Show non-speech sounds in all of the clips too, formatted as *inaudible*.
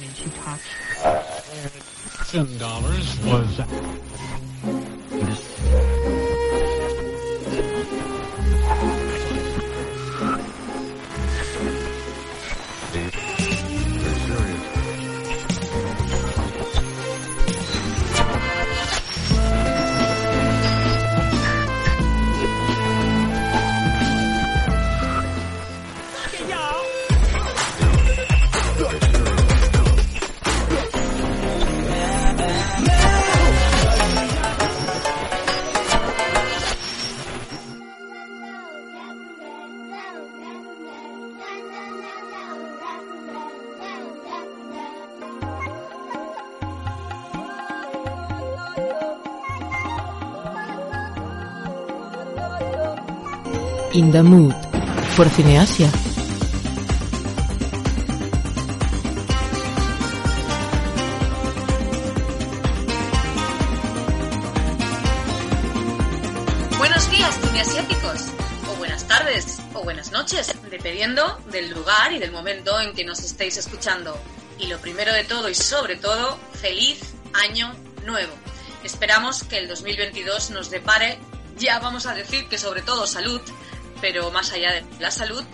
money to talk. Uh, $10 was. The Mood por Cineasia. Buenos días, cineasiáticos, o buenas tardes, o buenas noches, dependiendo del lugar y del momento en que nos estéis escuchando. Y lo primero de todo y sobre todo, feliz año nuevo. Esperamos que el 2022 nos depare, ya vamos a decir que sobre todo salud, pero más allá de la salud,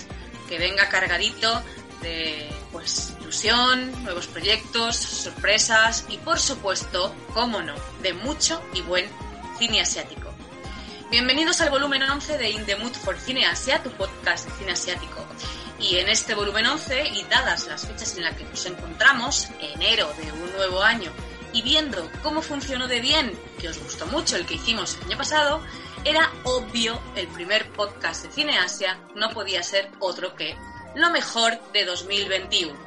que venga cargadito de pues ilusión, nuevos proyectos, sorpresas y por supuesto, cómo no, de mucho y buen cine asiático. Bienvenidos al volumen 11 de In Mood for Cine Asia, tu podcast de cine asiático. Y en este volumen 11, y dadas las fechas en las que nos encontramos, enero de un nuevo año, y viendo cómo funcionó de bien, que os gustó mucho el que hicimos el año pasado, era obvio el primer podcast de Cine Asia no podía ser otro que lo mejor de 2021.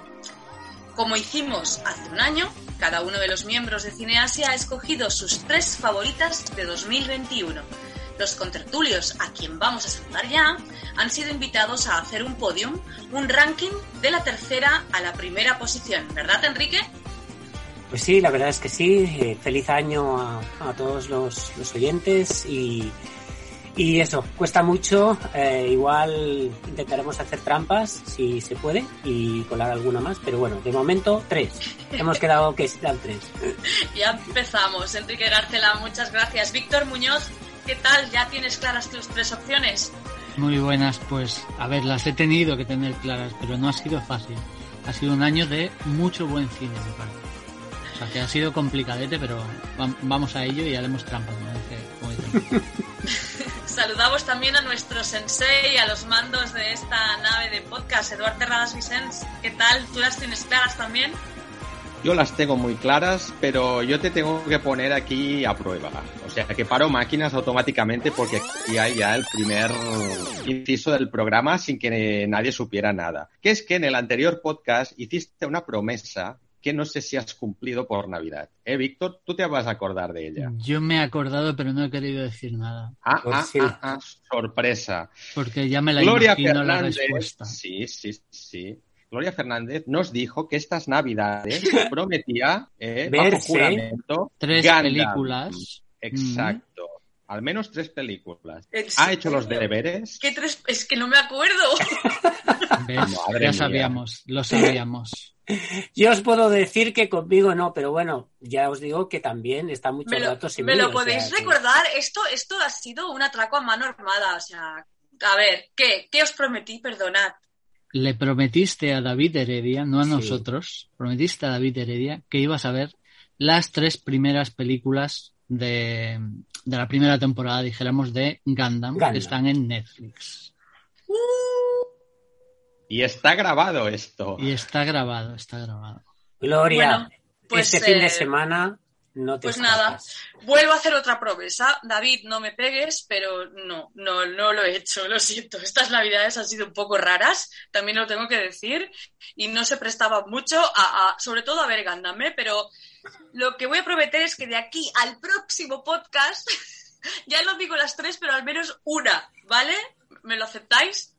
Como hicimos hace un año, cada uno de los miembros de Cine Asia ha escogido sus tres favoritas de 2021. Los contertulios, a quien vamos a saludar ya, han sido invitados a hacer un podium, un ranking de la tercera a la primera posición. ¿Verdad, Enrique? Pues sí, la verdad es que sí. Eh, feliz año a, a todos los, los oyentes y, y eso, cuesta mucho. eh, igual intentaremos hacer trampas si se puede y colar alguna más, pero bueno, de momento tres. Hemos quedado que serán tres. *laughs* Ya empezamos. Enrique Garcela, muchas gracias. Víctor Muñoz, ¿qué tal? ¿Ya tienes claras tus tres opciones? Muy buenas, pues a ver, las he tenido que tener claras, pero no ha sido fácil. Ha sido un año de mucho buen cine, me parece. Sea, que ha sido complicadete, pero vam- vamos a ello y haremos trampas, como dice, como dice. *laughs* Saludamos también a nuestro sensei, a los mandos de esta nave de podcast, Eduard Terradas Vicens. ¿Qué tal? ¿Tú las tienes claras también? Yo las tengo muy claras, pero yo te tengo que poner aquí a prueba. O sea, que paro máquinas automáticamente porque aquí hay ya el primer inciso del programa sin que nadie supiera nada. Que es que en el anterior podcast hiciste una promesa que no sé si has cumplido por Navidad. ¿Eh, Víctor? Tú te vas a acordar de ella. Yo me he acordado, pero no he querido decir nada, Ah, Pues ah, sí. ah, ah, sorpresa. porque ya me la Gloria imagino la Fernández. respuesta. Sí, sí, sí. Gloria Fernández nos dijo que estas navidades *laughs* prometía, eh, bajo Verse. juramento, Tres películas. Exacto. Al menos tres películas. ¿En ¿Ha hecho los deberes? ¿Qué tres? Es que no me acuerdo. *laughs* ¿Ves? Madre ya mía. sabíamos, lo sabíamos. Yo os puedo decir que conmigo no, pero bueno, ya os digo que también está mucho ¿Me lo, rato sin me mí, lo o podéis sea que- recordar? Esto, esto ha sido un atraco a mano armada. O sea, a ver, ¿qué? ¿Qué os prometí? Perdonad. Le prometiste a David Heredia, no a Sí. nosotros, prometiste a David Heredia que ibas a ver las tres primeras películas de, de la primera temporada, dijéramos, de Gundam, Gundam. que están en Netflix. Y está grabado esto. Y está grabado, está grabado. Gloria, Bueno, pues, este fin eh, de semana no te pues nada. Vuelvo a hacer otra promesa. David, no me pegues, pero no, no, no lo he hecho, lo siento. *laughs* Estas navidades han sido un poco raras, también lo tengo que decir, y no se prestaba mucho a, a- sobre todo a ver Gundam, ¿eh? pero lo que voy a prometer es que de aquí al próximo podcast, *laughs* ya lo digo las tres, pero al menos una, ¿vale? ¿Me lo aceptáis?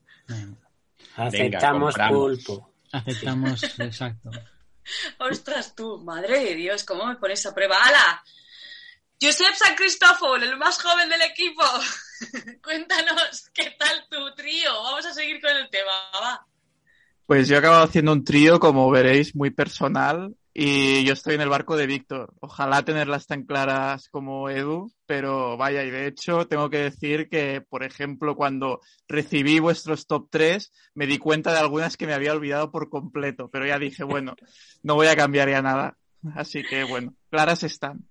Aceptamos pulpo. aceptamos, *laughs* exacto. Ostras, tú, madre de Dios, ¿cómo me pones a prueba? ¡Hala! Josep San Cristóforo, el más joven del equipo. *laughs* Cuéntanos, ¿qué tal tu trío? Vamos a seguir con el tema, va. Pues yo he acabado haciendo un trío, como veréis, muy personal y yo estoy en el barco de Víctor. Ojalá tenerlas tan claras como Edu, pero vaya, y de hecho tengo que decir que, por ejemplo, cuando recibí vuestros top 3, me di cuenta de algunas que me había olvidado por completo, pero ya dije, bueno, no voy a cambiar ya nada. Así que bueno, claras están.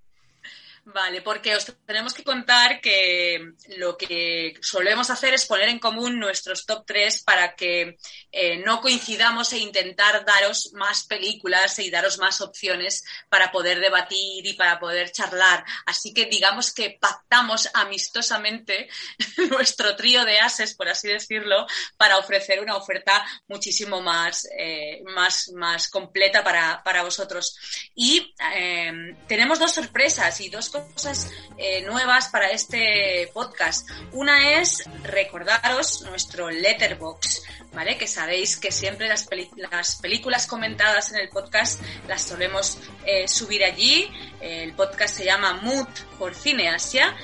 Vale, porque os tenemos que contar que lo que solemos hacer es poner en común nuestros top 3 para que eh, no coincidamos e intentar daros más películas y daros más opciones para poder debatir y para poder charlar. Así que digamos que pactamos amistosamente *laughs* nuestro trío de ases, por así decirlo, para ofrecer una oferta muchísimo más, eh, más, más completa para, para vosotros. Y eh, tenemos dos sorpresas y dos cosas eh, nuevas para este podcast. Una es recordaros nuestro letterbox, ¿vale? Que sabéis que siempre las, las películas comentadas en el podcast las solemos eh, subir allí. El podcast se llama Mood por Cine Asia.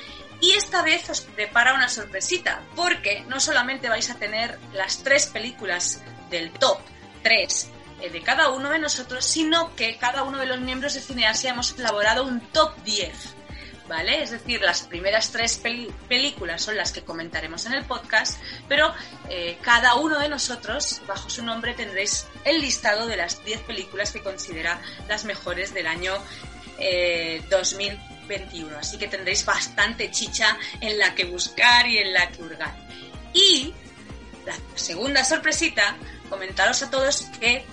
Y esta vez os prepara una sorpresita, porque no solamente vais a tener las tres películas del top 3 eh, de cada uno de nosotros, sino que cada uno de los miembros de Cineasia hemos elaborado un top 10 ¿vale? Es decir, las primeras tres películas son las que comentaremos en el podcast, pero eh, cada uno de nosotros, bajo su nombre, tendréis el listado de las 10 películas que considera las mejores del año 2021. Eh, Así que tendréis bastante chicha en la que buscar y en la que hurgar. Y la segunda sorpresita, comentaros a todos que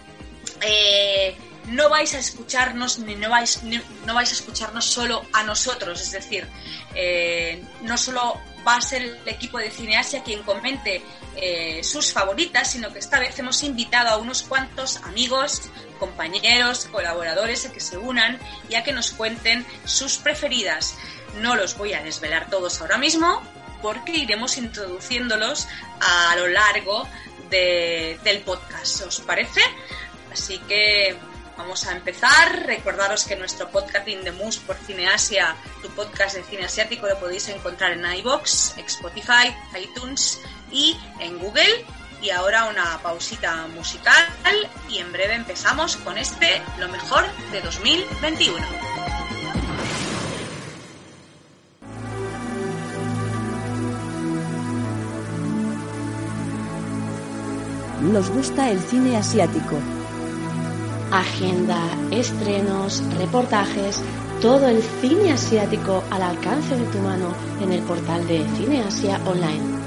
eh, no vais a escucharnos ni no vais, no vais a escucharnos solo a nosotros, es decir, eh, no solo va a ser el equipo de Cineasia quien comente eh, sus favoritas, sino que esta vez hemos invitado a unos cuantos amigos, compañeros, colaboradores a que se unan y a que nos cuenten sus preferidas. No los voy a desvelar todos ahora mismo porque iremos introduciéndolos a lo largo del podcast. ¿Os parece? Así que Vamos a empezar. Recordaros que nuestro podcast In the Moose por Cineasia, tu podcast de cine asiático, lo podéis encontrar en iBox, Spotify, iTunes y en Google. Y ahora una pausita musical y en breve empezamos con este Lo mejor de 2021. Nos gusta el cine asiático agenda, estrenos, reportajes, todo el cine asiático al alcance de tu mano en el portal de Cine Asia Online.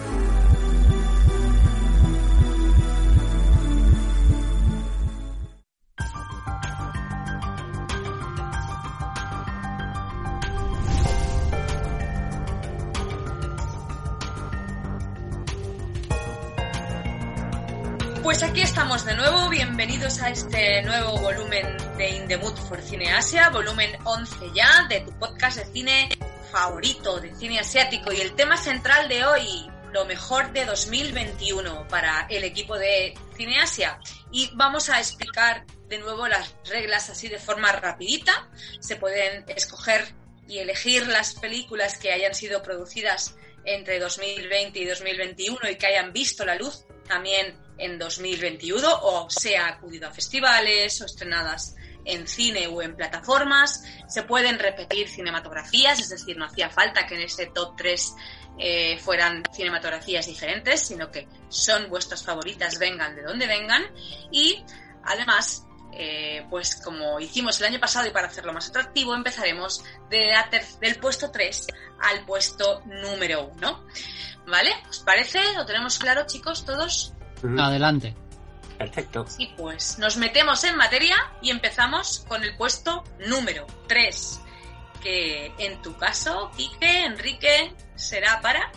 Pues aquí estamos de nuevo, bienvenidos a este nuevo volumen de In the Mood for Cine Asia, volumen 11 ya de tu podcast de cine favorito, de cine asiático. Y el tema central de hoy, lo mejor de 2021 para el equipo de Cine Asia. Y vamos a explicar de nuevo las reglas así de forma rapidita. Se pueden escoger y elegir las películas que hayan sido producidas entre 2020 y 2021 y que hayan visto la luz también en 2021 o sea acudido a festivales o estrenadas en cine o en plataformas. Se pueden repetir cinematografías, es decir, no hacía falta que en ese top 3 eh, fueran cinematografías diferentes, sino que son vuestras favoritas, vengan de donde vengan. Y además, eh, pues como hicimos el año pasado y para hacerlo más atractivo, empezaremos de del puesto 3 al puesto número 1. ¿Vale? ¿Os parece? ¿Lo tenemos claro, chicos, todos? Adelante. Perfecto. Y pues nos metemos en materia y empezamos con el puesto número 3. Que en tu caso, Quique, Enrique, será para.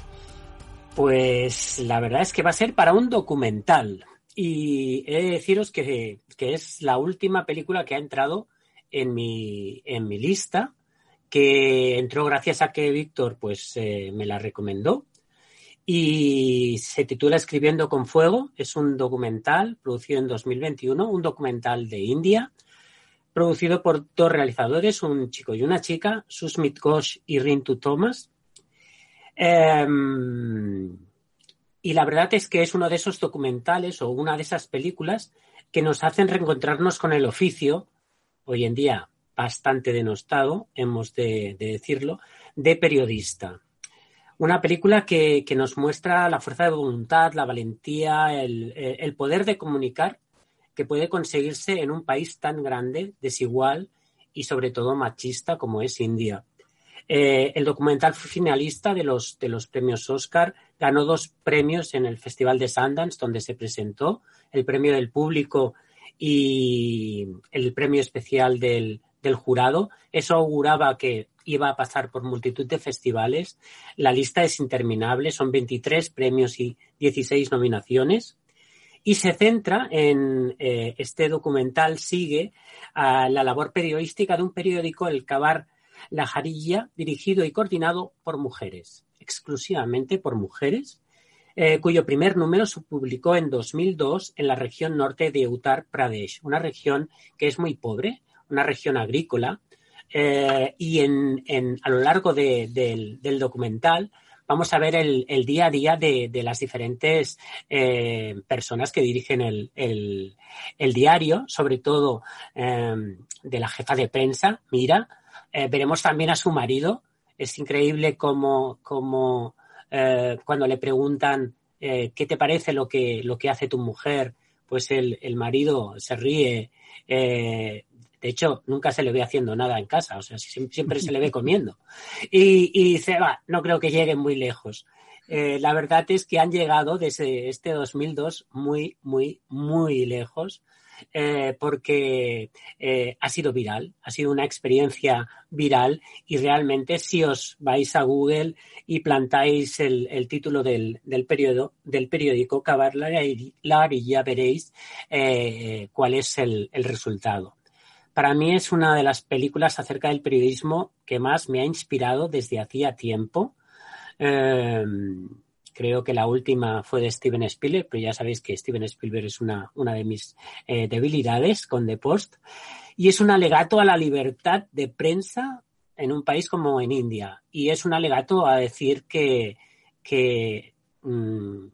Pues la verdad es que va a ser para un documental. Y he de deciros que, es la última película que ha entrado en mi, en mi lista, que entró gracias a que Víctor pues eh, me la recomendó y se titula Escribiendo con Fuego. Es un documental producido en 2021, un documental de India, producido por dos realizadores, un chico y una chica, Susmit Ghosh y Rintu Thomas. Em, y la verdad es que es uno de esos documentales o una de esas películas que nos hacen reencontrarnos con el oficio, hoy en día bastante denostado, hemos de, decirlo, de periodista. Una película que, nos muestra la fuerza de voluntad, la valentía, el, poder de comunicar que puede conseguirse en un país tan grande, desigual y sobre todo machista como es India. Eh, el documental fue finalista de los, de los premios Oscar, ganó dos premios en el Festival de Sundance, donde se presentó, el premio del público y el premio especial del, del jurado. Eso auguraba que iba a pasar por multitud de festivales. La lista es interminable, son 23 premios y 16 nominaciones. Y se centra en eh, este documental, sigue a la labor periodística de un periódico, el Cabar la Jarilla, dirigido y coordinado por mujeres, exclusivamente por mujeres, eh, cuyo primer número se publicó en 2002 en la región norte de Uttar Pradesh, una región que es muy pobre, una región agrícola, eh, y en, a lo largo del, documental vamos a ver el, día a día de, las diferentes eh, personas que dirigen el, diario, sobre todo de la jefa de prensa, Mira, eh, veremos también a su marido. Es increíble como, como eh, cuando le preguntan eh, qué te parece lo que, lo que hace tu mujer, pues el, el marido se ríe. de hecho, nunca se le ve haciendo nada en casa, o sea, siempre se le ve comiendo. Y, y va, no creo que lleguen muy lejos. la verdad es que han llegado desde este 2002 muy, muy, muy lejos. Eh, porque eh, ha sido viral, ha sido una experiencia viral y realmente si os vais a Google y plantáis el, título del, del periódico Cavar la ya veréis eh, cuál es el, el resultado. Para mí es una de las películas acerca del periodismo que más me ha inspirado desde hacía tiempo. Creo que la última fue de Steven Spielberg, pero ya sabéis que Steven Spielberg es una, una de mis eh, debilidades con The Post. Y es un alegato a la libertad de prensa en un país como en India. Y es un alegato a decir que, que mm,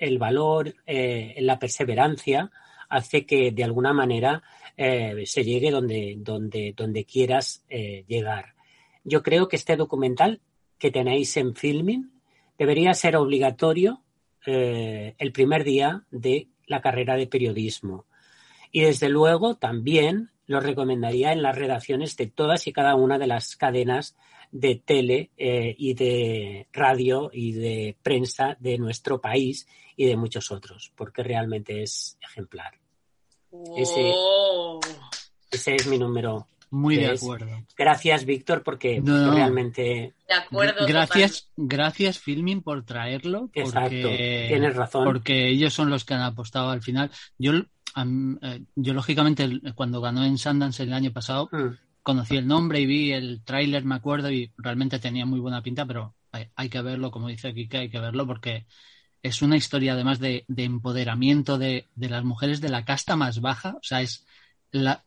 el valor, eh, la perseverancia, hace que de alguna manera eh, se llegue donde, donde, donde quieras llegar. Yo creo que este documental que tenéis en filming debería ser obligatorio eh, el primer día de la carrera de periodismo. Y desde luego también lo recomendaría en las redacciones de todas y cada una de las cadenas de tele eh, y de radio y de prensa de nuestro país y de muchos otros, porque realmente es ejemplar. Ese, ese es mi número muy de acuerdo. Gracias, Víctor, porque realmente. De acuerdo. Gracias, gracias, Filming, por traerlo. Exacto, tienes razón. Porque ellos son los que han apostado al final. Yo, eh, yo lógicamente, cuando ganó en Sundance el año pasado, mm. conocí el nombre y vi el tráiler, me acuerdo, y realmente tenía muy buena pinta, pero hay, que verlo, como dice Kike, hay que verlo porque es una historia además de, de empoderamiento de, de, las mujeres de la casta más baja. O sea, es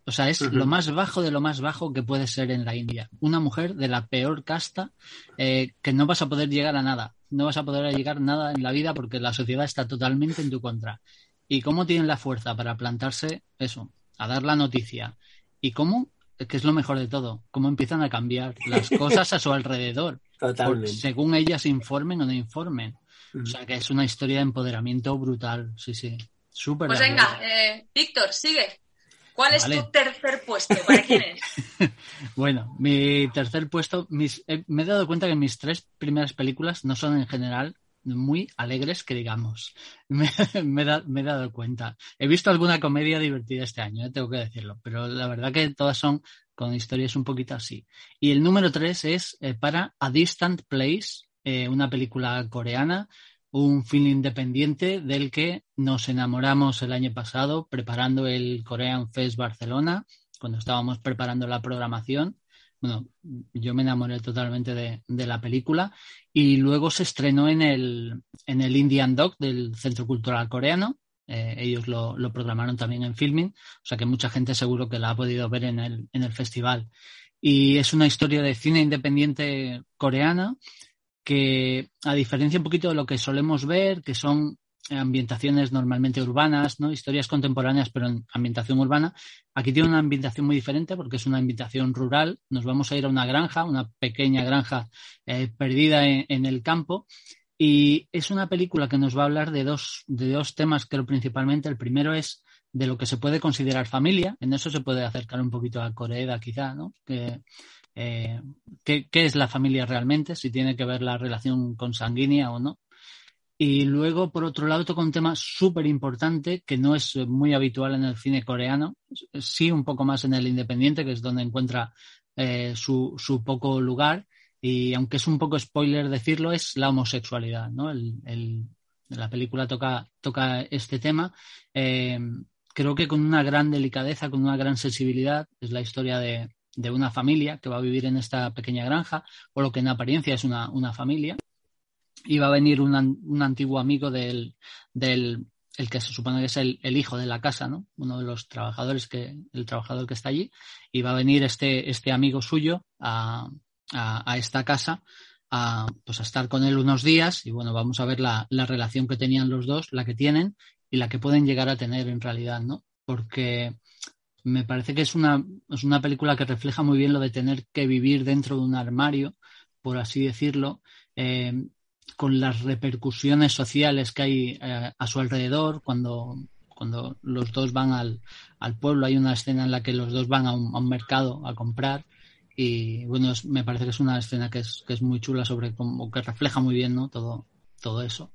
o sea, es lo más bajo de lo más bajo que puede ser en la India. Una mujer de la peor casta eh, que no vas a poder llegar a nada. No vas a poder llegar a nada en la vida porque la sociedad está totalmente en tu contra. ¿Y cómo tienen la fuerza para plantarse eso, a dar la noticia? ¿Y cómo? Que es lo mejor de todo, cómo empiezan a cambiar las *laughs* cosas a su alrededor. según ellas informen o no informen. O sea, que es una historia de empoderamiento brutal. Sí, sí. Súper. Pues venga, eh, Víctor, sigue. ¿Cuál es tu tercer puesto? ¿Para quién *laughs* es? bueno, mi tercer puesto, eh, me he dado cuenta que mis tres primeras películas no son en general muy alegres, que digamos. *laughs* Me, he dado cuenta. He visto alguna comedia divertida este año, eh, tengo que decirlo, pero la verdad que todas son con historias un poquito así. Y el número tres es eh, para A Distant Place, una película coreana un film independiente del que nos enamoramos el año pasado preparando el Korean Fest Barcelona, cuando estábamos preparando la programación. Bueno, yo me enamoré totalmente de, la película y luego se estrenó en el, en el Indian Doc del Centro Cultural Coreano. Eh, ellos lo, lo, programaron también en filming, o sea que mucha gente seguro que la ha podido ver en el, en el festival. Y es una historia de cine independiente coreana que a diferencia un poquito de lo que solemos ver, que son ambientaciones normalmente urbanas, ¿no? Historias contemporáneas, pero en ambientación urbana. Aquí tiene una ambientación muy diferente porque es una ambientación rural. Nos vamos a ir a una granja, una pequeña granja eh, perdida en, el campo. Y es una película que nos va a hablar de dos, de dos temas, creo principalmente. El primero es de lo que se puede considerar familia. En eso se puede acercar un poquito a Corea, quizá, ¿no? Eh, ¿qué, ¿Qué es la familia realmente? Si tiene que ver la relación consanguínea o no. Y luego, por otro lado, toca un tema súper importante que no es muy habitual en el cine coreano, sí un poco más en el independiente, que es donde encuentra eh, su, su, poco lugar. Y aunque es un poco spoiler decirlo, es la homosexualidad. ¿no? El, la película toca, toca este tema. Eh, creo que con una gran delicadeza, con una gran sensibilidad. Es la historia de, de, una familia que va a vivir en esta pequeña granja, o lo que en apariencia es una, una familia iba a venir un, antiguo amigo del, del el que se supone que es el, hijo de la casa, ¿no? Uno de los trabajadores que, el trabajador que está allí, y va a venir este, este amigo suyo a, a, esta casa a, pues a estar con él unos días y bueno, vamos a ver la, la, relación que tenían los dos, la que tienen y la que pueden llegar a tener en realidad, ¿no? Porque me parece que es una, es una película que refleja muy bien lo de tener que vivir dentro de un armario, por así decirlo, eh, con las repercusiones sociales que hay eh, a su alrededor cuando, cuando los dos van al, al, pueblo. Hay una escena en la que los dos van a un, mercado a comprar y bueno, me parece que es una escena que es, que es muy chula sobre cómo que refleja muy bien ¿no? todo, todo eso.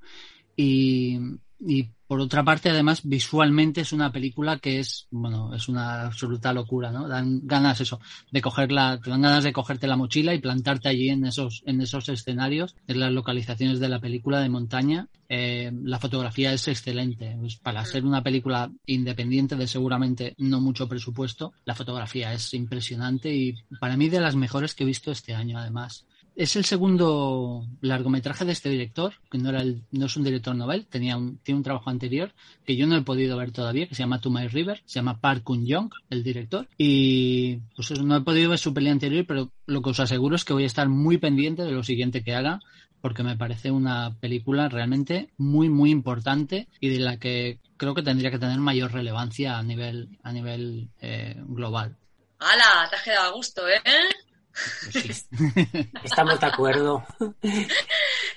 Y, y por otra parte, además, visualmente es una película que es, bueno, es una absoluta locura, ¿no? Dan ganas eso, de cogerla, te dan ganas de cogerte la mochila y plantarte allí en esos, en esos escenarios, en las localizaciones de la película de montaña. Eh, la fotografía es excelente. Pues para ser una película independiente de seguramente no mucho presupuesto, la fotografía es impresionante y para mí de las mejores que he visto este año, además es el segundo largometraje de este director, que no, era no es un director novel, tenía un, tiene un trabajo anterior que yo no he podido ver todavía, que se llama To River, se llama Park Kun-young, el director, y pues no he podido ver su peli anterior, pero lo que os aseguro es que voy a estar muy pendiente de lo siguiente que haga, porque me parece una película realmente muy, muy importante y de la que creo que tendría que tener mayor relevancia a nivel, a nivel eh, global. ¡Hala! Te has quedado a gusto, ¿eh? Pues *laughs* Estamos de acuerdo.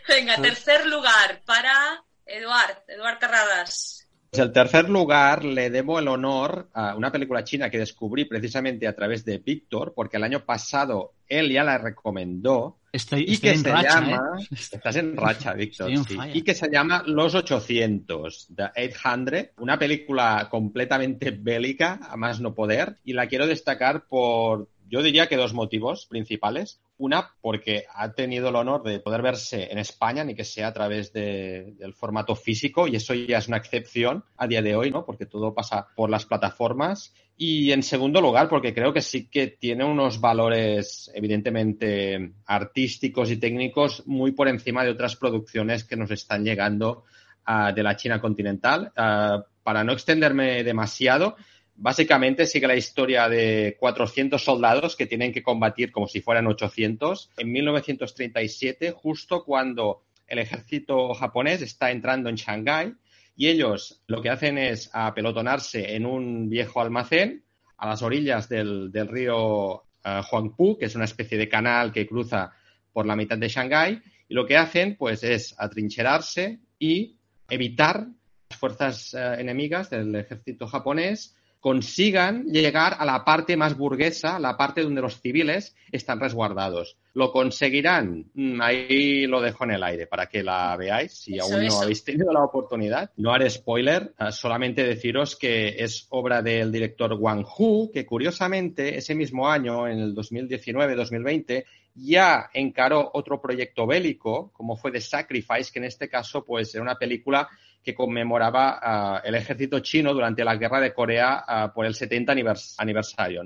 Venga, tercer lugar para Eduard, Eduard Carradas. Pues el tercer lugar le debo el honor a una película china que descubrí precisamente a través de Víctor, porque el año pasado él ya la recomendó. Estoy, y que en se racha, llama, ¿eh? estás en racha, Víctor, sí, y que se llama Los 800, The 800, una película completamente bélica, a más no poder, y la quiero destacar por yo diría que dos motivos principales. Una, porque ha tenido el honor de poder verse en España, ni que sea a través de, del formato físico, y eso ya es una excepción a día de hoy, ¿no? Porque todo pasa por las plataformas. Y en segundo lugar, porque creo que sí que tiene unos valores evidentemente artísticos y técnicos muy por encima de otras producciones que nos están llegando uh, de la China continental. Uh, para no extenderme demasiado, Básicamente sigue la historia de 400 soldados que tienen que combatir como si fueran 800 en 1937, justo cuando el ejército japonés está entrando en Shanghái y ellos lo que hacen es apelotonarse en un viejo almacén a las orillas del, del río uh, Huangpu, que es una especie de canal que cruza por la mitad de Shanghái, y lo que hacen pues es atrincherarse y evitar las fuerzas uh, enemigas del ejército japonés consigan llegar a la parte más burguesa, la parte donde los civiles están resguardados. ¿Lo conseguirán? Mm, ahí lo dejo en el aire para que la veáis si Eso, aún no eso. habéis tenido la oportunidad. No haré spoiler, eh, solamente deciros que es obra del director Wang Hu, que curiosamente ese mismo año, en el 2019-2020, ya encaró otro proyecto bélico, como fue The Sacrifice, que en este caso pues era una película que conmemoraba uh, el ejército chino durante la guerra de Corea uh, por el 70 anivers aniversario.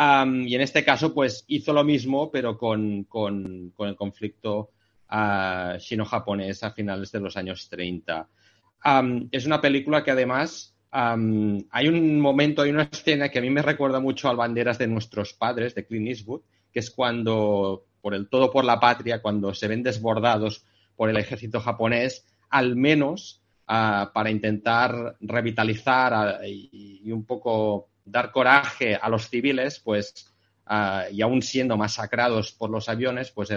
Y en este caso, pues hizo lo mismo, pero con, con, el conflicto uh, chino-japonés a finales de los años 30. Um, es una película que además hay un momento, hay una escena que a mí me recuerda mucho al Banderas de nuestros padres, de Clint Eastwood, que es cuando por el todo por la patria, cuando se ven desbordados por el ejército japonés, al menos ah, para intentar revitalizar ah, y, un poco dar coraje a los civiles, pues, ah, y aún siendo masacrados por los aviones, pues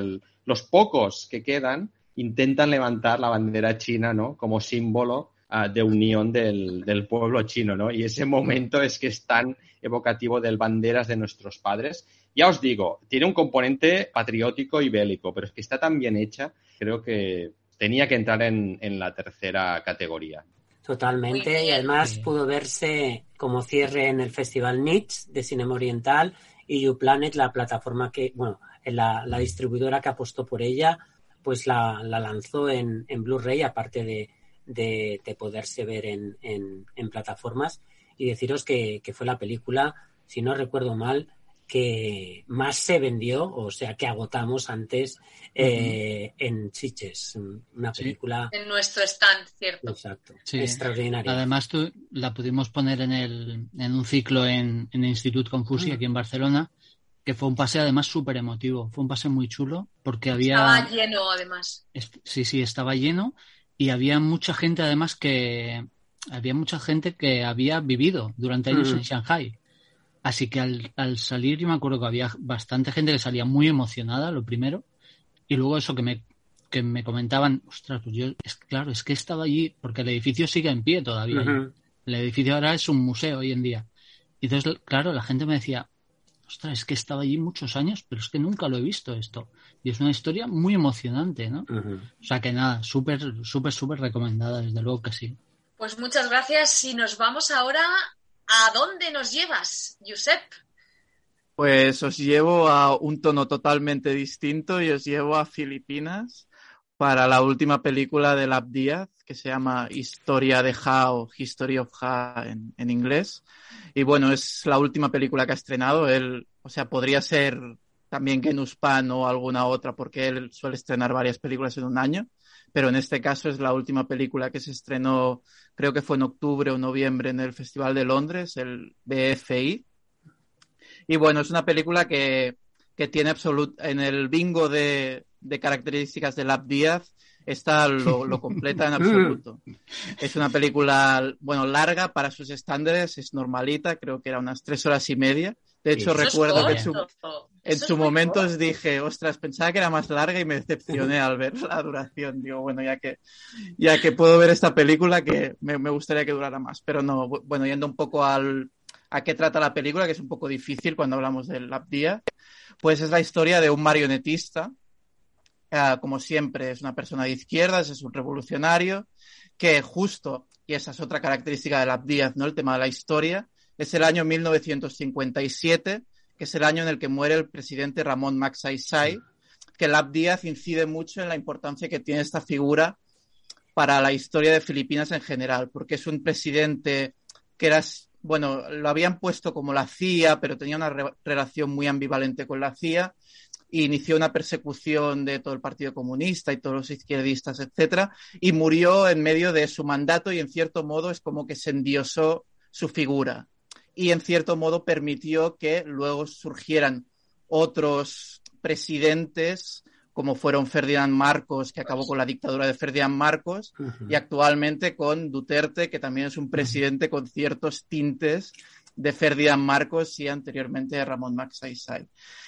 los pocos que quedan intentan levantar la bandera china, ¿no? Como símbolo de unión del, del, pueblo chino, ¿no? Y ese momento es que es tan evocativo del banderas de nuestros padres. Ya os digo, tiene un componente patriótico y bélico, pero es que está tan bien hecha, creo que tenía que entrar en, en la tercera categoría. Totalmente, y además pudo verse como cierre en el Festival Nietzsche de Cinema Oriental y YouPlanet, la plataforma que, bueno, la, la distribuidora que apostó por ella, pues la, la lanzó en, en Blu-ray, aparte de, de, poderse ver en, en, plataformas. Y deciros que, fue la película, si no recuerdo mal, que más se vendió, o sea, que agotamos antes eh, en Chiches, una película... En nuestro stand, ¿cierto? Exacto, extraordinaria. Además, tú, la pudimos poner en, el, en un ciclo en, en el Institut Confusi, mm. aquí en Barcelona, que fue un pase además súper emotivo, fue un pase muy chulo, porque había... Estaba lleno, además. Sí, sí, estaba lleno y había mucha gente además que había mucha gente que había vivido durante años en Shanghai. Así que al, al, salir yo me acuerdo que había bastante gente que salía muy emocionada, lo primero, y luego eso que me, que me comentaban, ostras, pues yo, es claro, es que estaba allí, porque el edificio sigue en pie todavía. El edificio ahora es un museo hoy en día. Y entonces, claro, la gente me decía, ostras, es que estaba allí muchos años, pero es que nunca lo he visto esto. Y es una historia muy emocionante, ¿no? O sea que nada, súper, súper, súper recomendada, desde luego que sí. Pues muchas gracias y nos vamos ahora. ¿A dónde nos llevas, Josep? Pues os llevo a un tono totalmente distinto y os llevo a Filipinas para la última película de Lab Díaz, que se llama Historia de Ja o History of Ja en, en, inglés. Y bueno, es la última película que ha estrenado. Él, o sea, podría ser también Genuspan o alguna otra, porque él suele estrenar varias películas en un año, pero en este caso es la última película que se estrenó, creo que fue en octubre o noviembre en el Festival de Londres, el BFI. Y bueno, es una película que, que tiene absoluto, en el bingo de, de características de Lab Díaz, está lo, lo, completa en *laughs* absoluto. Es una película, bueno, larga para sus estándares, es normalita, creo que era unas tres horas y media. De hecho, recuerdo que en su, en su momento os dije, ostras, pensaba que era más larga y me decepcioné al ver la duración. Digo, bueno, ya que, ya que puedo ver esta película, que me, me gustaría que durara más. Pero no, bueno, yendo un poco al, a qué trata la película, que es un poco difícil cuando hablamos del Abdía, pues es la historia de un marionetista Uh, como siempre, es una persona de izquierdas, es un revolucionario, que justo, y esa es otra característica de Abdíaz, ¿no? El tema de la historia, es el año 1957, que es el año en el que muere el presidente Ramón Magsaysay, que el Díaz incide mucho en la importancia que tiene esta figura para la historia de Filipinas en general, porque es un presidente que era, bueno, lo habían puesto como la CIA, pero tenía una re relación muy ambivalente con la CIA, inició una persecución de todo el Partido Comunista y todos los izquierdistas, etcétera, y murió en medio de su mandato y en cierto modo es como que se endiosó su figura y en cierto modo permitió que luego surgieran otros presidentes como fueron Ferdinand Marcos, que acabó con la dictadura de Ferdinand Marcos, uh -huh. y actualmente con Duterte, que también es un presidente con ciertos tintes de Ferdinand Marcos y anteriormente Ramón Magsaysay.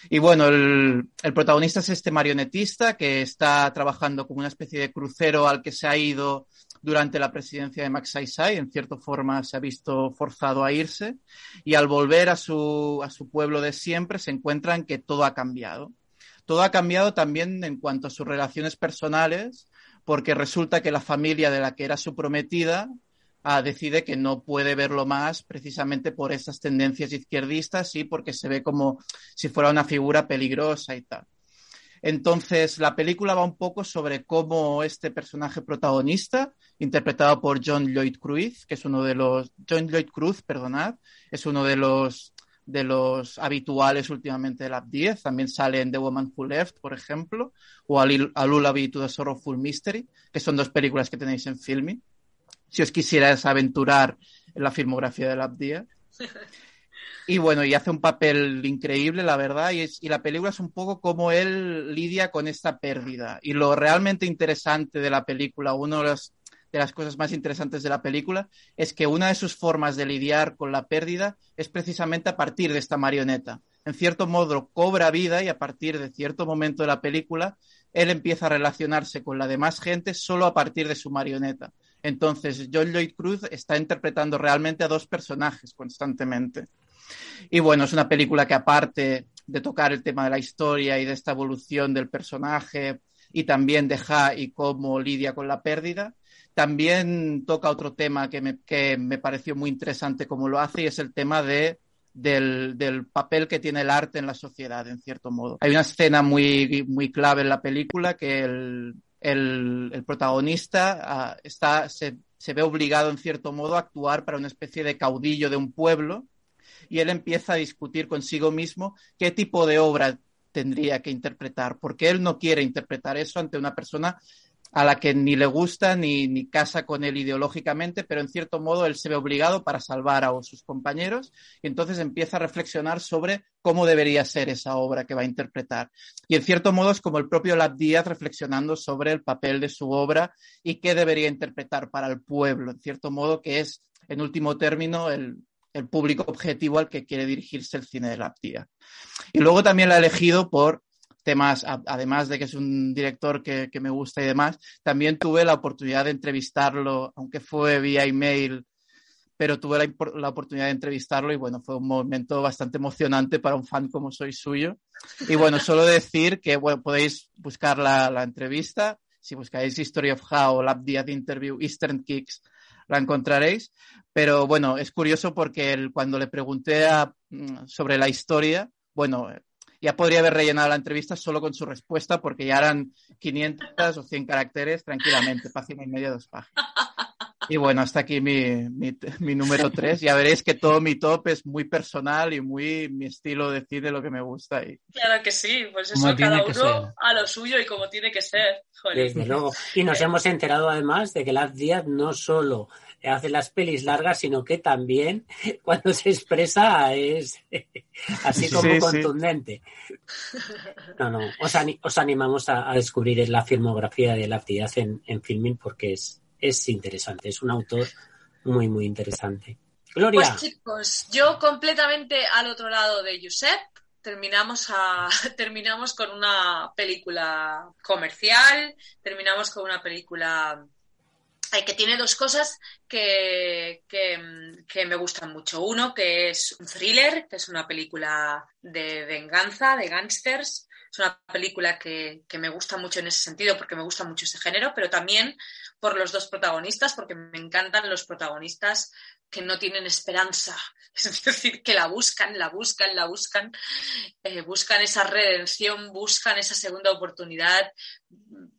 Y bueno, el, el, protagonista es este marionetista que está trabajando como una especie de crucero al que se ha ido durante la presidencia de Magsaysay. En cierta forma se ha visto forzado a irse y al volver a su, a su pueblo de siempre se encuentran que todo ha cambiado. Todo ha cambiado también en cuanto a sus relaciones personales, porque resulta que la familia de la que era su prometida ah, decide que no puede verlo más precisamente por esas tendencias izquierdistas y porque se ve como si fuera una figura peligrosa y tal. Entonces, la película va un poco sobre cómo este personaje protagonista, interpretado por John Lloyd Cruz, que es uno de los, John Lloyd Cruz, perdonad, es uno de los, de los habituales últimamente de la 10, también sale en The Woman Who Left, por ejemplo, o Alulabi to the Sorrowful Mystery, que son dos películas que tenéis en Filming si os quisierais aventurar en la filmografía de Abdía. *laughs* Y bueno, y hace un papel increíble, la verdad, y, la película es un poco como él lidia con esta pérdida. Y lo realmente interesante de la película, uno de, de las cosas más interesantes de la película, es que una de sus formas de lidiar con la pérdida es precisamente a partir de esta marioneta. En cierto modo cobra vida y a partir de cierto momento de la película, él empieza a relacionarse con la demás gente solo a partir de su marioneta. Entonces, John Lloyd Cruz está interpretando realmente a dos personajes constantemente. Y bueno, es una película que aparte de tocar el tema de la historia y de esta evolución del personaje y también de Ja y cómo lidia con la pérdida, también toca otro tema que me, que me pareció muy interesante como lo hace y es el tema de del, del, papel que tiene el arte en la sociedad, en cierto modo. Hay una escena muy, muy clave en la película que el, el, protagonista uh, está, se, se, ve obligado, en cierto modo, a actuar para una especie de caudillo de un pueblo y él empieza a discutir consigo mismo qué tipo de obra tendría que interpretar, porque él no quiere interpretar eso ante una persona a la que ni le gusta ni, ni, casa con él ideológicamente, pero en cierto modo él se ve obligado para salvar a sus compañeros y entonces empieza a reflexionar sobre cómo debería ser esa obra que va a interpretar. Y en cierto modo es como el propio Lab Díaz reflexionando sobre el papel de su obra y qué debería interpretar para el pueblo, en cierto modo que es, en último término, el, el público objetivo al que quiere dirigirse el cine de Lab Díaz. Y luego también la ha elegido por temas, además de que es un director que, que, me gusta y demás, también tuve la oportunidad de entrevistarlo, aunque fue vía email, pero tuve la, la, oportunidad de entrevistarlo y bueno, fue un momento bastante emocionante para un fan como soy suyo. Y bueno, *laughs* solo decir que bueno, podéis buscar la, la entrevista, si buscáis History of How, Lab Díaz Interview, Eastern Kicks, la encontraréis. Pero bueno, es curioso porque él, cuando le pregunté mm, sobre la historia, bueno, ya podría haber rellenado la entrevista solo con su respuesta porque ya eran 500 o 100 caracteres tranquilamente, página y media, dos páginas. Y bueno, hasta aquí mi, mi, mi número 3. Ya veréis que todo mi top es muy personal y muy mi estilo de cine, lo que me gusta. Y... Claro que sí, pues eso cada uno a lo suyo y como tiene que ser. Joder. Desde luego. Y nos hemos enterado además de que Laz Díaz no solo hace las pelis largas, sino que también *laughs* cuando se expresa es *laughs* así como sí, contundente. Sí. No, no, os, ani os animamos a, a, descubrir la filmografía de Laz Díaz en, en Filming porque es, es interesante, es un autor muy, muy interesante. Gloria. Pues chicos, yo completamente al otro lado de Josep, terminamos, a, *laughs* terminamos con una película comercial, terminamos con una película que tiene dos cosas que, que, que, me gustan mucho. Uno, que es un thriller, que es una película de venganza, de gángsters. Es una película que, me gusta mucho en ese sentido porque me gusta mucho ese género, pero también por los dos protagonistas, porque me encantan los protagonistas que no tienen esperanza, *laughs* es decir, que la buscan, la buscan, la buscan, eh, buscan esa redención, buscan esa segunda oportunidad,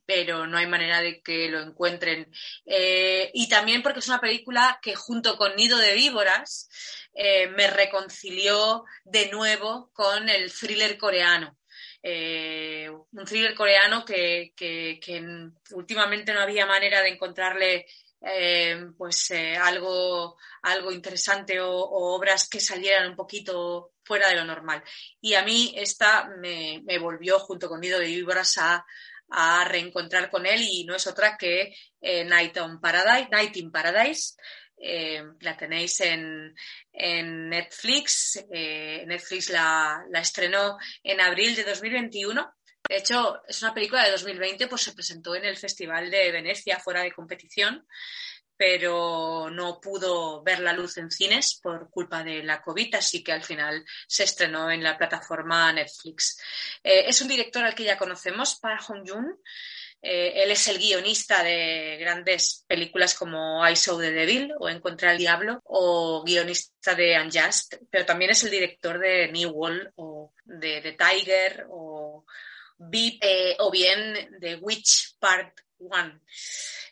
pero no hay manera de que lo encuentren. Eh, y también porque es una película que junto con Nido de Víboras eh, me reconcilió de nuevo con el thriller coreano. Eh, un thriller coreano que, que, que, últimamente no había manera de encontrarle eh, pues eh, algo, algo interesante o, obras que salieran un poquito fuera de lo normal. Y a mí esta me, me volvió junto con Nido de Víboras a, a, reencontrar con él y no es otra que Night, on Paradise, Night in Paradise. Eh, la tenéis en, Netflix. Eh, Netflix la, estrenó en abril de 2021. De hecho, es una película de 2020, pues se presentó en el Festival de Venecia fuera de competición, pero no pudo ver la luz en cines por culpa de la COVID, así que al final se estrenó en la plataforma Netflix. Eh, es un director al que ya conocemos, Park Hong-joon. Eh, él es el guionista de grandes películas como I Saw the Devil o Encontré al Diablo o guionista de Unjust, pero también es el director de New Wall o de The Tiger o eh, o bien de Witch Part One.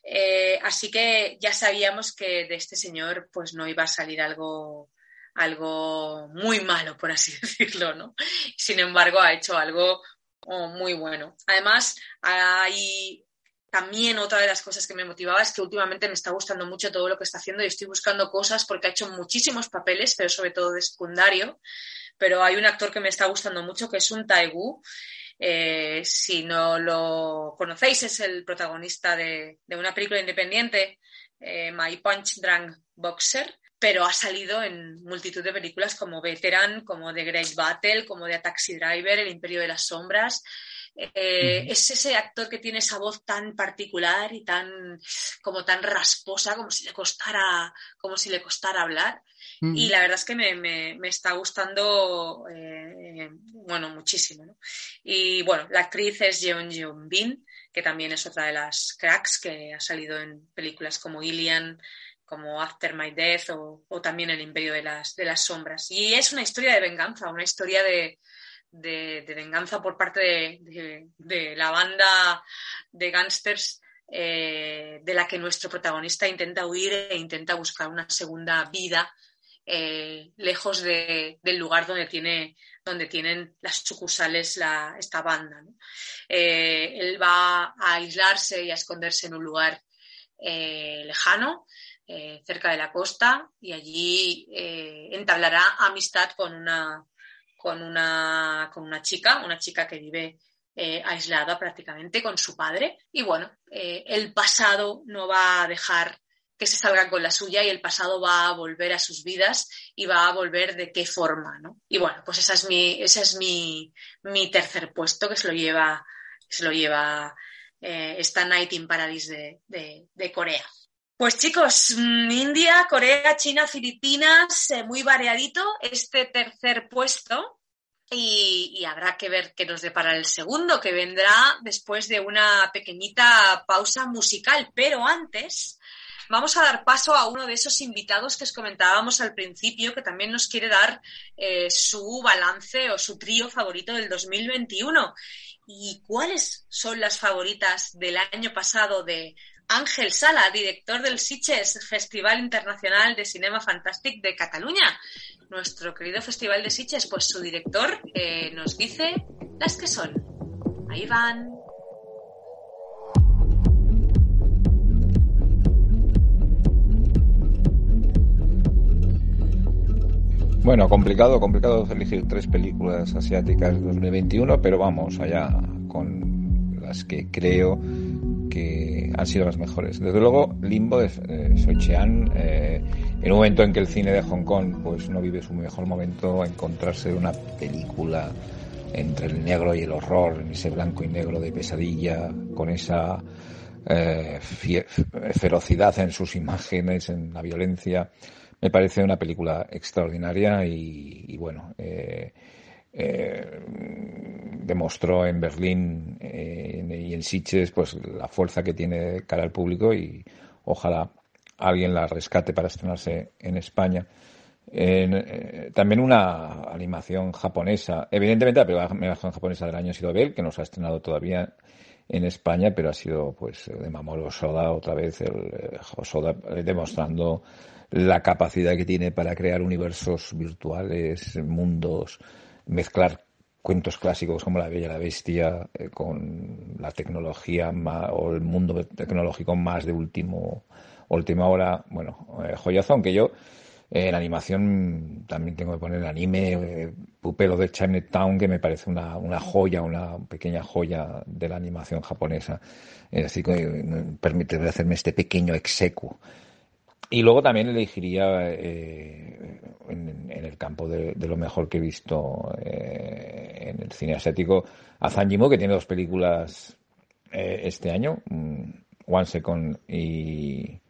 Eh, así que ya sabíamos que de este señor pues no iba a salir algo algo muy malo, por así *laughs* decirlo, ¿no? Sin embargo, ha hecho algo oh, muy bueno. Además, hay también otra de las cosas que me motivaba es que últimamente me está gustando mucho todo lo que está haciendo y estoy buscando cosas porque ha hecho muchísimos papeles, pero sobre todo de secundario. Pero hay un actor que me está gustando mucho que es un Taegu. Eh, si no lo conocéis, es el protagonista de, una película independiente, eh, My Punch Drunk Boxer, pero ha salido en multitud de películas como Veteran, como The Great Battle, como The Taxi Driver, El Imperio de las Sombras. Eh, es ese actor que tiene esa voz tan particular y tan como tan rasposa como si le costara como si le costara hablar. Y la verdad es que me, me, está gustando eh, bueno muchísimo y bueno la actriz es Jeon Jeon Bin que también es otra de las cracks que ha salido en películas como Ilian como After My Death o, también El Imperio de las, de las Sombras. Y es una historia de venganza, una historia de, de, venganza por parte de, la banda de gángsters eh, de la que nuestro protagonista intenta huir e intenta buscar una segunda vida eh, lejos del lugar donde, tiene, donde tienen las sucursales la, esta banda. Eh, él va a aislarse y a esconderse en un lugar lejano, cerca de la costa, y allí entablará amistad con una, con una, con una chica, una chica que vive eh, aislada prácticamente con su padre. Y bueno, eh, el pasado no va a dejar que se salga con la suya y el pasado va a volver a sus vidas y va a volver de qué forma, ¿no? Y bueno, pues esa es mi, ese es mi, mi tercer puesto que se lo lleva, se lo lleva eh, esta Night in Paradise de, de, Corea. Pues chicos, mm, India, Corea, China, Filipinas, muy variadito este tercer puesto y, habrá que ver qué nos depara el segundo, que vendrá después de una pequeñita pausa musical. Pero antes, vamos a dar paso a uno de esos invitados que os comentábamos al principio, que también nos quiere dar eh, su balance o su trío favorito del 2021. ¿Y cuáles son las favoritas del año pasado de Ángel Sala, director del Sitges Festival Internacional de Cinema Fantastic de Cataluña? nuestro querido Festival de Sitges, pues su director eh, nos dice las que son. Ahí van. Bueno, complicado, complicado elegir tres películas asiáticas de 2021, pero vamos allá con las que creo que han sido las mejores. Desde luego, Limbo de eh, Soichean, eh, en un momento en que el cine de Hong Kong pues no vive su mejor momento, encontrarse una película entre el negro y el horror, en ese blanco y negro de pesadilla, con esa eh, ferocidad en sus imágenes, en la violencia, me parece una película extraordinaria y, bueno, eh, eh, demostró en Berlín eh, y en Sitges pues la fuerza que tiene cara al público y ojalá alguien la rescate para estrenarse en España. Eh, también una animación japonesa. Evidentemente la primera animación japonesa del año ha sido Bell, que no se ha estrenado todavía en España, pero ha sido pues de Mamoru Soda otra vez, el Soda demostrando la capacidad que tiene para crear universos virtuales, mundos mezclar cuentos clásicos como La Bella y la Bestia eh, con la tecnología o el mundo tecnológico más de último última hora, bueno, eh, joyazón que yo eh, en animación también tengo que poner el anime Pupelo de Chinatown que me parece una, una joya, una pequeña joya de la animación japonesa. así que me permite hacerme este pequeño execuo y luego también elegiría eh, en, el campo de, lo mejor que he visto eh, en el cine asiático a Zhang Yimou, que tiene dos películas eh, este año, mm, One Second y,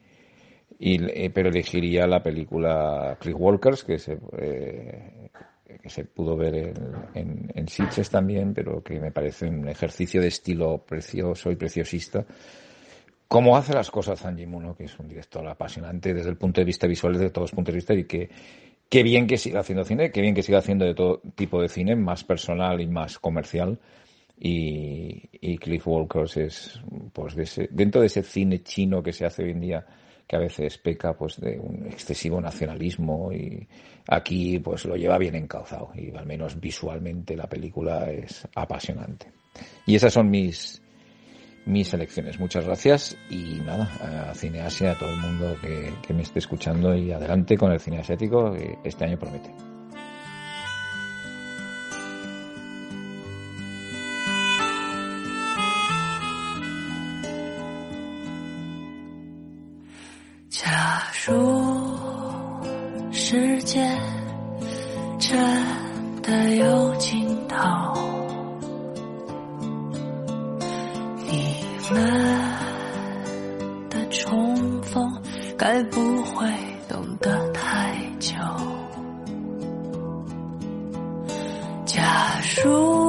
y, pero elegiría la película Click Walkers, que se, que se pudo ver en, en, en también, pero que me parece un ejercicio de estilo precioso y preciosista cómo hace las cosas Zanji Muno, que es un director apasionante desde el punto de vista visual, desde todos los puntos de vista, y que qué bien que siga haciendo cine, qué bien que siga haciendo de todo tipo de cine, más personal y más comercial. Y, Cliff Walkers es, pues, dentro de ese cine chino que se hace hoy en día, que a veces peca pues de un excesivo nacionalismo y aquí pues lo lleva bien encauzado y al menos visualmente la película es apasionante. Y esas son mis mis elecciones. Muchas gracias y nada, a Cineasia, a todo el mundo que, que me esté escuchando y adelante con el cine asiático, que este año promete. 我们的重逢该不会等得太久。假如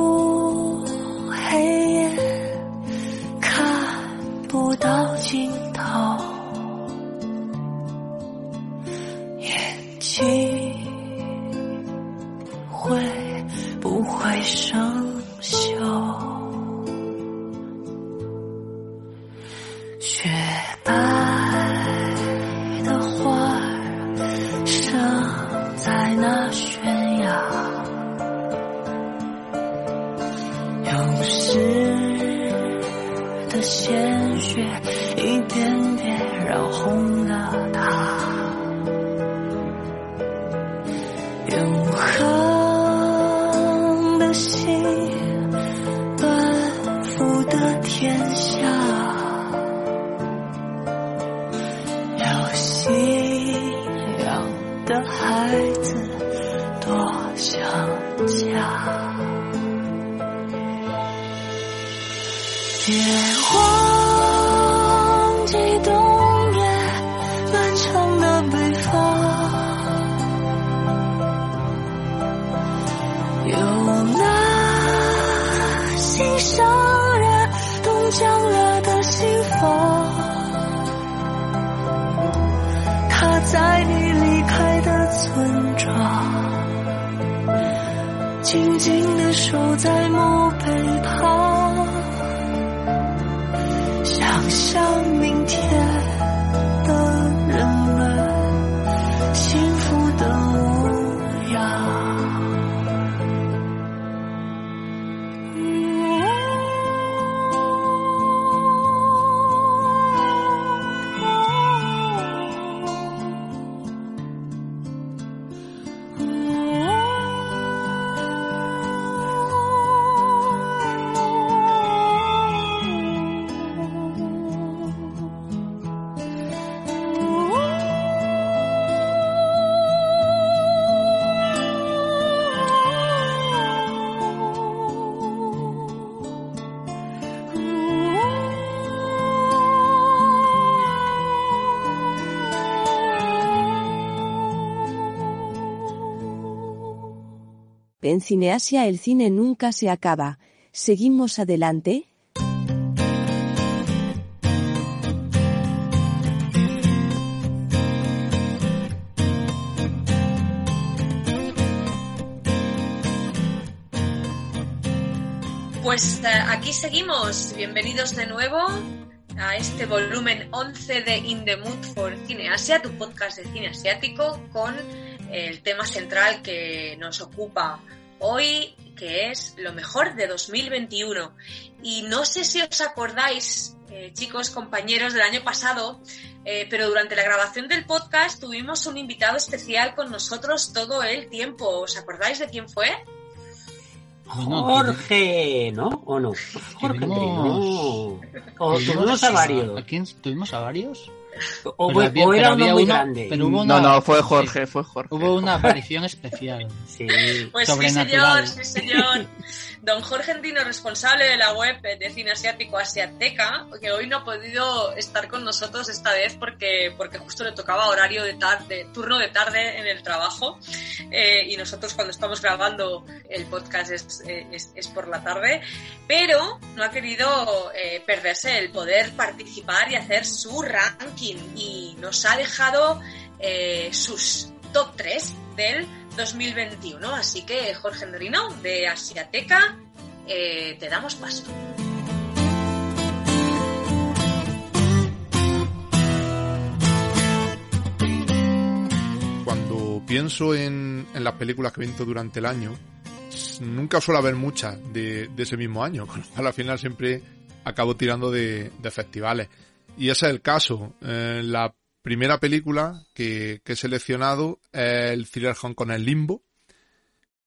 En Cineasia el cine nunca se acaba. ¿Seguimos adelante? Pues eh, aquí seguimos. Bienvenidos de nuevo a este volumen 11 de In the Mood for Cineasia, tu podcast de cine asiático, con el tema central que nos ocupa hoy, que es lo mejor de 2021. Y no sé si os acordáis, eh, chicos, compañeros del año pasado, eh, pero durante la grabación del podcast tuvimos un invitado especial con nosotros todo el tiempo. ¿Os acordáis de quién fue? Jorge, ¿no? ¿O no? Jorge, no. O tuvimos a varios. ¿A quién tuvimos a varios? O, era uno muy grande. Pero no, no, fue Jorge, fue Jorge. Hubo una aparición especial. Sí. Pues sí, señor, sí, señor. *laughs* Don Jorge Endino, responsable de la web de cine asiático Asiateca, que hoy no ha podido estar con nosotros esta vez porque, porque justo le tocaba horario de tarde, turno de tarde en el trabajo. Eh, y nosotros cuando estamos grabando el podcast es, es, es, por la tarde. Pero no ha querido eh, perderse el poder participar y hacer su ranking. Y nos ha dejado eh, sus top 3 del 2021. Así que, Jorge Endrino, de Asiateca, eh, te damos paso. Cuando pienso en, en las películas que he visto durante el año, nunca suelo haber muchas de, de, ese mismo año, *laughs* con lo cual al final siempre acabo tirando de, festivales. Y ese es el caso. Eh, la primera película que, he seleccionado es el thriller Hong Kong El Limbo,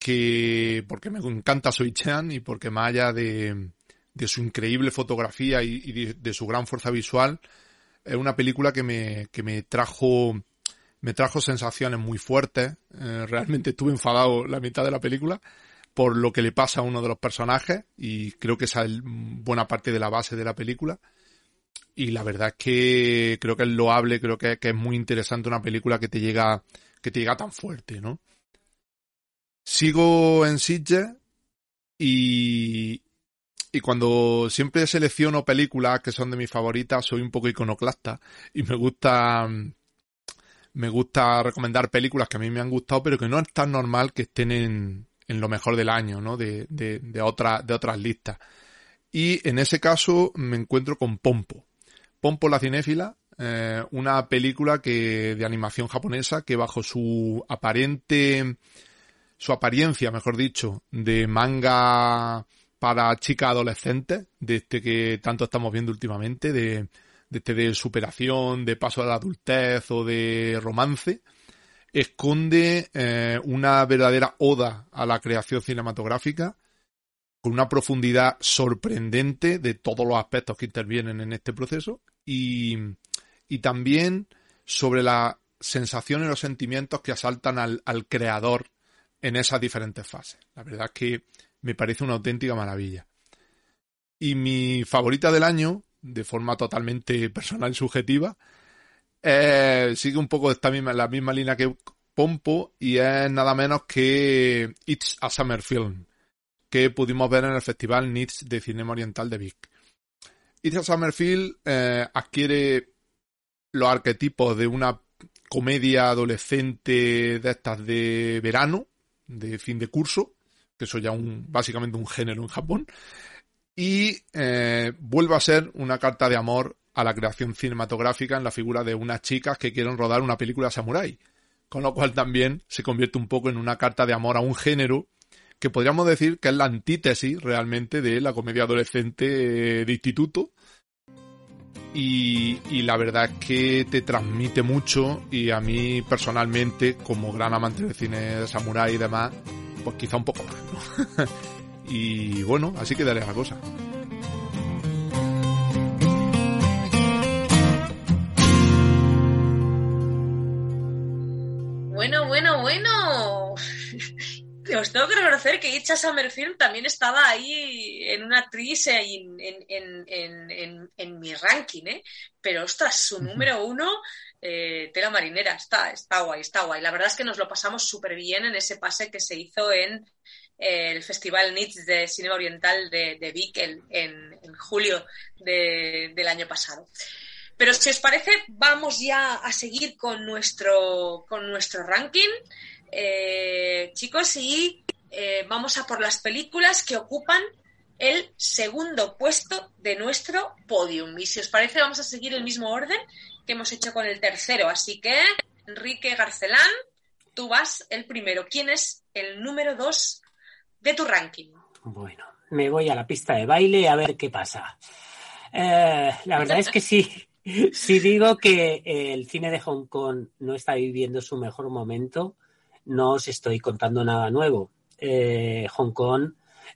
que porque me encanta Soy Chan y porque más allá de, su increíble fotografía y, de, su gran fuerza visual, es una película que me, que me trajo me trajo sensaciones muy fuertes. Eh, realmente estuve enfadado la mitad de la película por lo que le pasa a uno de los personajes y creo que esa es buena parte de la base de la película. Y la verdad es que creo que es loable, creo que, es muy interesante una película que te llega, que te llega tan fuerte, ¿no? Sigo en Sitges y, y cuando siempre selecciono películas que son de mis favoritas, soy un poco iconoclasta y me gusta me gusta recomendar películas que a mí me han gustado, pero que no es tan normal que estén en, en lo mejor del año, ¿no? De, de, de, otra, de otras listas. Y en ese caso me encuentro con Pompo. Pompo la cinéfila, eh, una película que de animación japonesa que bajo su aparente su apariencia, mejor dicho, de manga para chicas adolescentes, de este que tanto estamos viendo últimamente, de, de este de superación, de paso a la adultez o de romance, esconde eh, una verdadera oda a la creación cinematográfica, con una profundidad sorprendente de todos los aspectos que intervienen en este proceso y, y también sobre las sensaciones y los sentimientos que asaltan al, al creador en esas diferentes fases. La verdad es que me parece una auténtica maravilla. Y mi favorita del año, de forma totalmente personal y subjetiva, eh, sigue un poco esta misma, la misma línea que Pompo y es nada menos que It's a Summer Film, que pudimos ver en el Festival NITS de Cinema Oriental de Vic. It's a Summer Film eh, adquiere los arquetipos de una comedia adolescente de estas de verano, de fin de curso, que eso ya básicamente un género en Japón, y eh, vuelve a ser una carta de amor a la creación cinematográfica en la figura de unas chicas que quieren rodar una película samurai, con lo cual también se convierte un poco en una carta de amor a un género que podríamos decir que es la antítesis realmente de la comedia adolescente de instituto. Y, la verdad es que te transmite mucho y a mí personalmente, como gran amante del cine de samurai y demás, pues quizá un poco más, *laughs* y bueno, así quedaría la cosa. Bueno, bueno, bueno. Os tengo que reconocer que Icha Summerfield también estaba ahí en una actriz en, en, mi ranking, ¿eh? Pero ostras, su número uno eh, tela marinera, está, está guay, está guay. La verdad es que nos lo pasamos súper bien en ese pase que se hizo en eh, el Festival NITS de Cine Oriental de, de Vic en, julio del año pasado. Pero si os parece, vamos ya a seguir con nuestro, con nuestro ranking, eh, chicos, y vamos a por las películas que ocupan el segundo puesto de nuestro podium. Y si os parece, vamos a seguir el mismo orden que hemos hecho con el tercero. Así que, Enrique Garcelán, tú vas el primero. ¿Quién es el número dos de tu ranking? Bueno, me voy a la pista de baile a ver qué pasa. Eh, la verdad es que sí. *laughs* Si digo que el cine de Hong Kong no está viviendo su mejor momento, no os estoy contando nada nuevo. Eh, Hong Kong,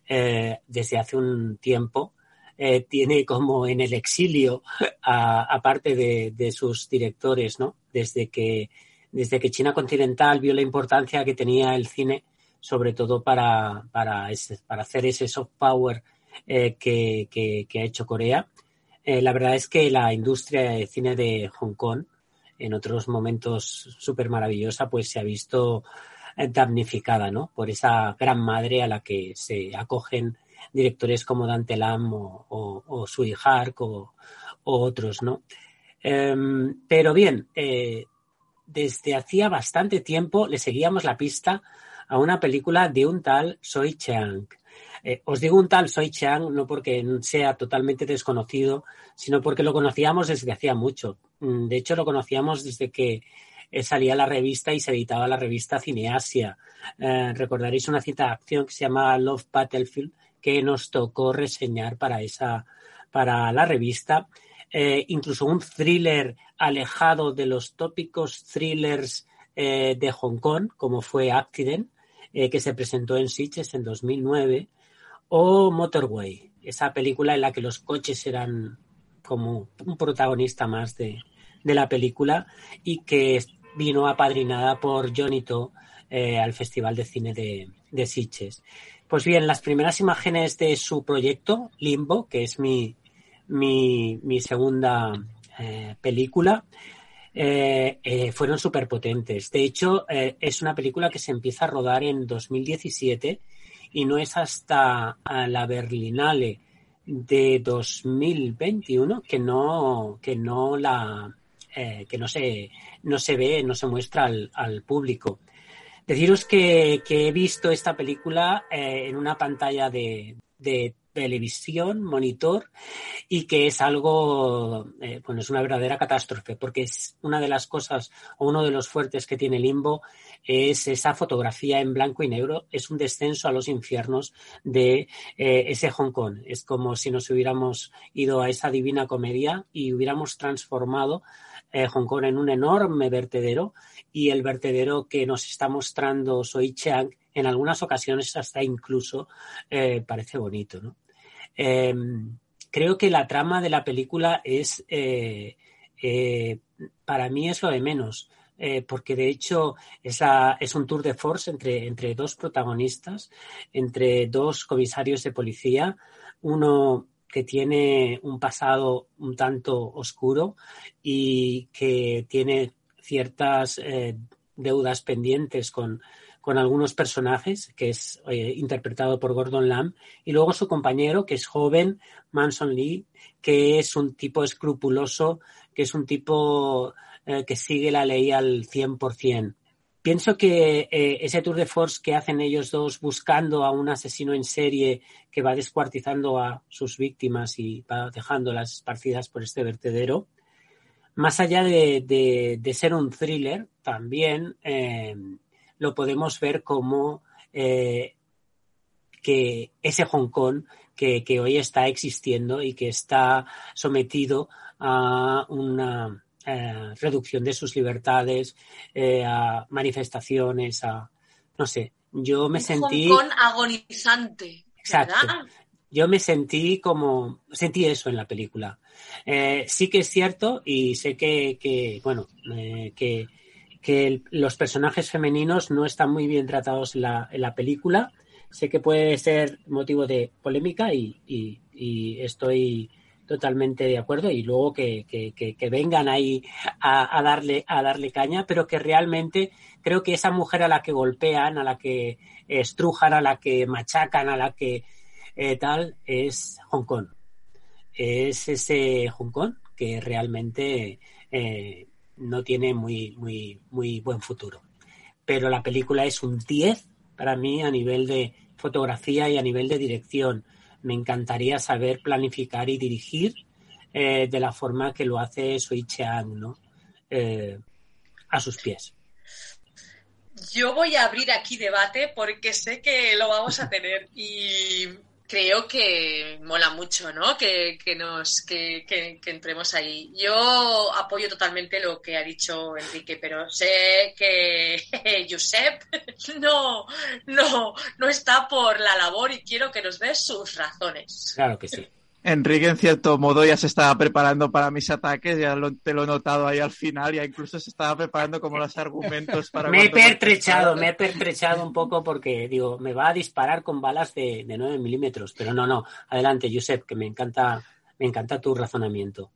eh, desde hace un tiempo, eh, tiene como en el exilio, aparte de, sus directores, ¿no? Desde que, desde que China continental vio la importancia que tenía el cine, sobre todo para, para, para hacer ese soft power eh, que, ha hecho Corea. La verdad es que la industria de cine de Hong Kong, en otros momentos súper maravillosa, pues se ha visto damnificada, ¿no? Por esa gran madre a la que se acogen directores como Dante Lam o, o, Sui Hark o, otros, ¿no? Em, pero bien, eh, desde hacía bastante tiempo le seguíamos la pista a una película de un tal Soi Chang. Eh, os digo un tal Soi Chang no porque sea totalmente desconocido, sino porque lo conocíamos desde hacía mucho. Mm, de hecho, lo conocíamos desde que eh, salía la revista y se editaba la revista Cineasia. recordaréis una cita de acción que se llama Love Battlefield, que nos tocó reseñar para esa, para la revista, eh, incluso un thriller alejado de los tópicos thrillers eh, de Hong Kong, como fue Accident, eh, que se presentó en Sitges en 2009, o Motorway, esa película en la que los coches eran como un protagonista más de, de la película y que vino apadrinada por Johnny To eh, al Festival de Cine de, de Sitges. Pues bien, las primeras imágenes de su proyecto, Limbo, que es mi, mi, mi segunda eh, película, eh, eh, fueron súper potentes. De hecho, es una película que se empieza a rodar en 2017 y no es hasta la Berlinale de 2021 que no, que no la eh, que no se, no se ve, no se muestra al, al público. Deciros que, que, he visto esta película eh, en una pantalla de, de, televisión, monitor, y que es algo, eh, bueno, es una verdadera catástrofe, porque es una de las cosas o uno de los fuertes que tiene Limbo es esa fotografía en blanco y negro, es un descenso a los infiernos de eh, ese Hong Kong. Es como si nos hubiéramos ido a esa divina comedia y hubiéramos transformado eh, Hong Kong en un enorme vertedero y el vertedero que nos está mostrando Soi Chiang en algunas ocasiones hasta incluso eh, parece bonito. ¿no? Eh, creo que la trama de la película es, eh, para mí es lo de menos. porque de hecho es, es, un tour de force entre, entre dos protagonistas, entre dos comisarios de policía, uno que tiene un pasado un tanto oscuro y que tiene ciertas eh, deudas pendientes con, con, algunos personajes, que es eh, interpretado por Gordon Lamb, y luego su compañero, que es joven, Manson Lee, que es un tipo escrupuloso, que es un tipo eh, que sigue la ley al 100%. Pienso que eh, ese tour de force que hacen ellos dos buscando a un asesino en serie que va descuartizando a sus víctimas y va dejándolas esparcidas por este vertedero, más allá de, de, ser un thriller, también eh, lo podemos ver como eh, que ese Hong Kong que, que, hoy está existiendo y que está sometido a una eh, reducción de sus libertades, eh, a manifestaciones, a no sé. Yo me Un sentí. Hong Kong agonizante. Exacto. ¿verdad? Yo me sentí como. Sentí eso en la película. Eh, sí que es cierto y sé que, que bueno, que, que el, los personajes femeninos no están muy bien tratados en la, en la película. Sé que puede ser motivo de polémica y, y, y estoy totalmente de acuerdo y luego que, que, vengan ahí a, a, darle a darle caña, pero que realmente creo que esa mujer a la que golpean, a la que estrujan, a la que machacan, a la que eh, tal, es Hong Kong. Es ese Hong Kong que realmente eh, no tiene muy, muy, muy buen futuro. Pero la película es un 10 para mí a nivel de fotografía y a nivel de dirección me encantaría saber planificar y dirigir eh, de la forma que lo hace Sui Cheang, ¿no? Eh, a sus pies. Yo voy a abrir aquí debate porque sé que lo vamos a tener y creo que mola mucho, ¿no? Que, que nos que, que, entremos ahí. Yo apoyo totalmente lo que ha dicho Enrique, pero sé que *laughs* Josep *laughs* no, no, no está por la labor y quiero que nos dé sus razones. Claro que sí. Enrique, en cierto modo, ya se estaba preparando para mis ataques, ya lo, te lo he notado ahí al final, ya incluso se estaba preparando como los argumentos para... me he pertrechado, me he pertrechado un poco porque, digo, me va a disparar con balas de, de 9 milímetros, pero no, no, adelante, Josep, que me encanta, me encanta tu razonamiento.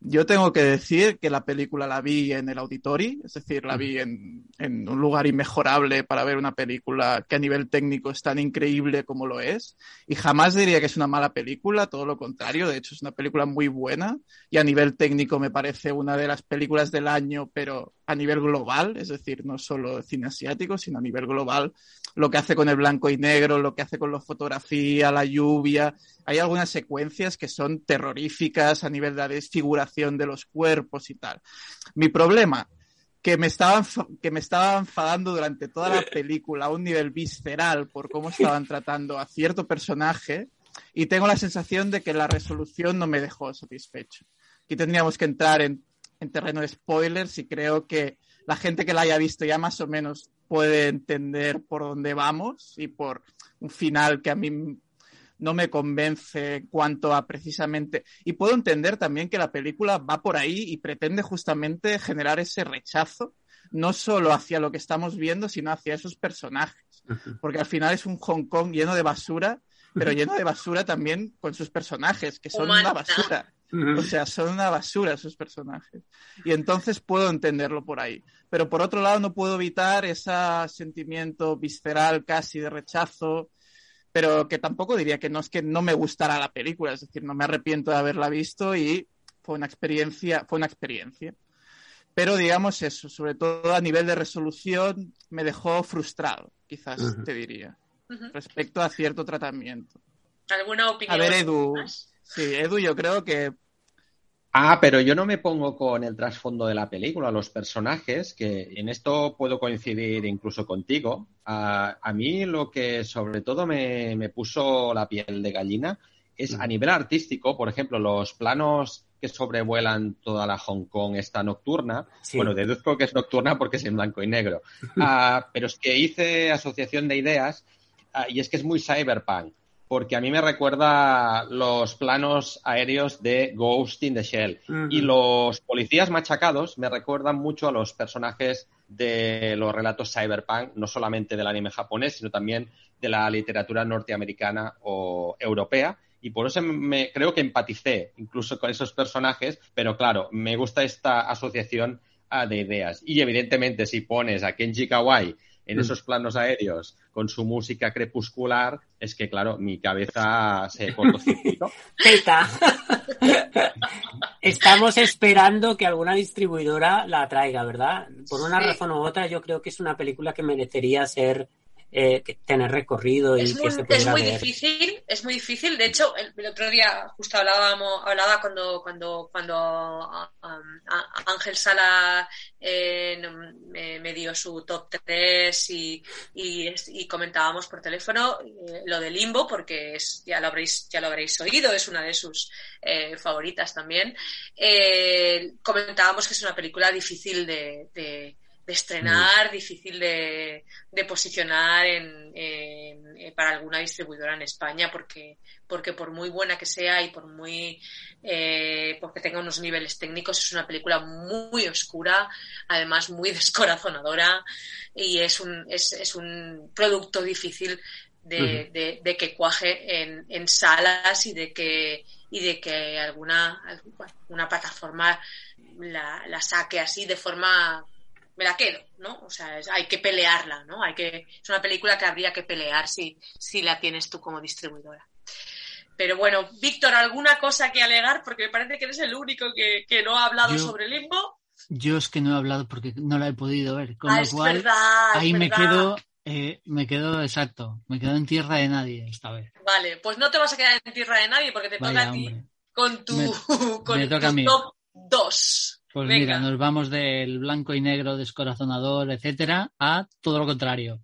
Yo tengo que decir que la película la vi en el Auditori, es decir, la vi en, en, un lugar inmejorable para ver una película que a nivel técnico es tan increíble como lo es. Y jamás diría que es una mala película, todo lo contrario, de hecho es una película muy buena y a nivel técnico me parece una de las películas del año, pero a nivel global, es decir, no solo cine asiático, sino a nivel global, lo que hace con el blanco y negro, lo que hace con la fotografía, la lluvia. Hay algunas secuencias que son terroríficas a nivel de desfiguración de los cuerpos y tal. Mi problema, que me estaba, que me estaba enfadando durante toda la película a un nivel visceral por cómo estaban tratando a cierto personaje, y tengo la sensación de que la resolución no me dejó satisfecho. Aquí tendríamos que entrar en, en terreno de spoilers y creo que la gente que la haya visto ya más o menos puede entender por dónde vamos y por un final que a mí no me convence en cuanto a precisamente... Y puedo entender también que la película va por ahí y pretende justamente generar ese rechazo, no solo hacia lo que estamos viendo, sino hacia esos personajes. Porque al final es un Hong Kong lleno de basura, pero lleno de basura también con sus personajes, que son una basura. O sea, son una basura esos personajes. Y entonces puedo entenderlo por ahí. Pero por otro lado, no puedo evitar ese sentimiento visceral casi de rechazo pero que tampoco diría que no es que no me gustara la película, es decir, no me arrepiento de haberla visto y fue una experiencia, fue una experiencia. Pero digamos eso, sobre todo a nivel de resolución, me dejó frustrado, quizás te diría, respecto a cierto tratamiento. ¿Alguna opinión? A ver, Edu, sí, Edu, yo creo que Ah, pero yo no me pongo con el trasfondo de la película, los personajes, que en esto puedo coincidir incluso contigo. A, mí lo que sobre todo me, puso la piel de gallina es a nivel artístico, por ejemplo, los planos que sobrevuelan toda la Hong Kong esta nocturna. Bueno, deduzco que es nocturna porque es en blanco y negro. *laughs* Ah, pero es que hice asociación de ideas ah, y es que es muy cyberpunk porque a mí me recuerda los planos aéreos de Ghost in the Shell. Y los policías machacados me recuerdan mucho a los personajes de los relatos cyberpunk, no solamente del anime japonés, sino también de la literatura norteamericana o europea. Y por eso me, creo que empaticé incluso con esos personajes, pero claro, me gusta esta asociación ah, de ideas. Y evidentemente, si pones a Kenji Kawai en mm. esos planos aéreos con su música crepuscular, es que, claro, mi cabeza se cortocircuitó. *laughs* Peta. Estamos esperando que alguna distribuidora la traiga, ¿verdad? Por una razón u otra, yo creo que es una película que merecería ser eh, tener recorrido y es que se pueda Es muy difícil, es muy difícil. De hecho, el, otro día justo hablábamos, hablaba cuando, cuando, cuando Ángel Sala eh, me, dio su top 3 y, y, comentábamos por teléfono eh, lo de Limbo, porque es, ya lo habréis, ya lo habréis oído, es una de sus favoritas también. comentábamos que es una película difícil de de estrenar, difícil de, de posicionar en, eh, para alguna distribuidora en España, porque, porque por muy buena que sea y por muy eh, porque tenga unos niveles técnicos, es una película muy oscura, además muy *laughs* descorazonadora, y es un, es, es un producto difícil de, de, que cuaje en, en, salas y de que y de que alguna una plataforma la, la saque así de forma me la quedo, ¿no? O sea, hay que pelearla, ¿no? Hay que, es una película que habría que pelear si, si la tienes tú como distribuidora. Pero bueno, Víctor, ¿alguna cosa que alegar? Porque me parece que eres el único que, no ha hablado sobre Limbo. Yo es que no he hablado porque no la he podido ver. Con ah, lo cual, ahí me quedo, eh, me quedo exacto, me quedo en tierra de nadie esta vez. Vale, pues no te vas a quedar en tierra de nadie porque te toca a ti con tu, *laughs* con tu top 2. Pues mira, nos vamos del blanco y negro descorazonador, etcétera, a todo lo contrario,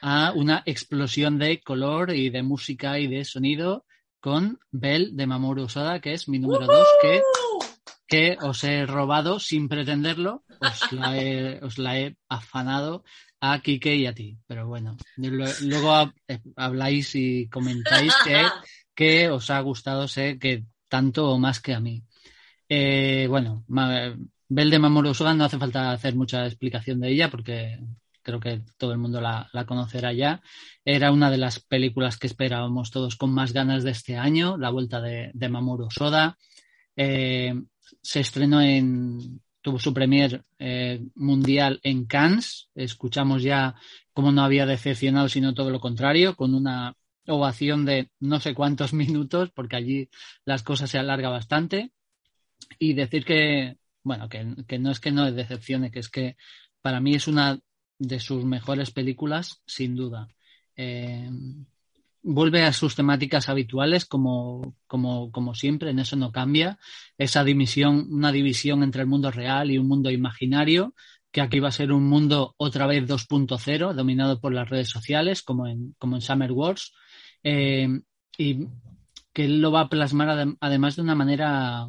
a una explosión de color y de música y de sonido con Bell de Mamoru Osoda, que es mi número dos, que, que os he robado sin pretenderlo, os la he, os la he afanado a Kike y a ti. Pero bueno, luego eh, habláis y comentáis que, *laughs* que os ha gustado, sé que tanto o más que a mí. Eh, bueno, Bel de Mamoru no hace falta hacer mucha explicación de ella porque creo que todo el mundo la, conocerá ya. Era una de las películas que esperábamos todos con más ganas de este año, la vuelta de, Mamoru Soda. Eh, se estrenó en, tuvo su premier eh, mundial en Cannes. Escuchamos ya cómo no había decepcionado, sino todo lo contrario, con una ovación de no sé cuántos *laughs* minutos, porque allí las cosas se alarga bastante. Y decir que bueno, que, no es que no decepcione, que es que para mí es una de sus mejores películas, sin duda. Eh, vuelve a sus temáticas habituales como, como, como, siempre, en eso no cambia. Esa división, una división entre el mundo real y un mundo imaginario, que aquí va a ser un mundo otra vez 2.0, dominado por las redes sociales, como en, como en Summer Wars. Eh, y que él lo va a plasmar adem- además de una manera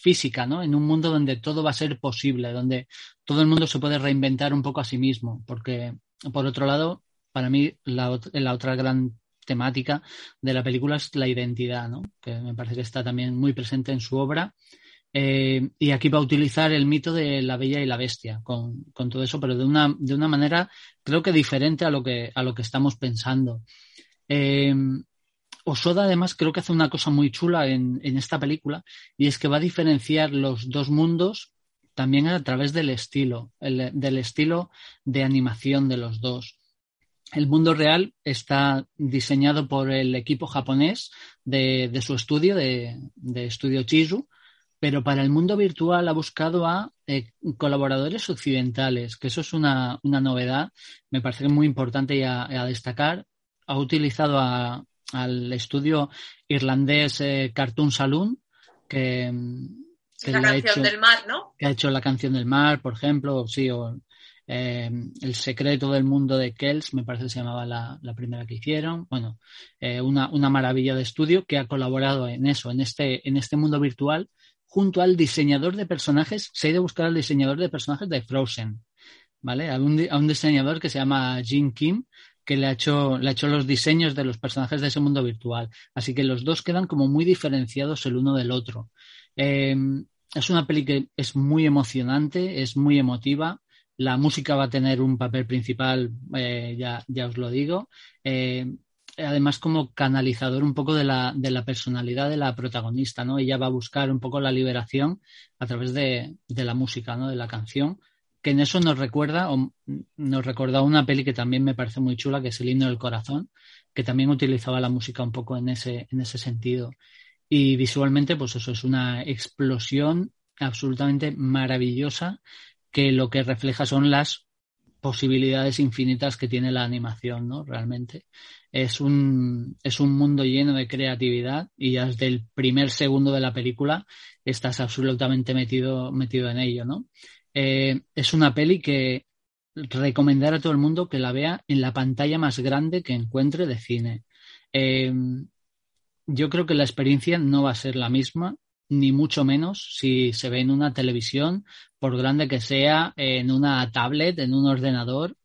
física, ¿no? En un mundo donde todo va a ser posible, donde todo el mundo se puede reinventar un poco a sí mismo, porque por otro lado, para mí la, ot- la otra gran temática de la película es la identidad, ¿no? Que me parece que está también muy presente en su obra. Eh, y aquí va a utilizar el mito de la bella y la bestia con, con todo eso, pero de una, de una manera creo que diferente a lo que, a lo que estamos pensando. Eh, Osoda además creo que hace una cosa muy chula en, en esta película y es que va a diferenciar los dos mundos también a través del estilo, el- del estilo de animación de los dos. El mundo real está diseñado por el equipo japonés de, de su estudio, de, Estudio Chizu, pero para el mundo virtual ha buscado a eh, colaboradores occidentales, que eso es una, una novedad, me parece muy importante y a destacar. Ha utilizado a- al estudio irlandés eh, Cartoon Saloon, que, que la canción hecho- del mar, ¿no? que ha hecho la canción del mar, por ejemplo, sí, o eh, El secreto del mundo de Kells, me parece que se llamaba la, la primera que hicieron. Bueno, eh, una, una maravilla de estudio que ha colaborado en eso, en este, en este mundo virtual, junto al diseñador de personajes. Se ha ido a buscar al diseñador de personajes de Frozen, ¿vale? A un, a un diseñador que se llama Jim Kim, que le ha, hecho, le ha hecho los diseños de los personajes de ese mundo virtual. Así que los dos quedan como muy diferenciados el uno del otro. Eh, es una peli que es muy emocionante, es muy emotiva. La música va a tener un papel principal, eh, ya, ya os lo digo. Eh, además, como canalizador un poco de la, de la personalidad de la protagonista, ¿no? Ella va a buscar un poco la liberación a través de, de la música, ¿no? De la canción. Que en eso nos recuerda, o nos recuerda una peli que también me parece muy chula, que es El himno del corazón, que también utilizaba la música un poco en ese, en ese sentido. Y visualmente, pues eso es una explosión absolutamente maravillosa que lo que refleja son las posibilidades infinitas que tiene la animación, ¿no? Realmente. Es un, es un mundo lleno de creatividad y desde el primer segundo de la película estás absolutamente metido, metido en ello, ¿no? Eh, es una peli que recomendar a todo el mundo que la vea en la pantalla más grande que encuentre de cine. Eh, yo creo que la experiencia no va a ser la misma, ni mucho menos si se ve en una televisión, por grande que sea, en una tablet, en un ordenador,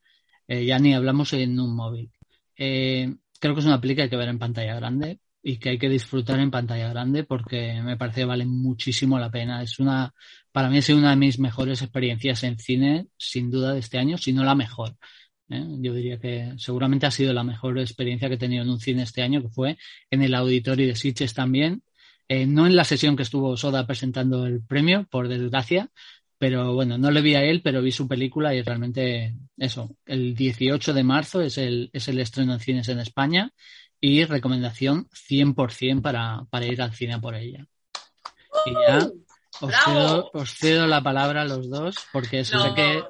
eh, ya ni hablamos en un móvil. Eh, creo que es una hay que ver en pantalla grande y que hay que disfrutar en pantalla grande porque me parece que vale muchísimo la pena. Es una, para mí ha sido una de mis mejores experiencias en cine, sin duda, de este año, si no la mejor. ¿eh? Yo diría que seguramente ha sido la mejor experiencia que he tenido en un cine este año, que fue en el auditorio de Sitges también. Eh, no en la sesión que estuvo Soda presentando el premio, por desgracia, pero bueno, no le vi a él, pero vi su película y realmente eso, el 18 de marzo es el, es el estreno en cines en España y recomendación 100% para, para ir al cine a por ella. Y ya os cedo, os cedo la palabra a los dos porque eso No, sé que,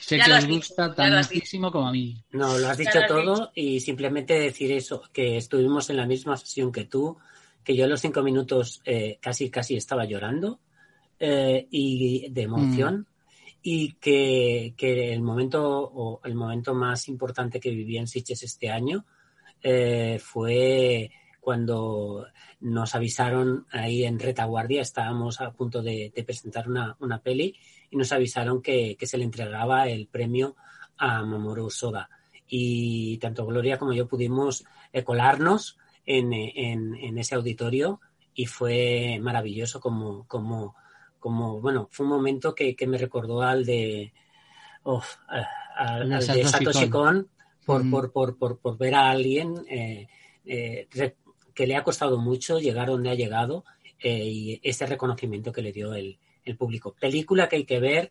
sé que os dicho, gusta tantísimo como a mí. No, lo has dicho lo has todo y simplemente decir eso, que estuvimos en la misma sesión que tú, que yo a los cinco minutos eh, casi casi estaba llorando eh, y de emoción y que, que el momento o el momento más importante que viví en Sitges este año eh, fue cuando nos avisaron ahí en retaguardia, estábamos a punto de, de presentar una, una peli y nos avisaron que, que se le entregaba el premio a Mamoru Soda. Y tanto Gloria como yo pudimos eh, colarnos en, en, en ese auditorio y fue maravilloso como, como, como bueno, fue un momento que, que me recordó al de, oh, al de Satoshi Kon. Por, Mm. por, por, por, por ver a alguien eh, eh, que le ha costado mucho llegar donde ha llegado eh, y ese reconocimiento que le dio el, el público. Película que hay que ver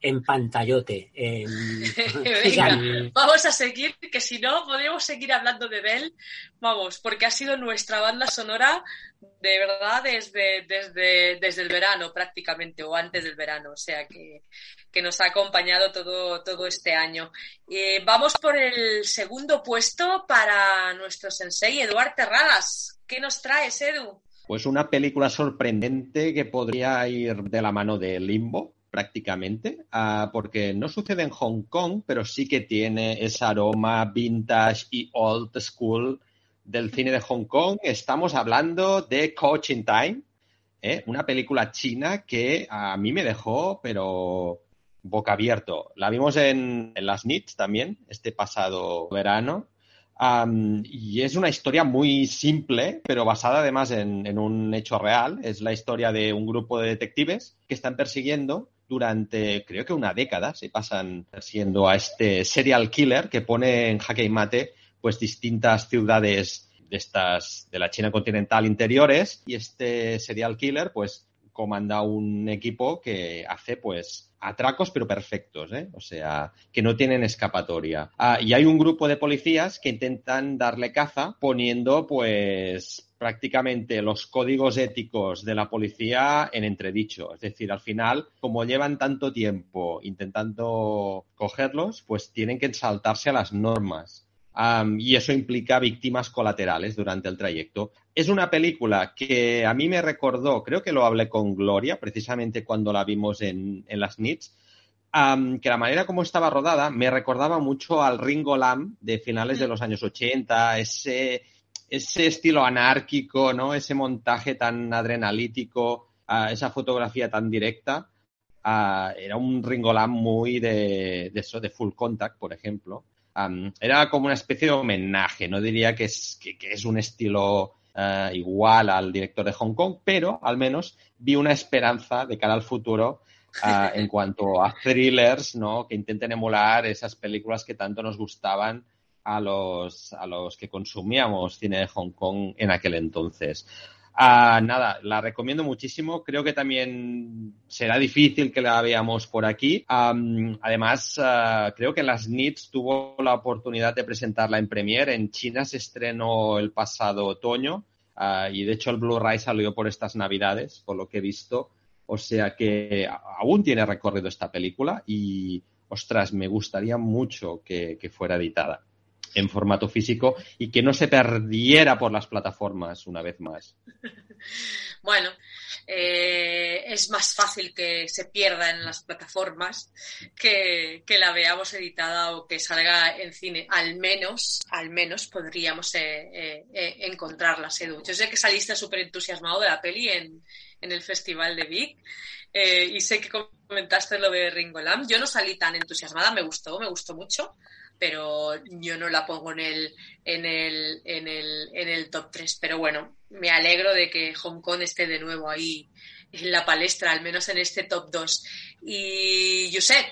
en pantallote. en- *laughs* Venga, vamos a seguir, que si no podemos seguir hablando de Bell, vamos, porque ha sido nuestra banda sonora de verdad desde, desde, desde el verano prácticamente, o antes del verano, o sea que, que nos ha acompañado todo, todo este año. Eh, vamos por el segundo puesto para nuestro sensei Eduard Terradas. ¿Qué nos traes, Edu? Pues una película sorprendente que podría ir de la mano de Limbo, prácticamente, ah, porque no sucede en Hong Kong, pero sí que tiene ese aroma vintage y old school del cine de Hong Kong. Estamos hablando de Coaching Time, ¿eh? una película china que a mí me dejó, pero boca abierto. La vimos en, las NITs también, este pasado verano. Y es una historia muy simple, pero basada además en, un hecho real. Es la historia de un grupo de detectives que están persiguiendo durante, creo que una década, se pasan persiguiendo a este serial killer que pone en jaque y mate pues distintas ciudades de estas de la China continental interiores y este serial killer pues comanda un equipo que hace pues atracos pero perfectos, ¿eh? o sea, que no tienen escapatoria. Ah, y hay un grupo de policías que intentan darle caza poniendo pues prácticamente los códigos éticos de la policía en entredicho. Es decir, al final, como llevan tanto tiempo intentando cogerlos, pues tienen que saltarse a las normas. Um, y eso implica víctimas colaterales durante el trayecto. Es una película que a mí me recordó, creo que lo hablé con Gloria, precisamente cuando la vimos en, en las NITs, um, que la manera como estaba rodada me recordaba mucho al Ringo Lam de finales de los años 80, ese, ese estilo anárquico, ¿no? ese montaje tan adrenalítico, uh, esa fotografía tan directa. Uh, era un Ringo Lam muy de, eso, de full contact, por ejemplo. Um, era como una especie de homenaje, no diría que es, que, es un estilo uh, igual al director de Hong Kong, pero al menos vi una esperanza de cara al futuro uh, en cuanto a thrillers, ¿no? Que intenten emular esas películas que tanto nos gustaban a los, a los que consumíamos cine de Hong Kong en aquel entonces. Uh, nada, la recomiendo muchísimo. Creo que también será difícil que la veamos por aquí. Además, uh, creo que las NITs tuvo la oportunidad de presentarla en Premiere. En China se estrenó el pasado otoño uh, y de hecho el Blu-ray salió por estas navidades, por lo que he visto. O sea que aún tiene recorrido esta película y, ostras, me gustaría mucho que fuera editada en formato físico y que no se perdiera por las plataformas una vez más. *laughs* Bueno, eh, es más fácil que se pierda en las plataformas que, que, la veamos editada o que salga en cine. Al menos, al menos podríamos eh, eh, eh encontrarla, Edu. Yo sé que saliste súper entusiasmado de la peli en, en el Festival de Vic. Eh, y sé que comentaste lo de Ringo Lam. Yo no salí tan entusiasmada, me gustó, me gustó mucho pero yo no la pongo en el, en el, en el, en el top 3. Pero bueno, me alegro de que Hong Kong esté de nuevo ahí en la palestra, al menos en este top 2. Y Josep,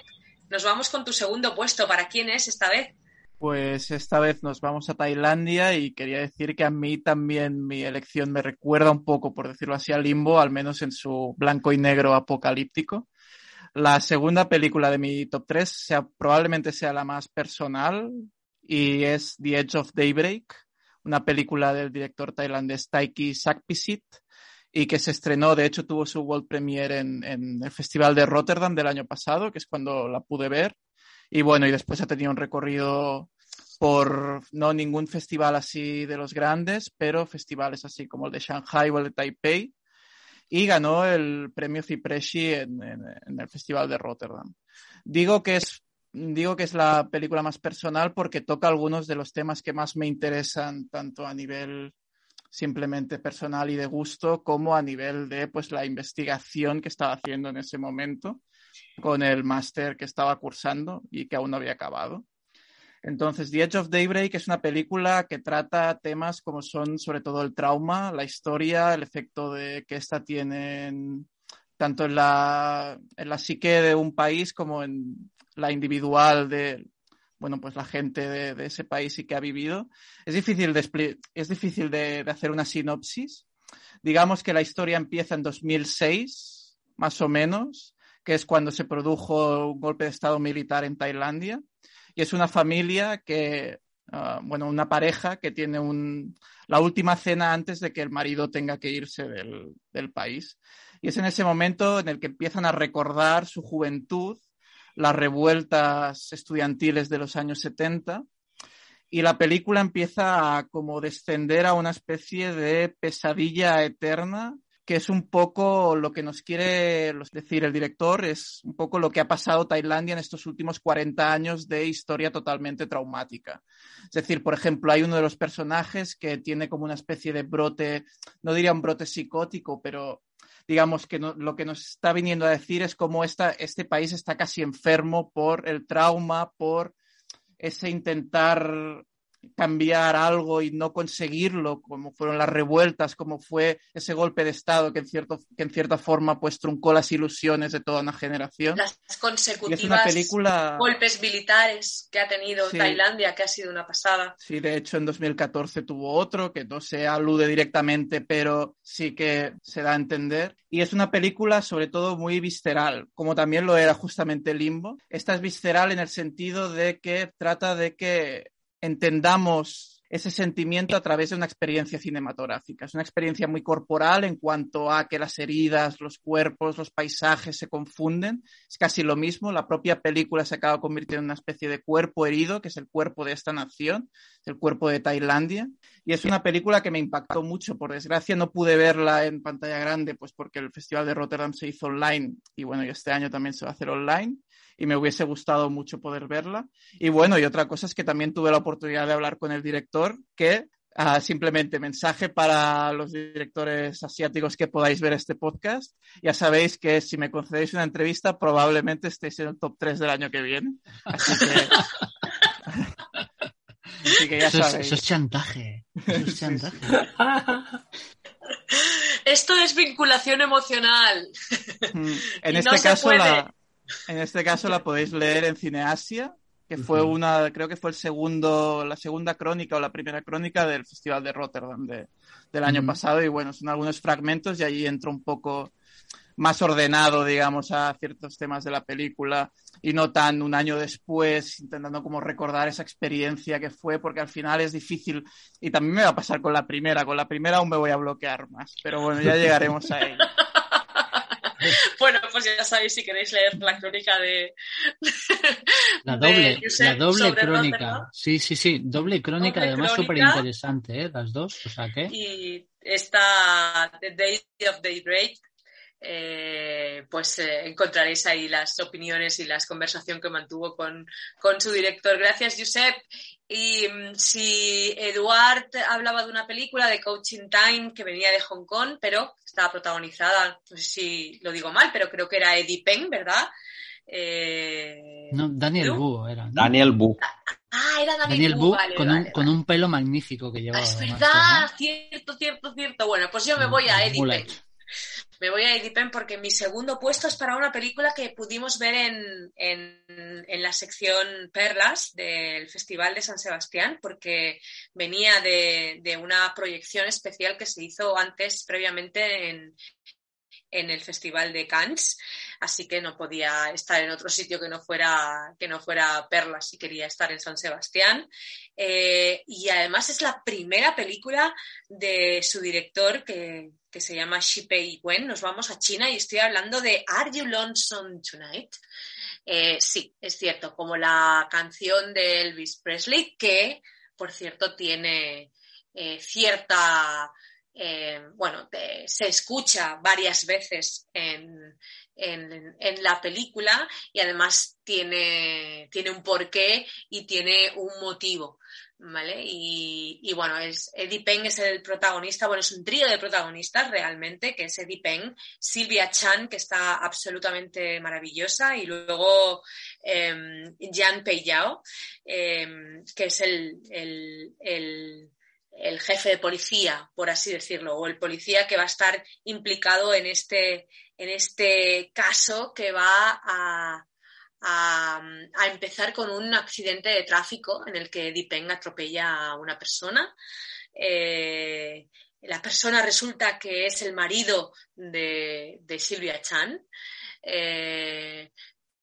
nos vamos con tu segundo puesto. ¿Para quién es esta vez? Pues esta vez nos vamos a Tailandia y quería decir que a mí también mi elección me recuerda un poco, por decirlo así, a Limbo, al menos en su blanco y negro apocalíptico. La segunda película de mi top 3 sea, probablemente sea la más personal y es The Edge of Daybreak, una película del director tailandés Taiki Sakpisit y que se estrenó, de hecho tuvo su world premiere en, en, el Festival de Rotterdam del año pasado, que es cuando la pude ver. Y bueno, y después ha tenido un recorrido por no ningún festival así de los grandes, pero festivales así como el de Shanghai o el de Taipei y ganó el premio Cipresci en, en, el Festival de Rotterdam. Digo que es digo que es la película más personal porque toca algunos de los temas que más me interesan tanto a nivel simplemente personal y de gusto como a nivel de pues la investigación que estaba haciendo en ese momento con el máster que estaba cursando y que aún no había acabado. Entonces, The Edge of Daybreak es una película que trata temas como son sobre todo el trauma, la historia, el efecto que esta tiene en, tanto en la, en la psique de un país como en la individual de bueno, pues la gente de, ese país y que ha vivido. Es difícil, de, es difícil de hacer una sinopsis. Digamos que la historia empieza en 2006, más o menos, que es cuando se produjo un golpe de Estado militar en Tailandia y es una familia que, uh, bueno, una pareja que tiene un, la última cena antes de que el marido tenga que irse del, del país. Y es en ese momento en el que empiezan a recordar su juventud, las revueltas estudiantiles de los años 70 y la película empieza a como descender a una especie de pesadilla eterna que es un poco lo que nos quiere decir el director, es un poco lo que ha pasado Tailandia en estos últimos 40 años de historia totalmente traumática. Es decir, por ejemplo, hay uno de los personajes que tiene como una especie de brote, no diría un brote psicótico, pero digamos que lo que nos está viniendo a decir es cómo esta, este país está casi enfermo por el trauma, por ese intentar cambiar algo y no conseguirlo, como fueron las revueltas, como fue ese golpe de Estado que en, cierto, que en cierta forma pues truncó las ilusiones de toda una generación. Las consecutivas película... golpes militares que ha tenido Tailandia, que ha sido una pasada. Sí, de hecho en 2014 tuvo otro, que no se alude directamente, pero sí que se da a entender. Y es una película sobre todo muy visceral, como también lo era justamente Limbo. Esta es visceral en el sentido de que trata de que entendamos ese sentimiento a través de una experiencia cinematográfica. Es una experiencia muy corporal en cuanto a que las heridas, los cuerpos, los paisajes se confunden. Es casi lo mismo. La propia película se acaba convirtiendo en una especie de cuerpo herido, que es el cuerpo de esta nación, el cuerpo de Tailandia. Y es una película que me impactó mucho. Por desgracia no pude verla en pantalla grande, pues porque el Festival de Rotterdam se hizo online y bueno, y este año también se va a hacer online y me hubiese gustado mucho poder verla. Y bueno, y otra cosa es que también tuve la oportunidad de hablar con el director, que uh, simplemente mensaje para los directores asiáticos que podáis ver este podcast. Ya sabéis que si me concedéis una entrevista, probablemente estéis en el top 3 del año que viene. Así que... *laughs* Así que ya eso, sabéis. Es, eso es chantaje. Eso es *laughs* chantaje. Esto es vinculación emocional. En Y este no caso, la, en este caso la podéis leer en Cineasia, que fue una, creo que fue el segundo, la segunda crónica o la primera crónica del Festival de Rotterdam de- del año Ujú. pasado. Y bueno, son algunos fragmentos y allí entro un poco más ordenado, digamos, a ciertos temas de la película y no tan un año después, intentando como recordar esa experiencia que fue, porque al final es difícil y también me va a pasar con la primera, con la primera aún me voy a bloquear más, pero bueno, ya llegaremos a *laughs* ello. *laughs* Bueno, pues ya sabéis si queréis leer la crónica de. La doble, la doble crónica. Rotterdam. Sí, sí, sí, doble crónica, Doble además súper interesante, ¿eh? Las dos, o sea que... Y está The Day of Daybreak. eh, pues eh, encontraréis ahí las opiniones y las conversación que mantuvo con, con su director. Gracias, Josep. Y mm, si Eduard hablaba de una película de Coaching Time que venía de Hong Kong, pero estaba protagonizada, no sé si lo digo mal, pero creo que era Eddie Peng, ¿verdad? Eh, No, Daniel ¿Lu? Wu era. ¿no? Daniel Bu. Ah, era Daniel, Daniel Wu, Wu vale, con, vale, un, vale. con un pelo magnífico que llevaba. Es además, verdad, cierto, cierto, cierto. Bueno, pues yo me voy a Eddie Mullet. Me voy a Eddie Penn porque mi segundo puesto es para una película que pudimos ver en, en- la sección Perlas del Festival de San Sebastián, porque venía de, de una proyección especial que se hizo antes, previamente, en, en el Festival de Cannes, así que no podía estar en otro sitio que no fuera, que no fuera Perlas y quería estar en San Sebastián. Eh, y además es la primera película de su director que, que se llama Shipei Wen. Nos vamos a China y estoy hablando de Are You Lonesome Tonight? Eh, sí, es cierto, como la canción de Elvis Presley, que por cierto tiene eh, cierta, eh, bueno, se escucha varias veces en, en- en la película y además tiene, tiene un porqué y tiene un motivo. ¿Vale? Y, y bueno, es, Eddie Peng es el protagonista, bueno, es un trío de protagonistas realmente, que es Eddie Peng, Silvia Chan, que está absolutamente maravillosa, y luego eh, Jan Peiyao, eh, que es el, el, el- el jefe de policía, por así decirlo, o el policía que va a estar implicado en este, en este caso que va a, a, empezar con un accidente de tráfico en el que Dipeng atropella a una persona. Eh, la persona resulta que es el marido de, de Silvia Chan. Eh,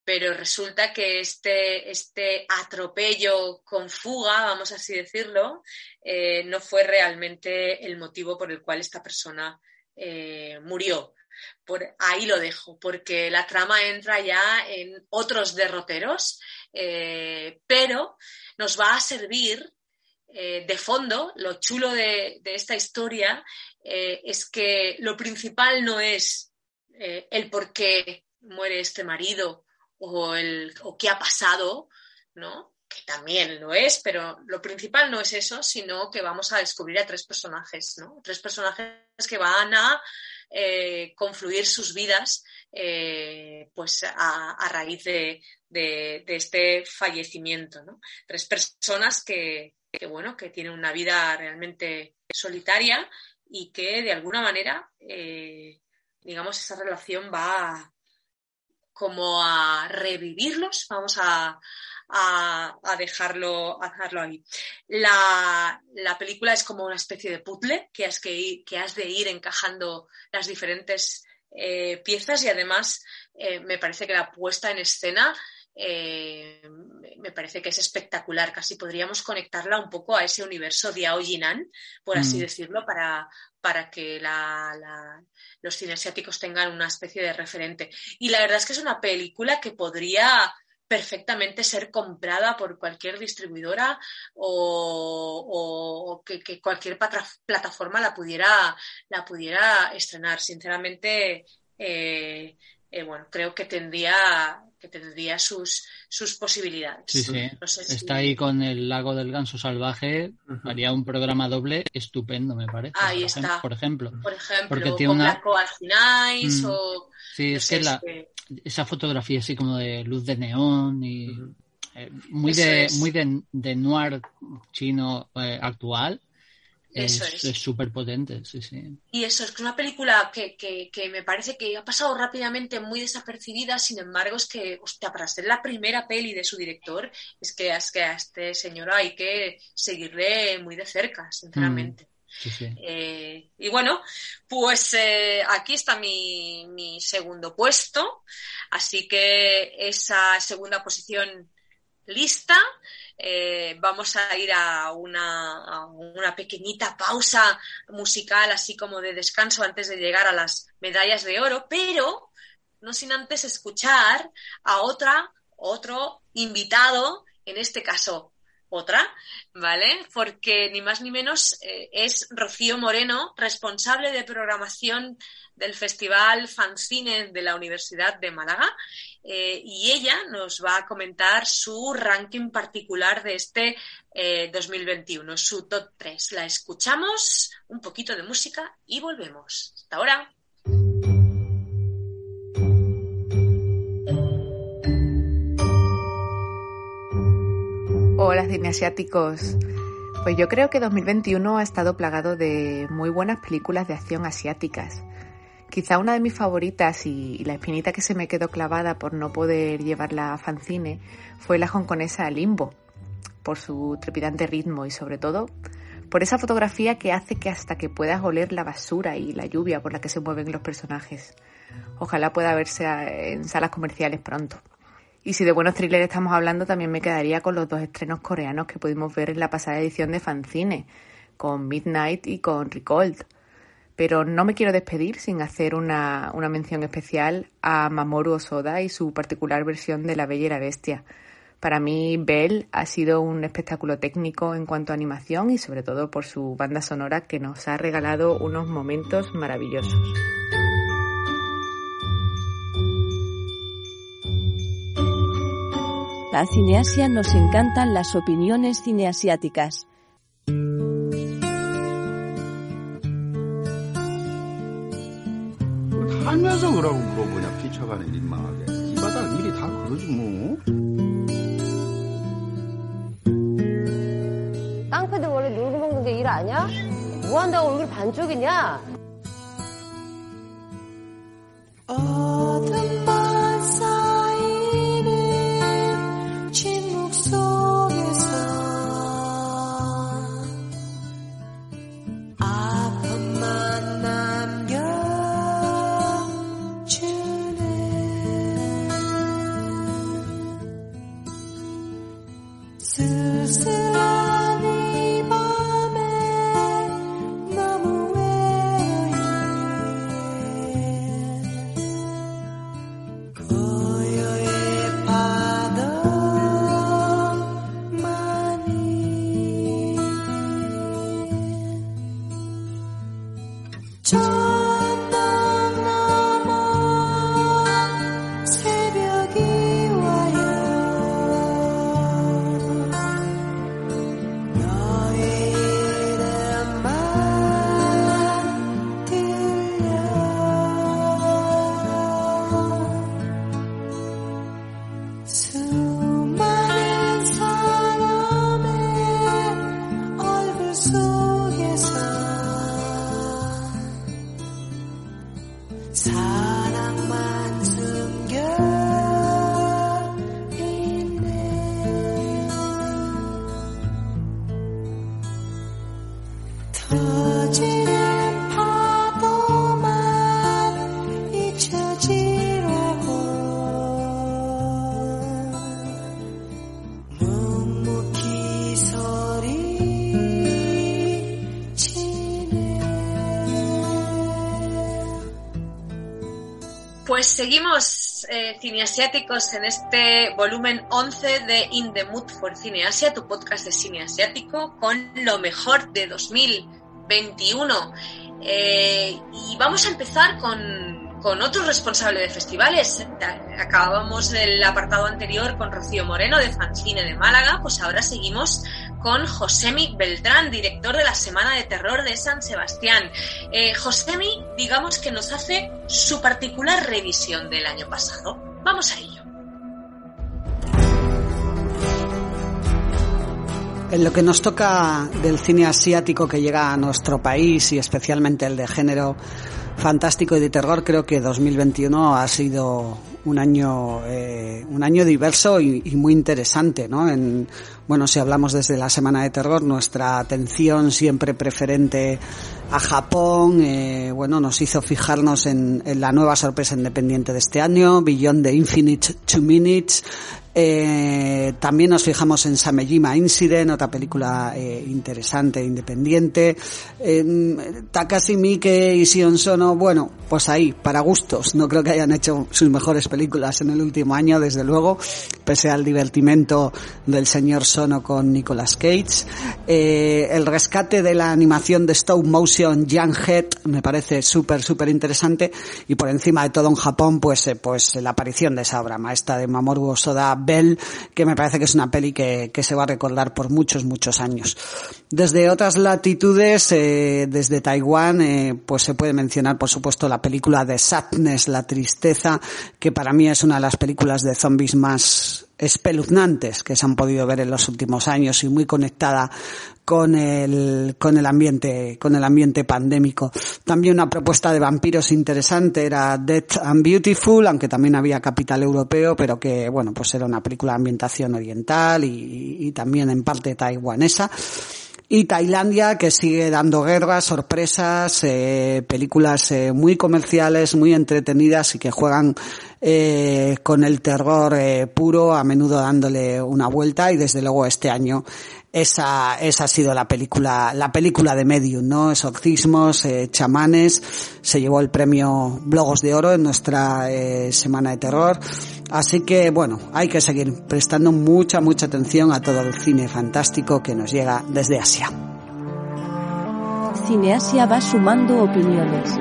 pero resulta que este, este atropello con fuga, vamos así decirlo, eh, no fue realmente el motivo por el cual esta persona murió. Por ahí lo dejo, porque la trama entra ya en otros derroteros, eh, pero nos va a servir eh, de fondo, lo chulo de, de esta historia eh, es que lo principal no es el por qué muere este marido o, el, o qué ha pasado, ¿no? que también lo es, pero lo principal no es eso, sino que vamos a descubrir a tres personajes, ¿no? Tres personajes que van a eh, confluir sus vidas eh, pues a, raíz de, este fallecimiento. Tres personas que, que, bueno, que tienen una vida realmente solitaria y que de alguna manera, eh, digamos, esa relación va como a revivirlos, vamos a, a, a, dejarlo, a dejarlo ahí. La, la, película es como una especie de puzzle que has, que, ir, que has de ir encajando las diferentes eh, piezas y además eh, me parece que la puesta en escena eh, me parece que es espectacular. Casi podríamos conectarla un poco a ese universo de Aojinan, por así mm. decirlo, para, para que la, la, los cines asiáticos tengan una especie de referente. Y la verdad es que es una película que podría perfectamente ser comprada por cualquier distribuidora o, o, o que, que, cualquier plataforma la pudiera, la pudiera estrenar. Sinceramente, eh, eh, bueno, creo que tendría que tendría sus, sus posibilidades. Sí, sí. No sé si... Está ahí con el lago del ganso salvaje, uh -huh. haría un programa doble estupendo, me parece. Ahí por está. Ejemplo, por ejemplo. Por ejemplo, Porque tiene una... Nice, mm. o... Sí, no es sé, que, la, que, esa fotografía así como de luz de neón y uh -huh. eh, muy, de, es. muy de, de noir chino eh, actual eso es súper es. potente, sí, sí. Y eso, es una película que, que, que, me parece que ha pasado rápidamente muy desapercibida, sin embargo, es que, hostia, para ser la primera peli de su director, es que, es que a este señor hay que seguirle muy de cerca, sinceramente. Mm. Eh, y bueno, pues eh, aquí está mi, mi, segundo puesto, así que esa segunda posición lista eh, vamos a ir a una, a una, pequeñita pausa musical, así como de descanso antes de llegar a las medallas de oro, pero no sin antes escuchar a otra, otro invitado, en este caso otra, ¿vale? Porque ni más ni menos eh, es Rocío Moreno, responsable de programación del Festival Fanzine de la Universidad de Málaga, eh, y ella nos va a comentar su ranking particular de este eh, 2021, su top 3. La escuchamos, un poquito de música y volvemos. Hasta ahora. Hola, cineasiáticos. Pues yo creo que 2021 ha estado plagado de muy buenas películas de acción asiáticas. Quizá una de mis favoritas y, la espinita que se me quedó clavada por no poder llevarla a fancine fue la hongkonesa Limbo, por su trepidante ritmo y sobre todo por esa fotografía que hace que hasta que puedas oler la basura y la lluvia por la que se mueven los personajes. Ojalá pueda verse en salas comerciales pronto. Y si de buenos thrillers estamos hablando, también me quedaría con los dos estrenos coreanos que pudimos ver en la pasada edición de Fancine, con Midnight y con Recold. Pero no me quiero despedir sin hacer una, una mención especial a Mamoru Osoda y su particular versión de La Bella y la Bestia. Para mí, Belle ha sido un espectáculo técnico en cuanto a animación y sobre todo por su banda sonora que nos ha regalado unos momentos maravillosos. A Cineasia nos encantan las opiniones cineasiáticas. 살면서 그러고 물어보냐 피쳐가는 민망하게 이 바닥 미리 다 그러지 뭐 깡패들 원래 놀고 먹는 게 일 아니야? 뭐 한다고 얼굴 반쪽이냐? 어둠 천당 Seguimos eh, cineasiáticos en este volumen 11 de In the Mood for Cineasia, tu podcast de cine asiático, con lo mejor de 2021. Eh, y vamos a empezar con, con otro responsable de festivales. Acabamos el apartado anterior con Rocío Moreno de Fancine de Málaga, pues ahora seguimos con Josemi Beltrán, director de la Semana de Terror de San Sebastián. Eh, Josemi, digamos que nos hace su particular revisión del año pasado. Vamos a ello. En lo que nos toca del cine asiático que llega a nuestro país y especialmente el de género fantástico y de terror, creo que 2021 ha sido un año eh, un año diverso y, y, muy interesante, ¿no? En, bueno, si hablamos desde la semana de terror, nuestra atención siempre preferente a Japón, eh, bueno, nos hizo fijarnos en, en, la nueva sorpresa independiente de este año, Beyond the Infinite Two Minutes. Eh, también nos fijamos en Samejima Incident, otra película eh, interesante, independiente. Eh, Takashi Miike y Sion Sono, bueno, pues ahí, para gustos. No creo que hayan hecho sus mejores películas en el último año, desde luego, pese al divertimento del señor Sono con Nicolas Cage. el rescate de la animación de stop motion Young Head me parece súper, súper interesante. Y por encima de todo en Japón, pues, pues la aparición de esa obra maestra de Mamoru Osoda Bell, que me parece que es una peli que, que, se va a recordar por muchos, muchos años. Desde otras latitudes, eh, desde Taiwán, eh, pues se puede mencionar, por supuesto, la película de Sadness, La Tristeza, que para mí es una de las películas de zombies más espeluznantes que se han podido ver en los últimos años y muy conectada con el, con el ambiente, con el ambiente pandémico. También una propuesta de vampiros interesante era Death and Beautiful, aunque también había capital europeo, pero que, bueno, pues era una película de ambientación oriental y, y también en parte taiwanesa y Tailandia que sigue dando guerras, sorpresas, eh, películas eh, muy comerciales, muy entretenidas y que juegan eh, con el terror puro, a menudo dándole una vuelta y desde luego este año esa, esa ha sido la película, la película de Medium, ¿no? Exorcismos, eh, chamanes, se llevó el premio Blogos de Oro en nuestra eh, semana de terror. Así que, bueno, hay que seguir prestando mucha, mucha atención a todo el cine fantástico que nos llega desde Asia. Cineasia va sumando opiniones.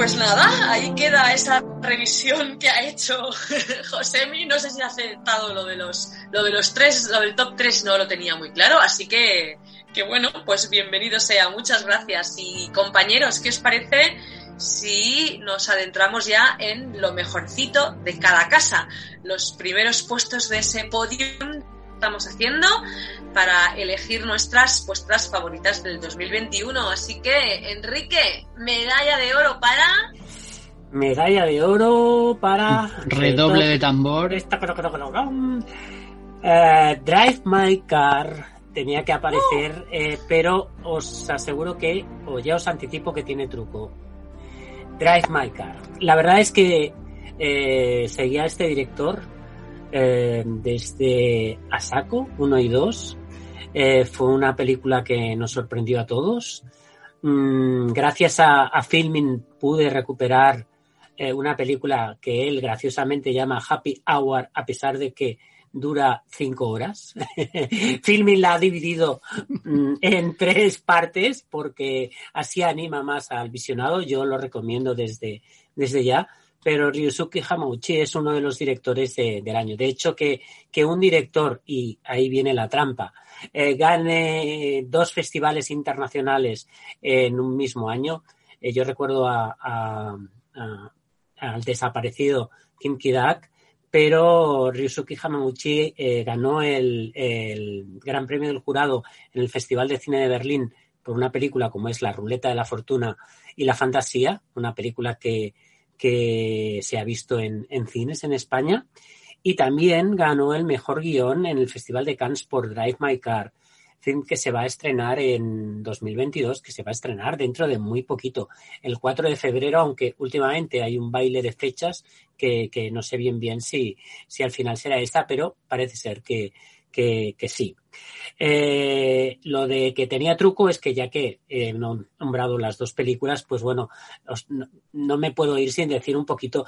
Pues nada, ahí queda esa revisión que ha hecho *laughs* Josemi. No sé si ha aceptado lo de los, lo de los tres, lo del top 3 no lo tenía muy claro, así que, que bueno, pues bienvenido sea. Muchas gracias. Y compañeros, ¿qué os parece si nos adentramos ya en lo mejorcito de cada casa? Los primeros puestos de ese podium estamos haciendo para elegir nuestras puestas favoritas del 2021. Así que, Enrique, medalla de oro para... Medalla de oro para... *laughs* Redoble de tambor. Uh, Drive My Car tenía que aparecer, oh. eh, pero os aseguro que, o ya os anticipo que tiene truco. Drive My Car. La verdad es que eh, seguía este director eh, desde Asako 1 y 2. Eh, fue una película que nos sorprendió a todos. Mm, gracias a, a, Filming pude recuperar eh, una película que él graciosamente llama Happy Hour, a pesar de que dura cinco horas. *laughs* Filmin la ha dividido mm, en tres partes porque así anima más al visionado. Yo lo recomiendo desde, desde ya. Pero Ryusuke Hamauchi es uno de los directores de- del año. De hecho, que, que un director, y ahí viene la trampa, eh, gane dos festivales internacionales en un mismo año. Eh, yo recuerdo a- al desaparecido Kim Kidak, pero Ryusuke Hamaguchi eh, ganó el, el Gran Premio del Jurado en el Festival de Cine de Berlín por una película como es La Ruleta de la Fortuna y La Fantasía, una película que, que se ha visto en, en cines en España. Y también ganó el mejor guion en el Festival de Cannes por Drive My Car, film que se va a estrenar en 2022, que se va a estrenar dentro de muy poquito, el 4 de febrero, aunque últimamente hay un baile de fechas que, que no sé bien bien si, si al final será esta, pero parece ser que, que, que sí. Eh, lo de que tenía truco es que ya que he nombrado las dos películas, pues bueno, no, no me puedo ir sin decir un poquito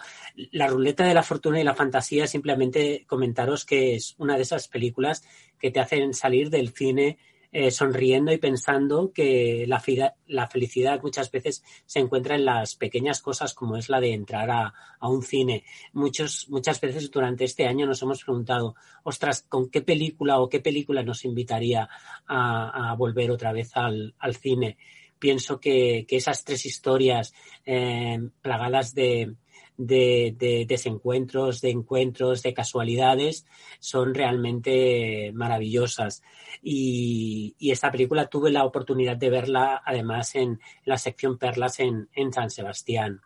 la ruleta de la fortuna y la fantasía, simplemente comentaros que es una de esas películas que te hacen salir del cine eh, sonriendo y pensando que la, la felicidad muchas veces se encuentra en las pequeñas cosas como es la de entrar a, a un cine. Muchos, muchas veces durante este año nos hemos preguntado, ostras, ¿con qué película o qué película nos invitaría a, a volver otra vez al, al cine? Pienso que, que esas tres historias eh, plagadas de, de, de desencuentros, de encuentros, de casualidades, son realmente maravillosas. Y, esta película tuve la oportunidad de verla además en la sección Perlas en, San Sebastián.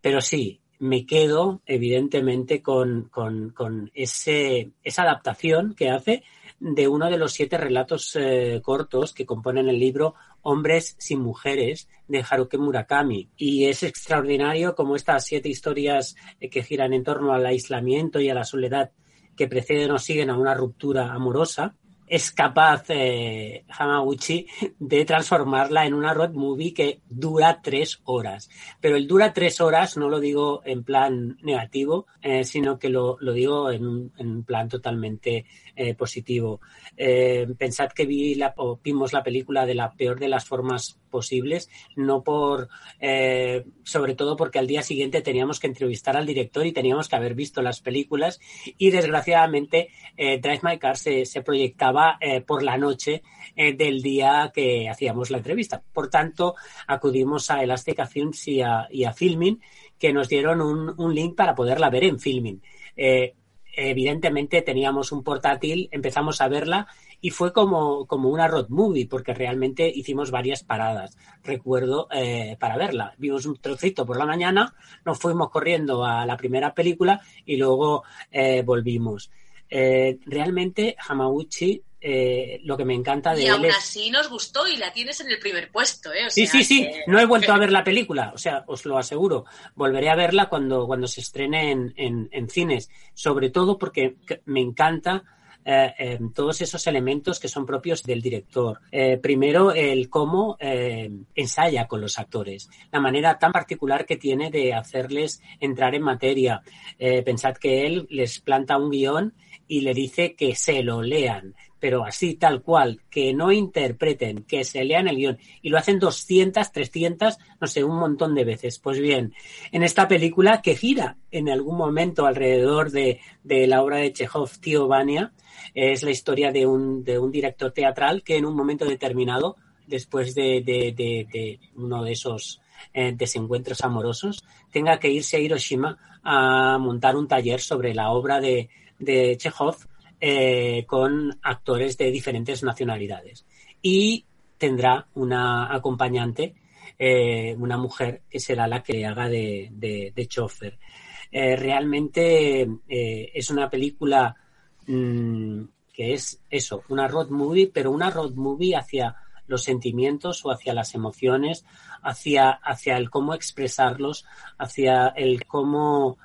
Pero sí, me quedo evidentemente con, con, esa adaptación que hace de uno de los siete relatos eh, cortos que componen el libro Hombres sin mujeres de Haruki Murakami. Y es extraordinario como estas siete historias eh, que giran en torno al aislamiento y a la soledad que preceden o siguen a una ruptura amorosa, es capaz eh, Hamaguchi de transformarla en una road movie que dura tres horas. Pero el dura tres horas no lo digo en plan negativo, sino que lo, lo digo en en plan totalmente eh, positivo. Eh, pensad que vi la, o vimos la película de la peor de las formas posibles, no por, eh, sobre todo porque al día siguiente teníamos que entrevistar al director y teníamos que haber visto las películas y desgraciadamente Drive My Car se, proyectaba por la noche del día que hacíamos la entrevista. Por tanto, acudimos a Elástica Films y a, y a Filmin que nos dieron un, link para poderla ver en Filmin. Eh, evidentemente teníamos un portátil, empezamos a verla y fue como, como una road movie, porque realmente hicimos varias paradas, recuerdo, eh, para verla. Vimos un trocito por la mañana, nos fuimos corriendo a la primera película y luego eh, volvimos. Eh, realmente Hamaguchi, eh, lo que me encanta de Y él aún es... así nos gustó y la tienes en el primer puesto, ¿eh? O Sí, sea sí, sí. que- No he vuelto a *laughs* ver la película, o sea, os lo aseguro. Volveré a verla cuando, cuando se estrene en, en- en cines, sobre todo porque me encanta eh, eh, todos esos elementos que son propios del director. Eh, primero, el cómo ensaya con los actores, la manera tan particular que tiene de hacerles entrar en materia. Pensad que él les planta un guion y le dice que se lo lean, pero así tal cual, que no interpreten, que se lean el guion. Y lo hacen 200, 300, no sé, un montón de veces. Pues bien, en esta película que gira en algún momento alrededor de, de la obra de Chekhov, Tío Vania, es la historia de un, de un director teatral que en un momento determinado, después de, de- uno de esos eh, desencuentros amorosos, tenga que irse a Hiroshima a montar un taller sobre la obra de, de Chekhov eh, con actores de diferentes nacionalidades. Y tendrá una acompañante, eh, una mujer que será la que le haga de, de, chofer. Eh, realmente es una película mm, que es eso, una road movie, pero una road movie hacia los sentimientos o hacia las emociones, hacia, hacia el cómo expresarlos, hacia el cómo,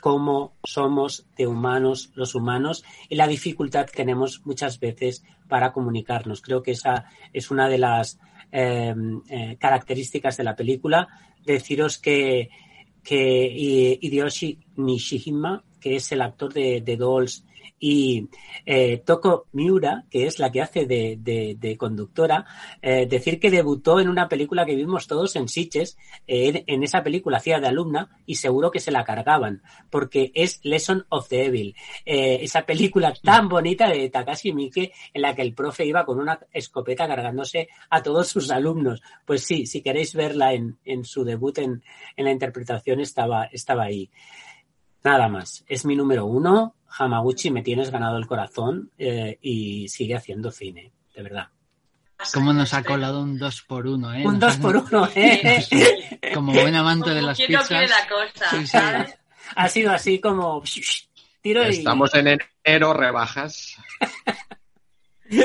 cómo somos de humanos los humanos y la dificultad que tenemos muchas veces para comunicarnos. Creo que esa es una de las eh, eh, características de la película. Deciros que, que Hideyoshi Nishihima que es el actor de Dolls, y eh, Toko Miura, que es la que hace de, de- de conductora, eh, decir que debutó en una película que vimos todos en Sitges, eh, en, esa película hacía de alumna y seguro que se la cargaban, porque es Lesson of the Evil, eh, esa película tan bonita de Takashi Miike en la que el profe iba con una escopeta cargándose a todos sus alumnos. Pues sí, si queréis verla en, en su debut en, en la interpretación estaba, estaba ahí. Nada más, es mi número uno. Hamaguchi, me tienes ganado el corazón eh, y sigue haciendo cine, de verdad. Cómo nos ha colado un 2 por 1 ¿eh? Un Nos dos ha- por uno, *laughs* ¿eh? Como buen amante de las pizzas. la cosa, Sí, sí. ¿sabes? Ha sido así como tiro y Estamos en enero, rebajas. *laughs*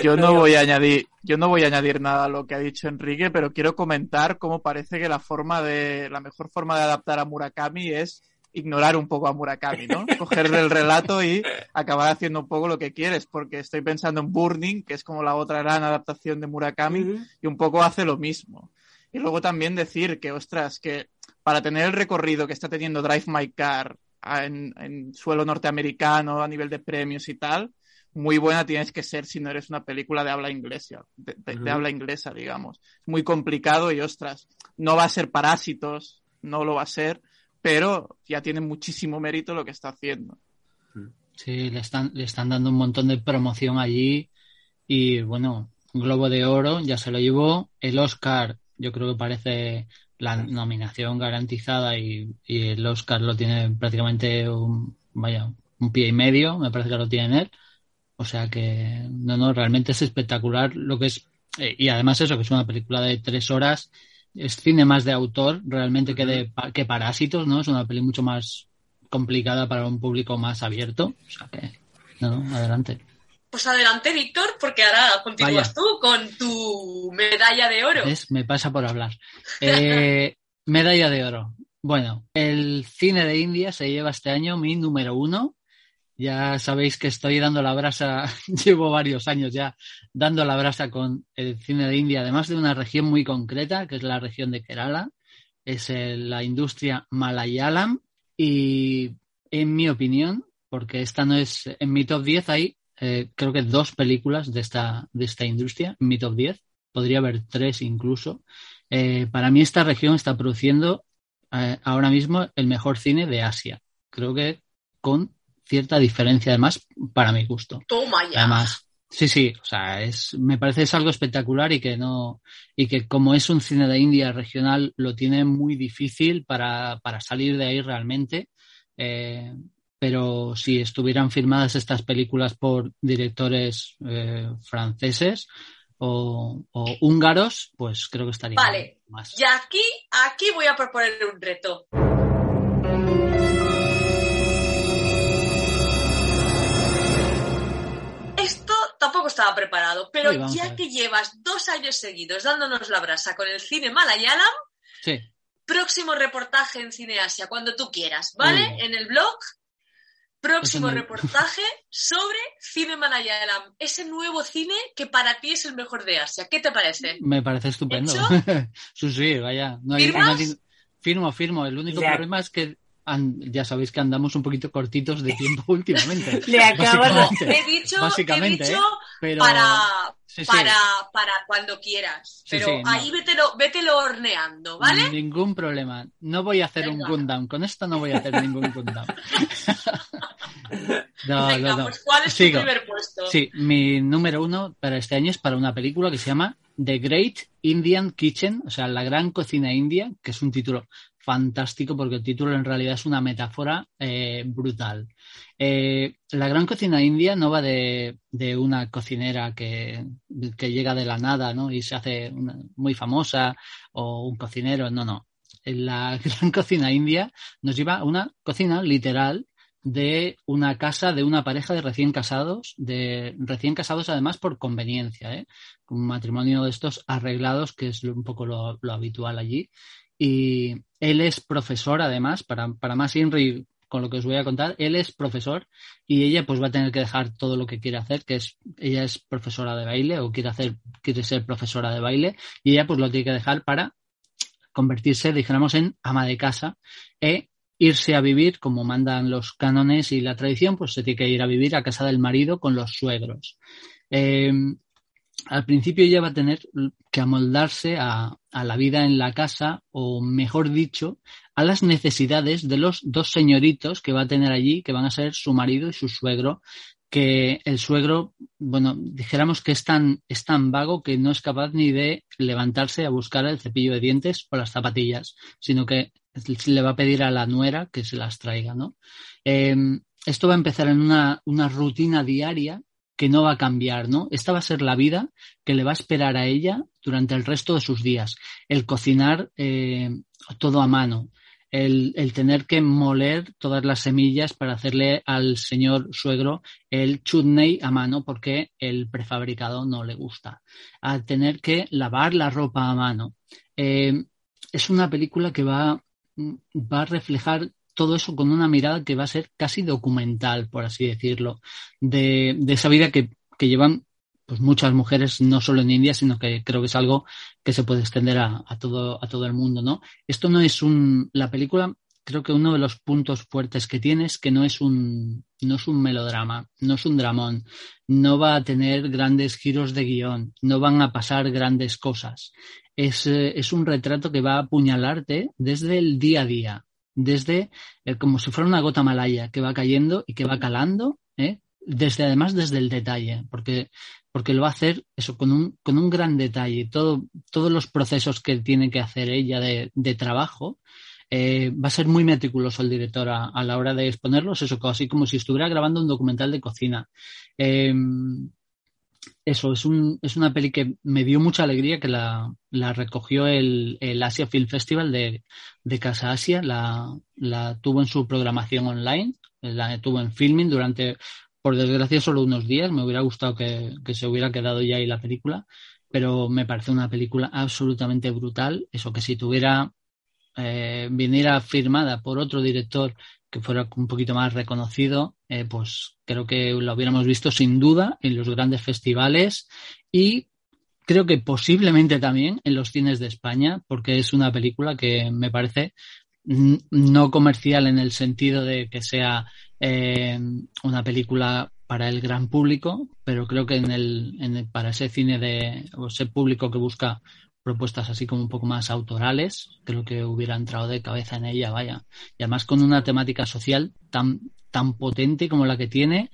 Yo no voy a añadir, yo no voy a añadir nada a lo que ha dicho Enrique, pero quiero comentar cómo parece que la forma de, la mejor forma de adaptar a Murakami es ignorar un poco a Murakami, ¿no? *laughs* Cogerle el relato y acabar haciendo un poco lo que quieres, porque estoy pensando en Burning, que es como la otra gran adaptación de Murakami, y un poco hace lo mismo. Y luego también decir que, ostras, que para tener el recorrido que está teniendo Drive My Car en, en suelo norteamericano, a nivel de premios y tal, muy buena tienes que ser si no eres una película de habla inglesa, de, de- de Ujú. habla inglesa, digamos. Muy complicado y ostras, no va a ser Parásitos, no lo va a ser, pero ya tiene muchísimo mérito lo que está haciendo. Sí, le están, le están dando un montón de promoción allí y bueno, Globo de Oro ya se lo llevó. El Oscar, yo creo que parece la nominación garantizada y, y el Oscar lo tiene prácticamente un, vaya, un pie y medio, me parece que lo tiene él. O sea que, no, no, realmente es espectacular lo que es. eh, y además eso, que es una película de tres horas, es cine más de autor realmente que de que Parásitos, ¿no? Es una peli mucho más complicada para un público más abierto. O sea que, no, no, adelante. Pues adelante, Víctor, porque ahora continúas Vaya. tú con tu medalla de oro. ¿Ves? Me pasa por hablar. *laughs* Eh, medalla de oro. Bueno, el cine de India se lleva este año mi número uno. Ya sabéis que estoy dando la brasa, *laughs* llevo varios años ya dando la brasa con el cine de India, además de una región muy concreta, que es la región de Kerala, es la industria malayalam y en mi opinión, porque esta no es en mi top 10 hay eh, creo que dos películas de esta, de esta industria en mi top 10, podría haber tres incluso. Eh, para mí esta región está produciendo eh, ahora mismo el mejor cine de Asia, creo que con cierta diferencia además para mi gusto. Toma ya. Además, sí, sí, o sea, es, me parece es algo espectacular y que no, y que como es un cine de India regional, lo tiene muy difícil para, para salir de ahí realmente. Eh, pero si estuvieran firmadas estas películas por directores eh, franceses o, o húngaros, pues creo que estaría Vale, más. y aquí, aquí voy a proponer un reto. Tampoco estaba preparado, pero Uy, ya que llevas dos años seguidos dándonos la brasa con el cine malayalam, Sí, próximo reportaje en Cine Asia, cuando tú quieras, ¿vale? Uy. En el blog, próximo no- reportaje sobre cine malayalam, ese nuevo cine que para ti es el mejor de Asia. ¿Qué te parece? me parece estupendo. *laughs* sí, sí, vaya. No hay, ¿Firmas? no hay- firmo, firmo. El único problema es que ya sabéis que andamos un poquito cortitos de tiempo *laughs* últimamente. *laughs* Le acabas de- Básicamente. He dicho, he Básicamente, dicho ¿eh? Pero- para, Sí, sí. para, para cuando quieras. Sí, Pero sí, no. ahí vételo, vételo horneando, ¿vale? Ningún problema. No voy a hacer un Venga. Gundam. Con esto no voy a hacer ningún Gundam. *laughs* *laughs* no, Venga, no, no. pues ¿cuál es Sigo. tu primer puesto? Sí, mi número uno para este año es para una película que se llama The Great Indian Kitchen, o sea, la gran cocina india, que es un título fantástico porque el título en realidad es una metáfora eh, brutal. Eh, la gran cocina india no va de, de una cocinera que, que llega de la nada ¿no? y se hace una- muy famosa o un cocinero, no, no. La *laughs* gran cocina india nos lleva a una cocina literal de una casa de una pareja de recién casados, de recién casados además por conveniencia, ¿eh? un matrimonio de estos arreglados, que es un poco lo, lo habitual allí. Y él es profesor, además, para, para más INRI, con lo que os voy a contar, él es profesor y ella pues va a tener que dejar todo lo que quiere hacer, que es, ella es profesora de baile o quiere hacer, quiere ser profesora de baile y ella pues lo tiene que dejar para convertirse, dijéramos, en ama de casa e irse a vivir, como mandan los cánones y la tradición, pues se tiene que ir a vivir a casa del marido con los suegros. Eh, al principio ella va a tener que amoldarse a, la vida en la casa, o mejor dicho, a las necesidades de los dos señoritos que va a tener allí, que van a ser su marido y su suegro, que el suegro, bueno, dijéramos que es tan, es tan vago que no es capaz ni de levantarse a buscar el cepillo de dientes o las zapatillas, sino que le va a pedir a la nuera que se las traiga, ¿no? Eh, esto va a empezar en una, una rutina diaria que no va a cambiar, ¿no? Esta va a ser la vida que le va a esperar a ella durante el resto de sus días. El cocinar eh, todo a mano, el, el, tener que moler todas las semillas para hacerle al señor suegro el chutney a mano porque el prefabricado no le gusta. A tener que lavar la ropa a mano. Eh, es una película que va, va a reflejar todo eso con una mirada que va a ser casi documental, por así decirlo, de, esa vida que, llevan pues muchas mujeres, no solo en India, sino que creo que es algo que se puede extender a, a todo, a todo el mundo, ¿no? Esto no es un, la película, creo que uno de los puntos fuertes que tiene es que no es un, no es un melodrama, no es un dramón, no va a tener grandes giros de guion, no van a pasar grandes cosas. Es, es un retrato que va a apuñalarte desde el día a día, desde eh, como si fuera una gota malaya que va cayendo y que va calando, ¿eh? desde además desde el detalle, porque, porque lo va a hacer eso con un, con un gran detalle. Todo, todos los procesos que tiene que hacer ella de, de trabajo, eh, va a ser muy meticuloso el director a, la hora de exponerlos, eso así como si estuviera grabando un documental de cocina. Eso, es, un, es una peli que me dio mucha alegría que la, la recogió el, el, Asia Film Festival de, de Casa Asia, la, la, tuvo en su programación online, la tuvo en filming durante, por desgracia, solo unos días. Me hubiera gustado que, que se hubiera quedado ya ahí la película, pero me parece una película absolutamente brutal. Eso que si tuviera, eh, viniera firmada por otro director que fuera un poquito más reconocido, eh, pues creo que lo hubiéramos visto sin duda en los grandes festivales y creo que posiblemente también en los cines de España, porque es una película que me parece no comercial en el sentido de que sea eh, una película para el gran público, pero creo que en el, en el, para ese cine de o ese público que busca propuestas así como un poco más autorales, creo que hubiera entrado de cabeza en ella, vaya. Y además con una temática social tan, tan potente como la que tiene,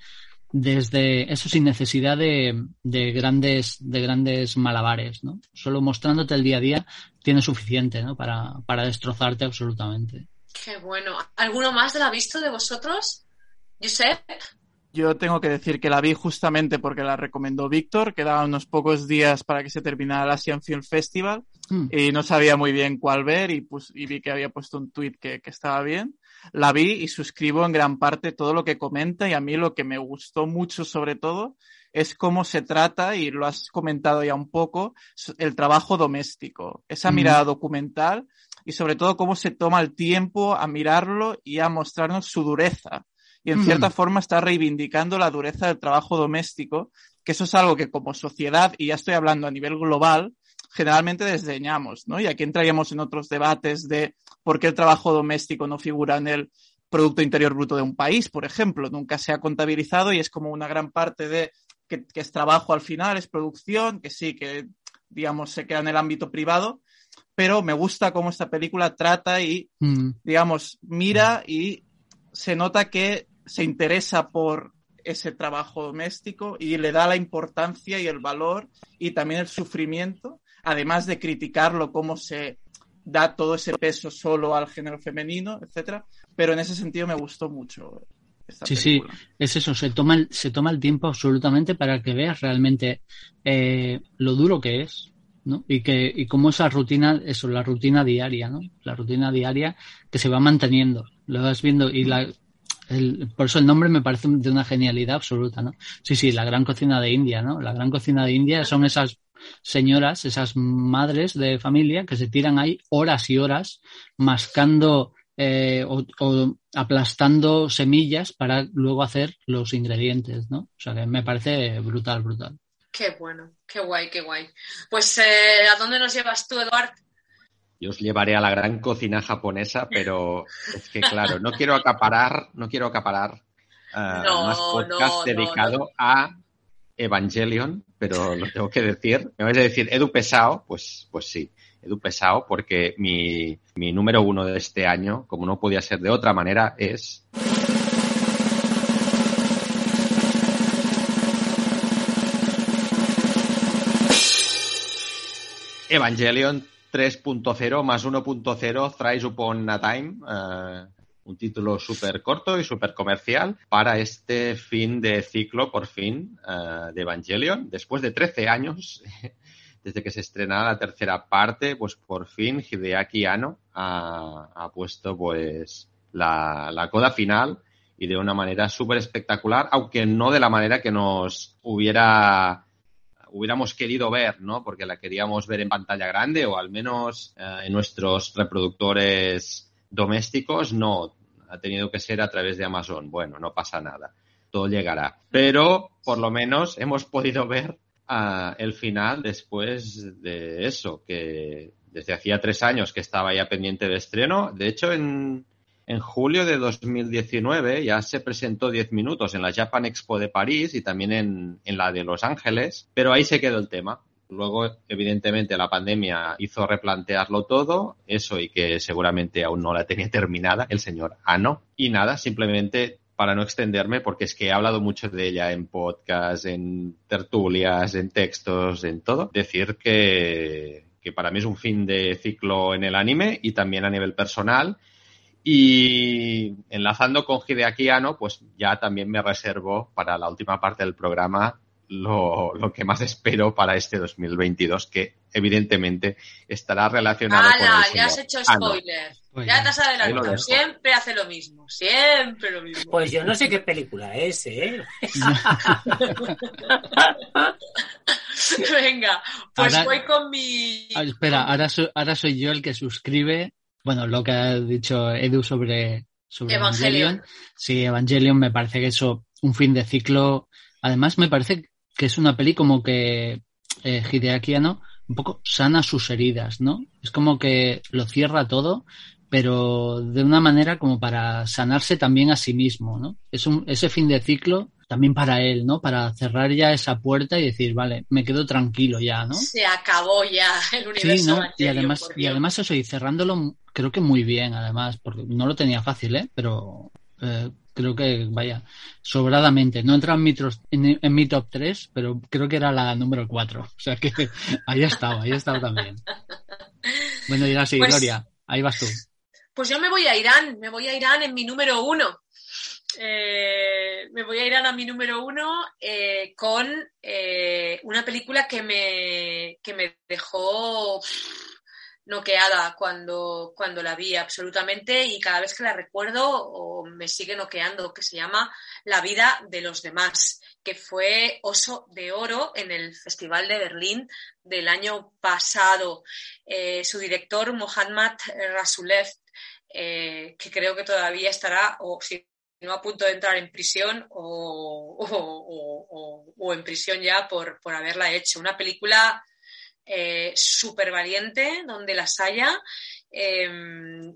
desde eso sin necesidad de, de, grandes, de grandes malabares, ¿no? Solo mostrándote el día a día tiene suficiente, ¿no? Para, para destrozarte absolutamente. Qué bueno. ¿Alguno más la ha visto de vosotros? Josep. Yo tengo que decir que la vi justamente porque la recomendó Víctor, quedaban unos pocos días para que se terminara el Asian Film Festival mm. y no sabía muy bien cuál ver y, pues, y vi que había puesto un tweet que, que, estaba bien. La vi y suscribo en gran parte todo lo que comenta y a mí lo que me gustó mucho sobre todo es cómo se trata, y lo has comentado ya un poco, el trabajo doméstico, esa mm. mirada documental y sobre todo cómo se toma el tiempo a mirarlo y a mostrarnos su dureza y en cierta forma está reivindicando la dureza del trabajo doméstico, que eso es algo que como sociedad, y ya estoy hablando a nivel global, generalmente desdeñamos, ¿no? Y aquí entraríamos en otros debates de por qué el trabajo doméstico no figura en el Producto Interior Bruto de un país, por ejemplo, nunca se ha contabilizado y es como una gran parte de que, que es trabajo al final, es producción, que sí, que digamos se queda en el ámbito privado, pero me gusta cómo esta película trata y, mm. digamos, mira y se nota que se interesa por ese trabajo doméstico y le da la importancia y el valor y también el sufrimiento, además de criticarlo cómo se da todo ese peso solo al género femenino, etcétera. Pero en ese sentido me gustó mucho. Esta sí, película. sí, es eso, se toma, el, se toma el tiempo absolutamente para que veas realmente eh, lo duro que es, ¿no? Y que, y cómo esa rutina, eso, la rutina diaria, ¿no? La rutina diaria que se va manteniendo. Lo vas viendo y la, por eso el nombre me parece de una genialidad absoluta, ¿no? Sí, sí, la gran cocina de India, ¿no? La gran cocina de India son esas señoras, esas madres de familia que se tiran ahí horas y horas mascando eh, o, o, aplastando semillas para luego hacer los ingredientes, ¿no? O sea que me parece brutal, brutal. Qué bueno, qué guay, qué guay. Pues, eh, ¿a dónde nos llevas tú, Eduard? Yo os llevaré a la gran cocina japonesa, pero es que claro, no quiero acaparar, no quiero acaparar uh, No, más podcast no, dedicado no, a Evangelion, pero lo tengo que decir. Me vais a decir, Edu Pesao, pues, pues sí, Edu Pesao, porque mi, mi número uno de este año, como no podía ser de otra manera, es Evangelion 3.0 más 1.0 Thrice Upon a Time. eh, un título súper corto y súper comercial para este fin de ciclo, por fin, eh, de Evangelion. Después de 13 años, *laughs* desde que se estrenara la tercera parte, pues por fin Hideaki Anno ha, ha puesto pues la, la coda final y de una manera súper espectacular, aunque no de la manera que nos hubiera hubiéramos querido ver, ¿no? Porque la queríamos ver en pantalla grande o al menos eh, en nuestros reproductores domésticos, no. Ha tenido que ser a través de Amazon. Bueno, no pasa nada. Todo llegará. Pero por lo menos hemos podido ver ah, el final después de eso, que desde hacía tres años que estaba ya pendiente de estreno. De hecho, en, en julio de 2019 ya se presentó 10 minutos en la Japan Expo de París y también en, en la de Los Ángeles, pero ahí se quedó el tema. Luego, evidentemente, la pandemia hizo replantearlo todo, eso y que seguramente aún no la tenía *laughs* terminada el señor Ano. Y nada, simplemente para no extenderme, porque es que he hablado mucho de ella en podcast, en tertulias, en textos, en todo, decir que, que para mí es un fin de ciclo en el anime y también a nivel personal. Y enlazando con Hideaki Anno, pues ya también me reservo para la última parte del programa lo, lo que más espero para este 2022, que evidentemente estará relacionado con ¡Hala! el Ya has hecho spoiler. Pues ya te has adelantado. Siempre hace lo mismo. Siempre lo mismo. Pues yo no sé qué película es, ¿eh? *laughs* Venga, pues Ahora- voy con mi. Ah, espera, ahora, ahora soy yo el que suscribe, bueno, lo que ha dicho Edu sobre, sobre Evangelion. Evangelion. Sí, Evangelion me parece que eso, un fin de ciclo. Además, me parece que es una peli como que eh, Hideaki Anno un poco sana sus heridas, ¿no? Es como que lo cierra todo, pero de una manera como para sanarse también a sí mismo, ¿no? Es un, ese fin de ciclo también para él, ¿no? Para cerrar ya esa puerta y decir, vale, me quedo tranquilo ya, ¿no? Se acabó ya el universo. Sí, ¿no? Y además, y además eso, y cerrándolo creo que muy bien, además, porque no lo tenía fácil, ¿eh? Pero eh, creo que, vaya, sobradamente. No entra en mi, en, en mi top 3, pero creo que era la número 4. O sea que *laughs* ahí ha estado, ahí ha estado también. Bueno, y ahora sí, Pues- Gloria, ahí vas tú. Pues yo me voy a Irán, me voy a Irán en mi número uno. Eh, me voy a Irán a mi número uno eh, con eh, una película que me, que me dejó noqueada cuando, cuando la vi absolutamente y cada vez que la recuerdo o me sigue noqueando, que se llama La vida de los demás, que fue Oso de Oro en el Festival de Berlín del año pasado. Su director, Mohammad Rasulev, que creo que todavía estará, o a punto de entrar en prisión o, en prisión ya por, haberla hecho. Una película eh, súper valiente, donde las haya, eh,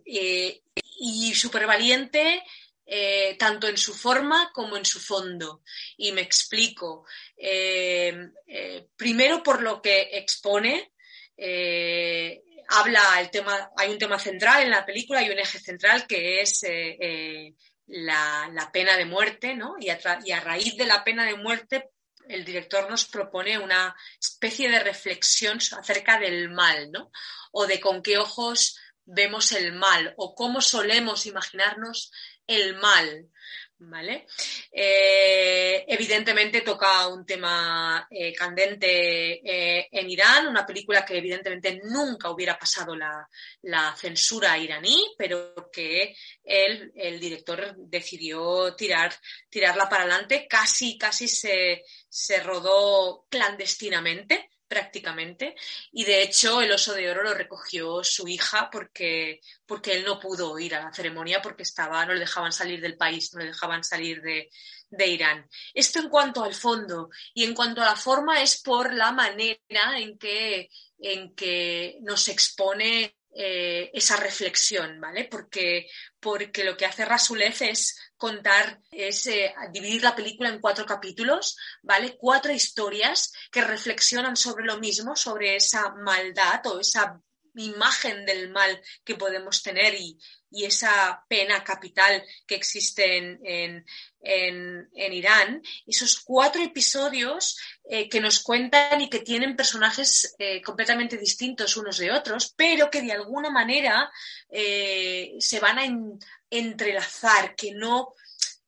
eh, y súper valiente eh, tanto en su forma como en su fondo. Y me explico. Eh, eh, primero por lo que expone, habla el tema, hay un tema central en la película, hay un eje central que es la, pena de muerte, ¿no? Y a, y a raíz de la pena de muerte, el director nos propone una especie de reflexión acerca del mal, ¿no? O de con qué ojos vemos el mal, o cómo solemos imaginarnos el mal. ¿Vale? Eh, evidentemente toca un tema eh, candente eh, en Irán, una película que evidentemente nunca hubiera pasado la, la censura iraní, pero que él, el director decidió tirar, tirarla para adelante, casi, casi se, se rodó clandestinamente prácticamente y de hecho el oso de oro lo recogió su hija porque, porque él no pudo ir a la ceremonia porque estaba, no le dejaban salir del país, no le dejaban salir de, de Irán. Esto en cuanto al fondo y en cuanto a la forma es por la manera en que, en que nos expone eh, esa reflexión, ¿vale? Porque, porque lo que hace Rasulef es contar, es eh, dividir la película en cuatro capítulos, ¿vale? Cuatro historias que reflexionan sobre lo mismo, sobre esa maldad o esa imagen del mal que podemos tener y, y esa pena capital que existe en, en, en, Irán, esos cuatro episodios eh, que nos cuentan y que tienen personajes eh, completamente distintos unos de otros, pero que de alguna manera eh, se van a en- entrelazar, que no,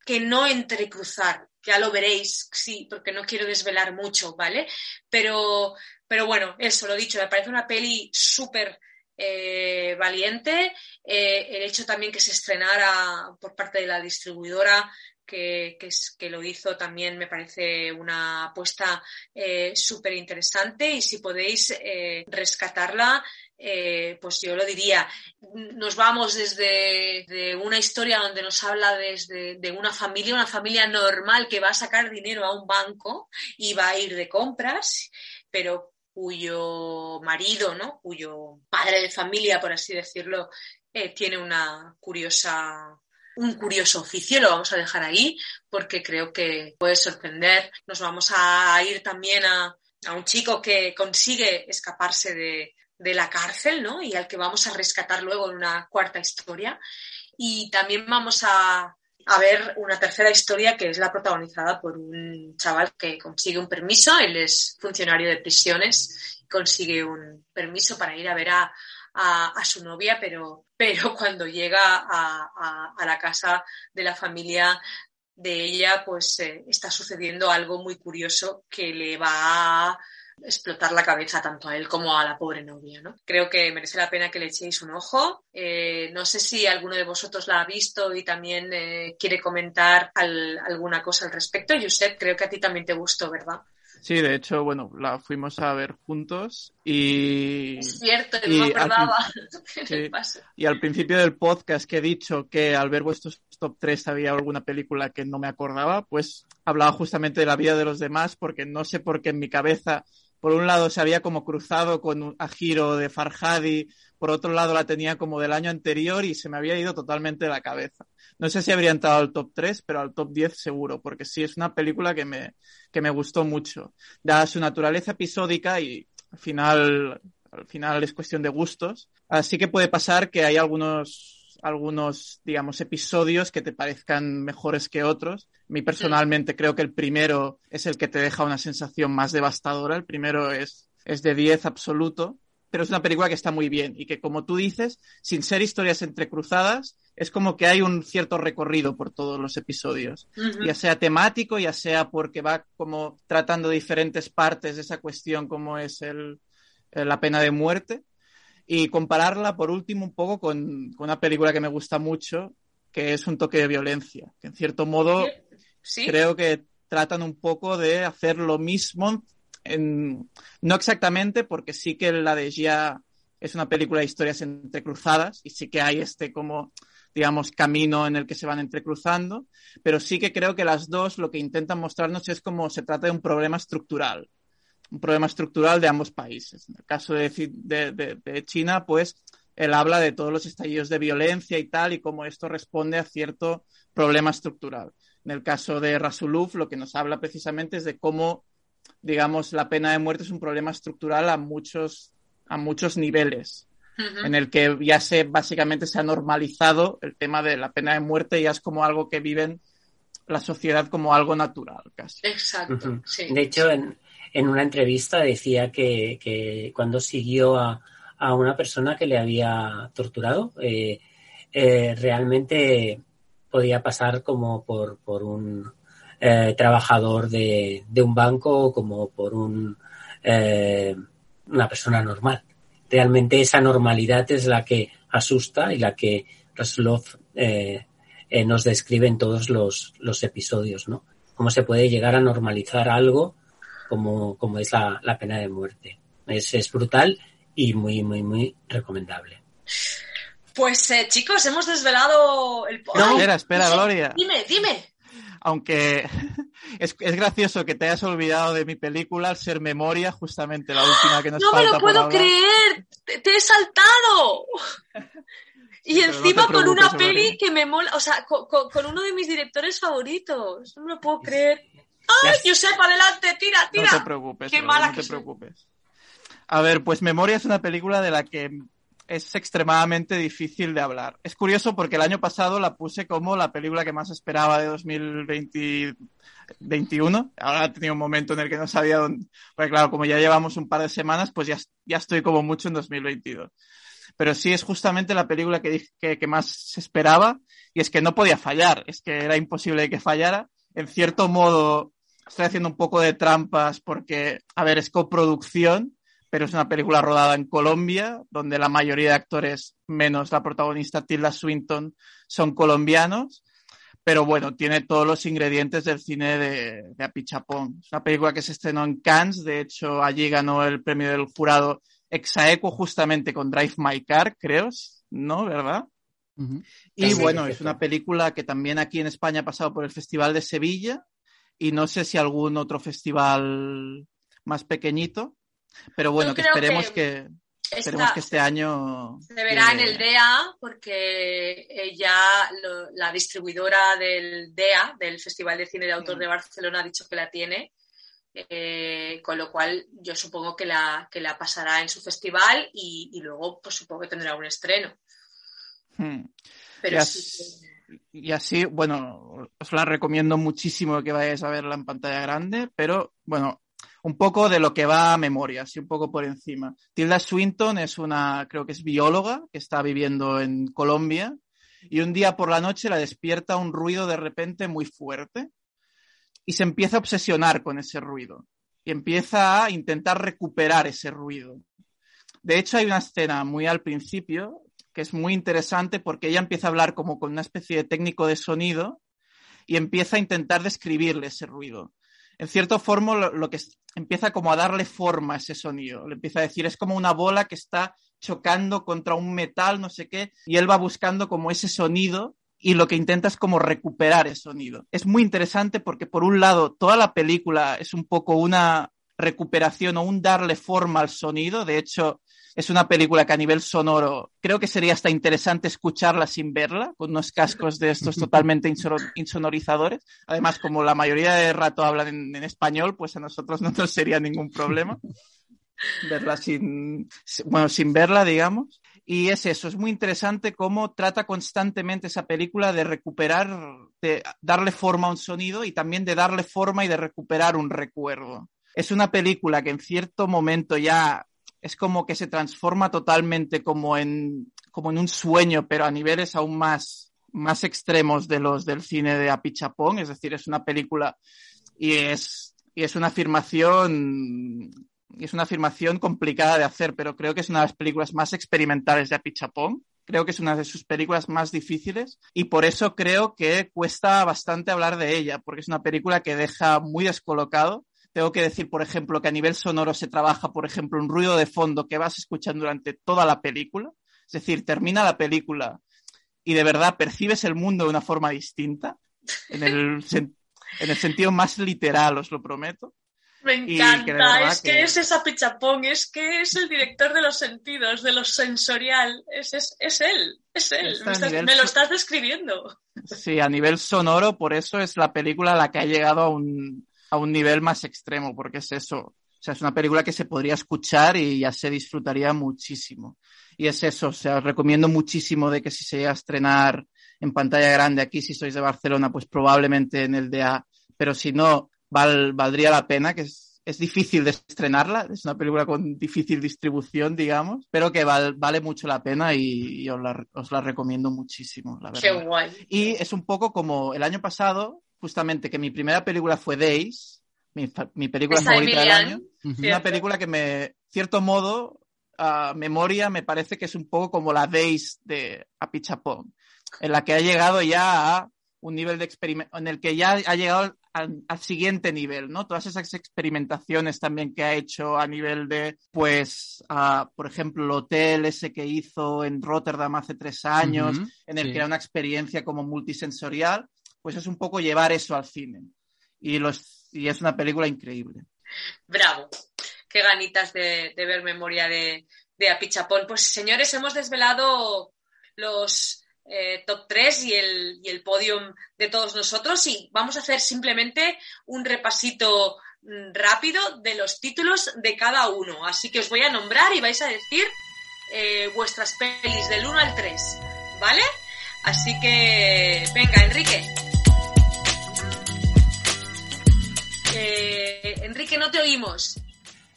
que no entrecruzar. Ya lo veréis, sí, porque no quiero desvelar mucho, ¿vale? Pero, pero bueno, eso lo dicho, me parece una peli súper eh, valiente. Eh, el hecho también que se estrenara por parte de la distribuidora que, que, lo hizo también me parece una apuesta eh, súper interesante y si podéis rescatarla, pues yo lo diría. Nos vamos desde de una historia donde nos habla desde de una familia, una familia normal que va a sacar dinero a un banco y va a ir de compras, pero cuyo marido, ¿no? cuyo padre de familia, por así decirlo, eh, tiene una curiosa un curioso oficio, lo vamos a dejar ahí porque creo que puede sorprender. Nos vamos a ir también a, a un chico que consigue escaparse de, de la cárcel, ¿no? Y al que vamos a rescatar luego en una cuarta historia. Y también vamos a, a ver una tercera historia que es la protagonizada por un chaval que consigue un permiso, él es funcionario de prisiones, consigue un permiso para ir a ver a, a, su novia, pero, pero *laughs* cuando llega a, a- a la casa de la familia de ella, pues eh, está sucediendo algo muy curioso que le va a explotar la cabeza tanto a él como a la pobre novia, ¿no? Creo que merece la pena que le echéis un ojo. Eh, no sé si alguno de vosotros la ha visto y también eh, quiere comentar al- alguna cosa al respecto. Josep, creo que a ti también te gustó, ¿verdad? Sí, de hecho, bueno, la fuimos a ver juntos y... Es cierto, no y me al acordaba. prin- *laughs* ¿Qué le sí, pasa? y al principio del podcast que he dicho que al ver vuestros top 3 había alguna película que no me acordaba, pues hablaba justamente de la vida de los demás porque no sé por qué en mi cabeza, por un lado se había como cruzado con a Giro de Farhadi, por otro lado la tenía como del año anterior y se me había ido totalmente de la cabeza. No sé si habría entrado al top 3, pero al top 10 seguro, porque sí es una película que me, que me gustó mucho. Da su naturaleza episódica y al final, al final es cuestión de gustos. Así que puede pasar que hay algunos, algunos, digamos, episodios que te parezcan mejores que otros. A mí personalmente creo que el primero es el que te deja una sensación más devastadora. El primero es, es de 10 absoluto, pero es una película que está muy bien y que, como tú dices, sin ser historias entrecruzadas, es como que hay un cierto recorrido por todos los episodios ya sea temático, ya sea porque va como tratando diferentes partes de esa cuestión como es el, eh, la pena de muerte. Y compararla por último un poco con, con una película que me gusta mucho que es un toque de violencia que en cierto modo Creo que tratan un poco de hacer lo mismo no exactamente porque sí que la de Gia es una película de historias entrecruzadas y sí que hay este como digamos, camino en el que se van entrecruzando, pero sí que creo que las dos lo que intentan mostrarnos es como se trata de un problema estructural, un problema estructural de ambos países. En el caso de, de China, pues él habla de todos los estallidos de violencia y tal, y cómo esto responde a cierto problema estructural. En el caso de Rasuluf, lo que nos habla precisamente es de cómo, digamos, la pena de muerte es un problema estructural a muchos, a muchos niveles en el que ya se básicamente se ha normalizado el tema de la pena de muerte, ya es como algo que viven la sociedad como algo natural, casi. Exacto, sí. De hecho, en, en una entrevista decía que, que cuando siguió a, a una persona que le había torturado, eh, eh, realmente podía pasar como por, por un eh, trabajador de, de un banco o como por un, eh, una persona normal. Realmente esa normalidad es la que asusta y la que Rasulov eh, eh, nos describe en todos los, los episodios, ¿no? Cómo se puede llegar a normalizar algo como, como es la, la pena de muerte. Es, es brutal y muy, muy, muy recomendable. Pues eh, chicos, hemos desvelado el... No, Ay, espera, espera, no sé. Gloria. Dime, dime. Aunque *laughs* es, es gracioso que te hayas olvidado de mi película al ser memoria, justamente la última que nos No me falta lo por puedo creer, te, te he saltado. *laughs* Y encima con una peli que me mola, o sea, con, con- con uno de mis directores favoritos. No me lo puedo creer. ¡Ay, Josep, adelante! ¡Tira, tira! No te preocupes, ¡Qué mala no que te soy! preocupes. A ver, pues Memoria es una película de la que es extremadamente difícil de hablar. Es curioso porque el año pasado la puse como la película que más esperaba de 2021. Ahora he tenido un momento en el que no sabía dónde. Porque claro, como ya llevamos un par de semanas, pues ya, ya estoy como mucho en 2022. Pero sí es justamente la película que, dije que, que más esperaba y es que no podía fallar. Es que era imposible que fallara. En cierto modo, estoy haciendo un poco de trampas porque, a ver, es coproducción, pero es una película rodada en Colombia, donde la mayoría de actores, menos la protagonista Tilda Swinton, son colombianos. Pero bueno, tiene todos los ingredientes del cine de, de Apichapón. Es una película que se estrenó en Cannes, de hecho allí ganó el premio del jurado Exaequo justamente con Drive My Car, creo, ¿no? ¿Verdad? Y bueno, es una película que también aquí en España ha pasado por el Festival de Sevilla y no sé si algún otro festival más pequeñito, pero bueno, que esperemos que que, esperemos que este año Se verá en el DEA porque ya lo- la distribuidora del DEA, del Festival de Cine de Autor de Barcelona, ha dicho que la tiene. eh, con lo cual yo supongo que la, que la pasará en su festival y, y luego pues supongo que tendrá un estreno. Hmm. Pero y, sí así, y así, bueno, os la recomiendo muchísimo que vayáis a verla en pantalla grande, pero bueno, un poco de lo que va a memoria, así un poco por encima. Tilda Swinton es una, creo que es bióloga, que está viviendo en Colombia, y un día por la noche la despierta un ruido de repente muy fuerte, y se empieza a obsesionar con ese ruido, y empieza a intentar recuperar ese ruido. De hecho, hay una escena muy al principio que es muy interesante porque ella empieza a hablar como con una especie de técnico de sonido y empieza a intentar describirle ese ruido. En cierto forma, lo, lo que empieza como a darle forma a ese sonido. Le empieza a decir, es como una bola que está chocando contra un metal, no sé qué, y él va buscando como ese sonido y lo que intenta es como recuperar ese sonido. Es muy interesante porque por un lado toda la película es un poco una recuperación o un darle forma al sonido. De hecho, es una película que a nivel sonoro creo que sería hasta interesante escucharla sin verla, con unos cascos de estos *laughs* totalmente insonorizadores. Además, como la mayoría de rato hablan en, en español, pues a nosotros no nos sería ningún problema *laughs* verla sin, bueno, sin verla, digamos. Y es eso, es muy interesante cómo trata constantemente esa película de recuperar, de darle forma a un sonido y también de darle forma y de recuperar un recuerdo. Es una película que en cierto momento ya es como que se transforma totalmente como en, como en un sueño, pero a niveles aún más, más extremos de los del cine de Apichapón. Es decir, es una película y es, y es una afirmación es una afirmación complicada de hacer, pero creo que es una de las películas más experimentales de Apichapón. Creo que es una de sus películas más difíciles y por eso creo que cuesta bastante hablar de ella, porque es una película que deja muy descolocado. Tengo que decir, por ejemplo, que a nivel sonoro se trabaja, por ejemplo, un ruido de fondo que vas escuchando durante toda la película. Es decir, termina la película y de verdad percibes el mundo de una forma distinta, en el, sen- en el sentido más literal, os lo prometo. Me que encanta, es que... que- es esa pichapón, es que es el director de los sentidos, de lo sensorial, es, es, es él, es él, me, a estás- nivel me lo estás describiendo. Sí, a nivel sonoro, por eso es la película a la que ha llegado a un, a un nivel más extremo, porque es eso. O sea, es una película que se podría escuchar y ya se disfrutaría muchísimo. Y es eso, o sea, os recomiendo muchísimo de que si se llega a estrenar en pantalla grande aquí, si sois de Barcelona, pues probablemente en el DA, pero si no, val- valdría la pena, que es, es difícil de estrenarla, es una película con difícil distribución, digamos, pero que val- vale mucho la pena y, y os, la, os la recomiendo muchísimo, la verdad. Qué guay. Y es un poco como el año pasado, justamente que mi primera película fue Days, mi, película Esa favorita del año. Ujú. Una película que me, cierto modo, a memoria, me parece que es un poco como la Days de Apichapón, en la que ha llegado ya a un nivel de experimento, en el que ya ha llegado al, al siguiente nivel, ¿no? Todas esas experimentaciones también que ha hecho a nivel de, pues, por ejemplo, el hotel ese que hizo en Rotterdam hace tres años, en el sí. que era una experiencia como multisensorial. Pues es un poco llevar eso al cine. Y, los, y es una película increíble. Bravo. Qué ganitas de, ver memoria de, de Apichapón. Pues señores, hemos desvelado los eh, top 3 y el, y el podium de todos nosotros y vamos a hacer simplemente un repasito mm, rápido de los títulos de cada uno. Así que os voy a nombrar y vais a decir eh, vuestras pelis del 1 al 3, ¿vale? Así que, venga, Enrique. Eh, Enrique, no te oímos.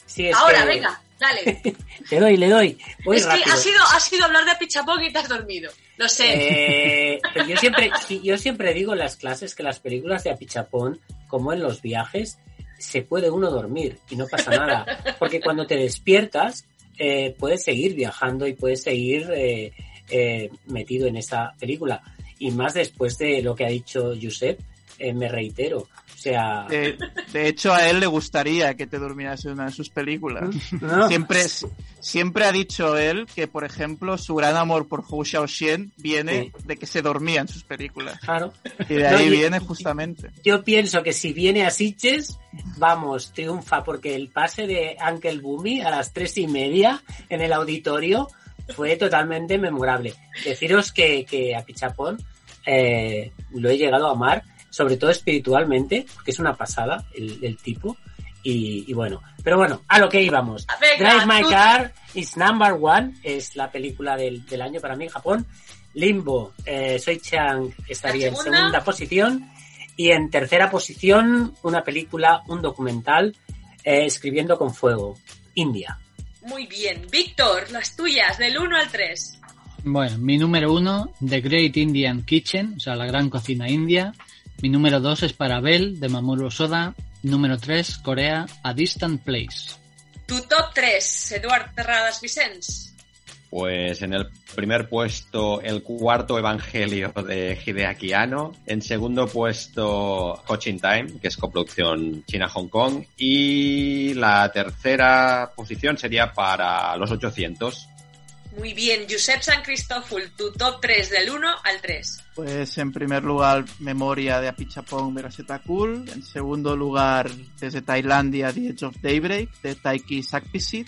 Sí, Ahora, que- venga, dale. *laughs* Le doy, le doy. Voy es rápido. que ha sido, ha sido hablar de Pichapón y te has dormido. Lo sé. Eh, *laughs* yo siempre, sí, yo siempre digo en las clases que las películas de Apichapón, como en los viajes, se puede uno dormir y no pasa nada. Porque cuando te despiertas, eh, puedes seguir viajando y puedes seguir eh, metido en esa película. Y más después de lo que ha dicho Josep, me reitero. Sea, De, de hecho, a él le gustaría que te durmieras en una de sus películas. No. Siempre, siempre ha dicho él que, por ejemplo, su gran amor por Hou Xiaoxian viene de que se dormía en sus películas. Claro. Y de ahí viene justamente. yo pienso que si viene a Sitges, vamos, triunfa, porque el pase de Uncle Boomy a las tres y media en el auditorio fue totalmente memorable. Deciros que, que a Pichapón eh, lo he llegado a amar, sobre todo espiritualmente, porque es una pasada el, el tipo. Y, y bueno, pero bueno, a lo que íbamos. Venga, Drive My tú- Car is number one, es la película del, del año para mí en Japón. Limbo, eh, Soy Chang estaría en segunda. segunda posición. Y en tercera posición, una película, un documental, eh, Escribiendo con Fuego, India. Muy bien. Víctor, las tuyas, del 1 al 3. Bueno, mi número uno, The Great Indian Kitchen, o sea, la gran cocina india. Mi número dos es Parabel, de Mamoru Soda. Número tres, Corea, A Distant Place. Tu top 3, Eduard Terradas Vicens. Pues en el primer puesto, el cuarto evangelio de Hideaki Anno. En segundo puesto, Coaching Time, que es coproducción China-Hong Kong. Y la tercera posición sería para los 800. Muy bien. Josep San Cristófol, tu top 3, del 1 al 3. Pues en primer lugar, Memoria de Apichapong Veraseta Cool. En segundo lugar, desde Tailandia, The Edge of Daybreak, de Taiki Sakpisit.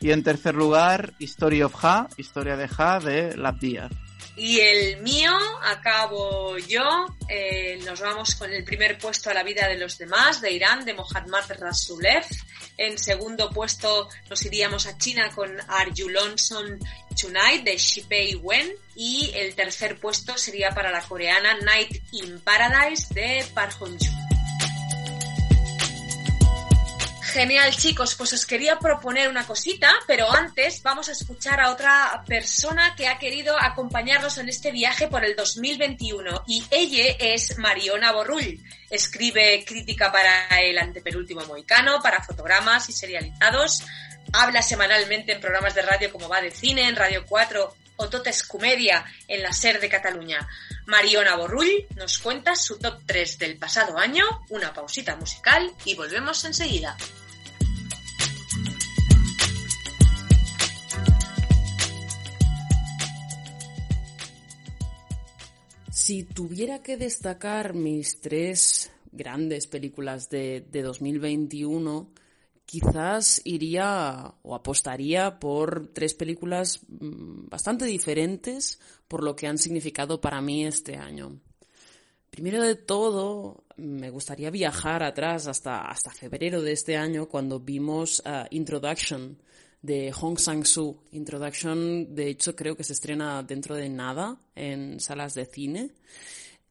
Y en tercer lugar, History of Ha, Historia de Ha, de Labdia. Y el mío, acabo yo. eh, nos vamos con el primer puesto a la vida de los demás, de Irán, de Mohammad Rasulev. En segundo puesto nos iríamos a China con Arjulonson Tonight de Shipei Wen. Y el tercer puesto sería para la coreana Night in Paradise de Park Hong-joo. Genial, chicos. Pues os quería proponer una cosita, pero antes vamos a escuchar a otra persona que ha querido acompañarnos en este viaje por el 2021. Y ella es Mariona Borrull. Escribe crítica para el antepenúltimo Moicano, para fotogramas y serializados. Habla semanalmente en programas de radio como Va de Cine, en Radio 4 o Totes Comedia en la SER de Cataluña. Mariona Borrull nos cuenta su top 3 del pasado año, una pausita musical y volvemos enseguida. Si tuviera que destacar mis tres grandes películas de, de 2021, quizás iría o apostaría por tres películas mm, bastante diferentes por lo que han significado para mí este año. Primero de todo, me gustaría viajar atrás hasta, hasta febrero de este año cuando vimos uh, Introduction de Hong Sang-soo. Introduction, de hecho, creo que se estrena dentro de nada en salas de cine.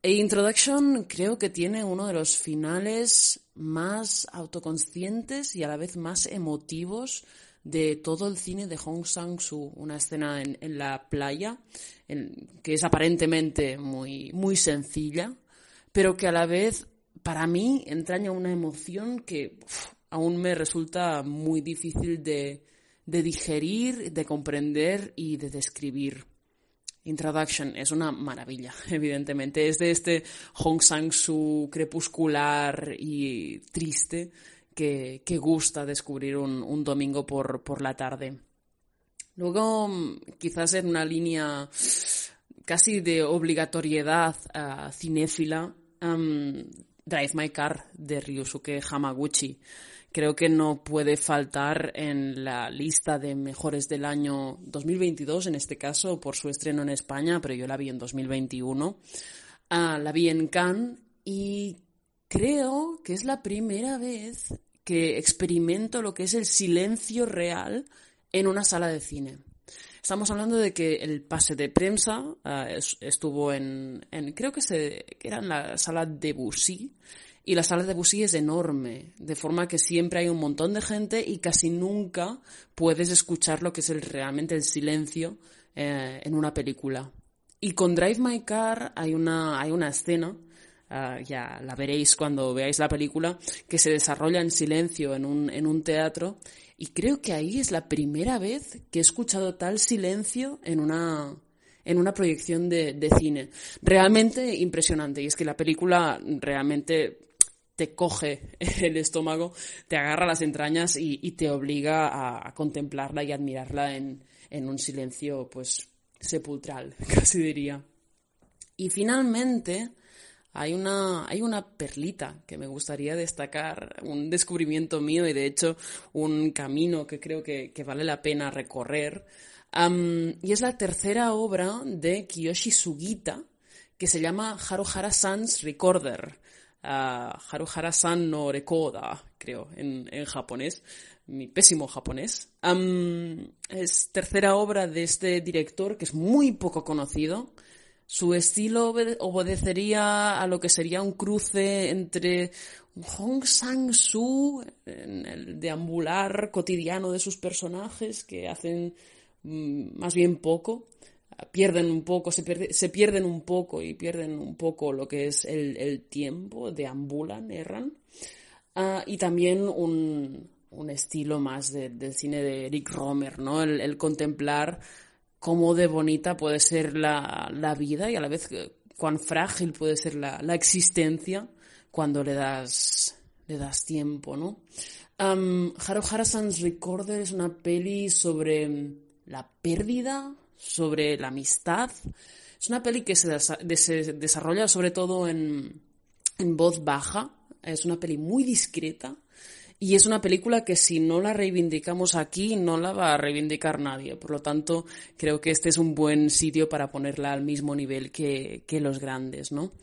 E Introduction creo que tiene uno de los finales más autoconscientes y a la vez más emotivos de todo el cine de Hong Sang-soo. Una escena en, en la playa en, que es aparentemente muy, muy sencilla, pero que a la vez para mí entraña una emoción que uf, aún me resulta muy difícil de, de digerir, de comprender y de describir. Introduction es una maravilla, *laughs* evidentemente. Es de este Hong Sang-soo crepuscular y triste que, que gusta descubrir un, un domingo por, por la tarde. Luego, quizás en una línea casi de obligatoriedad uh, cinéfila, am, Drive My Car de Ryusuke Hamaguchi. Creo que no puede faltar en la lista de mejores del año 2022, en este caso, por su estreno en España, pero yo la vi en 2021. Ah, la vi en Cannes y creo que es la primera vez que experimento lo que es el silencio real en una sala de cine. Estamos hablando de que el pase de prensa ah, es- estuvo en, creo que, se, era en la sala de Bussy, y la sala de Bussy es enorme, de forma que siempre hay un montón de gente y casi nunca puedes escuchar lo que es realmente el silencio eh, en una película. Y con Drive My Car hay una, hay una escena, ah, ya la veréis cuando veáis la película, que se desarrolla en silencio en un, en un teatro. Y creo que ahí es la primera vez que he escuchado tal silencio en una, en una proyección de, de cine. Realmente impresionante. Y es que la película realmente te coge *laughs* el estómago, te agarra las entrañas y, te obliga a, contemplarla y admirarla en, un silencio, pues, sepulcral, *laughs* casi diría. Y finalmente, hay una, hay una perlita que me gustaría destacar, un descubrimiento mío y de hecho un camino que creo que, vale la pena recorrer. Y es la tercera obra de Kiyoshi Sugita, que se llama Haruhara Sans Recorder. Ah, Haruhara San no Rekoda, creo, en, en japonés. Mi pésimo japonés. Am, es tercera obra de este director que es muy poco conocido. Su estilo obede- obedecería a lo que sería un cruce entre Hong Sang-soo, en el deambular cotidiano de sus personajes, que hacen mm, más bien poco, pierden un poco, se, pierde- se pierden un poco y pierden un poco lo que es el, el tiempo, deambulan, erran. Ah, y también un, un estilo más de- del cine de Eric Romer, ¿no? El, contemplar cómo de bonita puede ser la, la vida y a la vez eh, cuán frágil puede ser la, la existencia cuando le das, le das tiempo, ¿no? Um, Haruhara Sans Recorder es una peli sobre la pérdida, sobre la amistad. Es una peli que se, desa- de- se desarrolla sobre todo en, en voz baja. Es una peli muy discreta. Y es una película que si no la reivindicamos aquí, no la va a reivindicar nadie. Por lo tanto, creo que este es un buen sitio para ponerla al mismo nivel que, que los grandes, ¿no?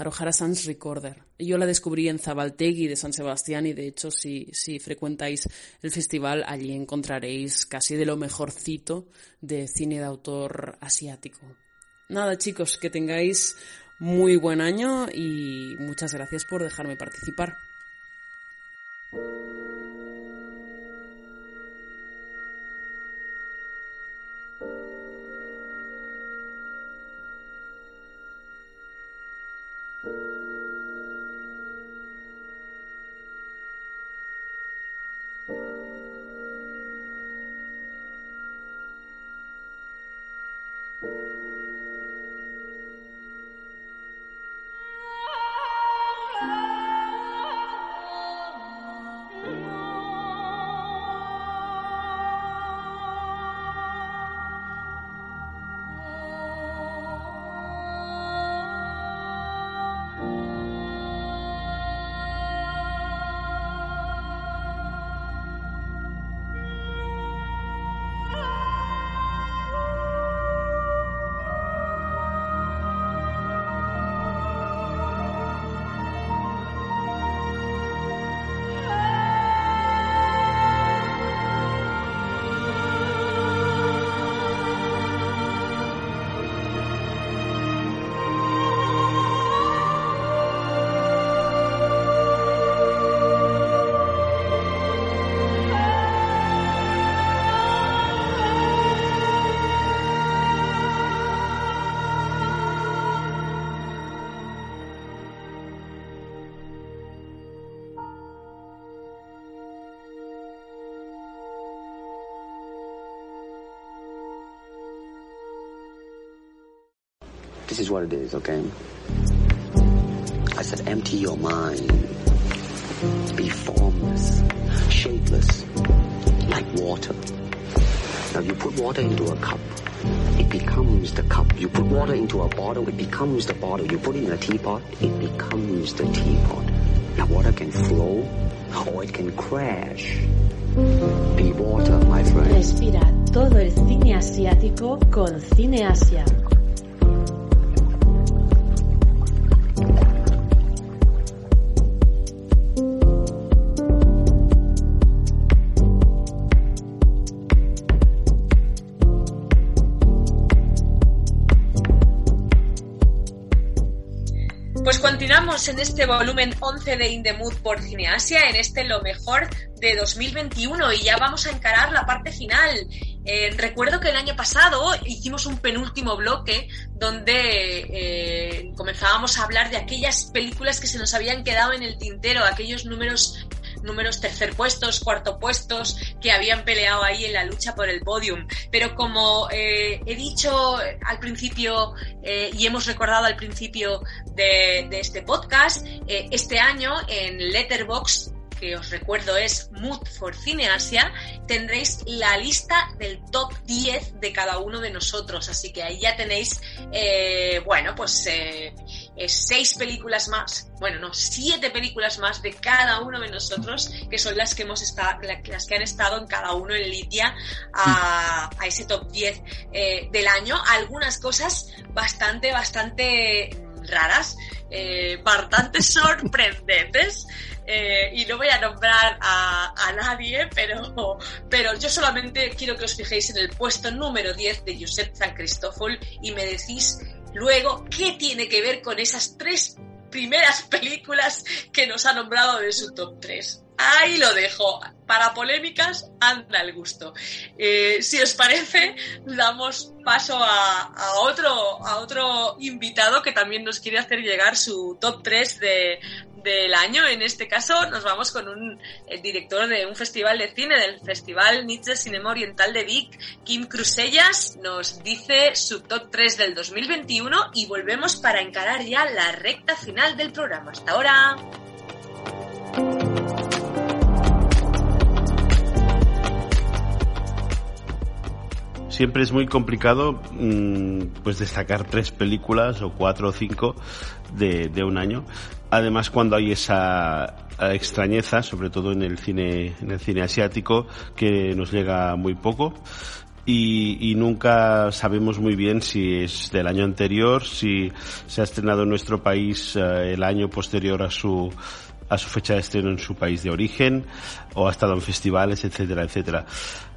Haruhara Sans Recorder. Yo la descubrí en Zabaltegui de San Sebastián y de hecho si, si frecuentáis el festival allí encontraréis casi de lo mejorcito de cine de autor asiático. Nada chicos, que tengáis muy buen año y muchas gracias por dejarme participar. What it is, okay? I said empty your mind. Be formless, shapeless, like water. Now you put water into a cup. it becomes the cup. You put water into a bottle, it becomes the bottle. You put it in a teapot, it becomes the teapot. Now water can flow or it can crash. Be water, my friend. Respira todo el cine asiático con Cine Asia. Continuamos en este volumen 11 de In por Cineasia, en este lo mejor de 2021 y ya vamos a encarar la parte final. Eh, recuerdo que el año pasado hicimos un penúltimo bloque donde eh, comenzábamos a hablar de aquellas películas que se nos habían quedado en el tintero, aquellos números números tercer puestos, cuarto puestos que habían peleado ahí en la lucha por el podium. Pero como eh, he dicho al principio y hemos recordado al principio de, este podcast, eh, este año en Letterboxd que os recuerdo es Mood for Cineasia, tendréis la lista del top 10 de cada uno de nosotros. Así que ahí ya tenéis, eh, bueno, pues eh, eh, seis películas más, bueno, no, siete películas más de cada uno de nosotros, que son las que hemos estado, las que han estado en cada uno en Lidia a, ese top 10 eh, del año. Algunas cosas bastante, bastante raras, eh, bastante *laughs* sorprendentes. Eh, y no voy a nombrar a, a, nadie, pero, pero yo solamente quiero que os fijéis en el puesto número 10 de Josep San Cristófol y me decís luego qué tiene que ver con esas tres primeras películas que nos ha nombrado de su top 3. Ahí lo dejo. Para polémicas, anda el gusto. Eh, si os parece, damos paso a, otro, invitado que también nos quiere hacer llegar su top 3 de, del año. En este caso, nos vamos con un director de un festival de cine, del Festival Nietzsche Cinema Oriental de Vic, Kim Crusellas, nos dice su top 3 del 2021 y volvemos para encarar ya la recta final del programa. Hasta ahora. Siempre es muy complicado pues destacar tres películas o cuatro o cinco de, un año. Además, cuando hay esa extrañeza, sobre todo en el cine, en el cine asiático, que nos llega muy poco. Y, nunca sabemos muy bien si es del año anterior, si se ha estrenado en nuestro país uh, el año posterior a su a su fecha de estreno en su país de origen o ha estado en festivales, etcétera, etcétera.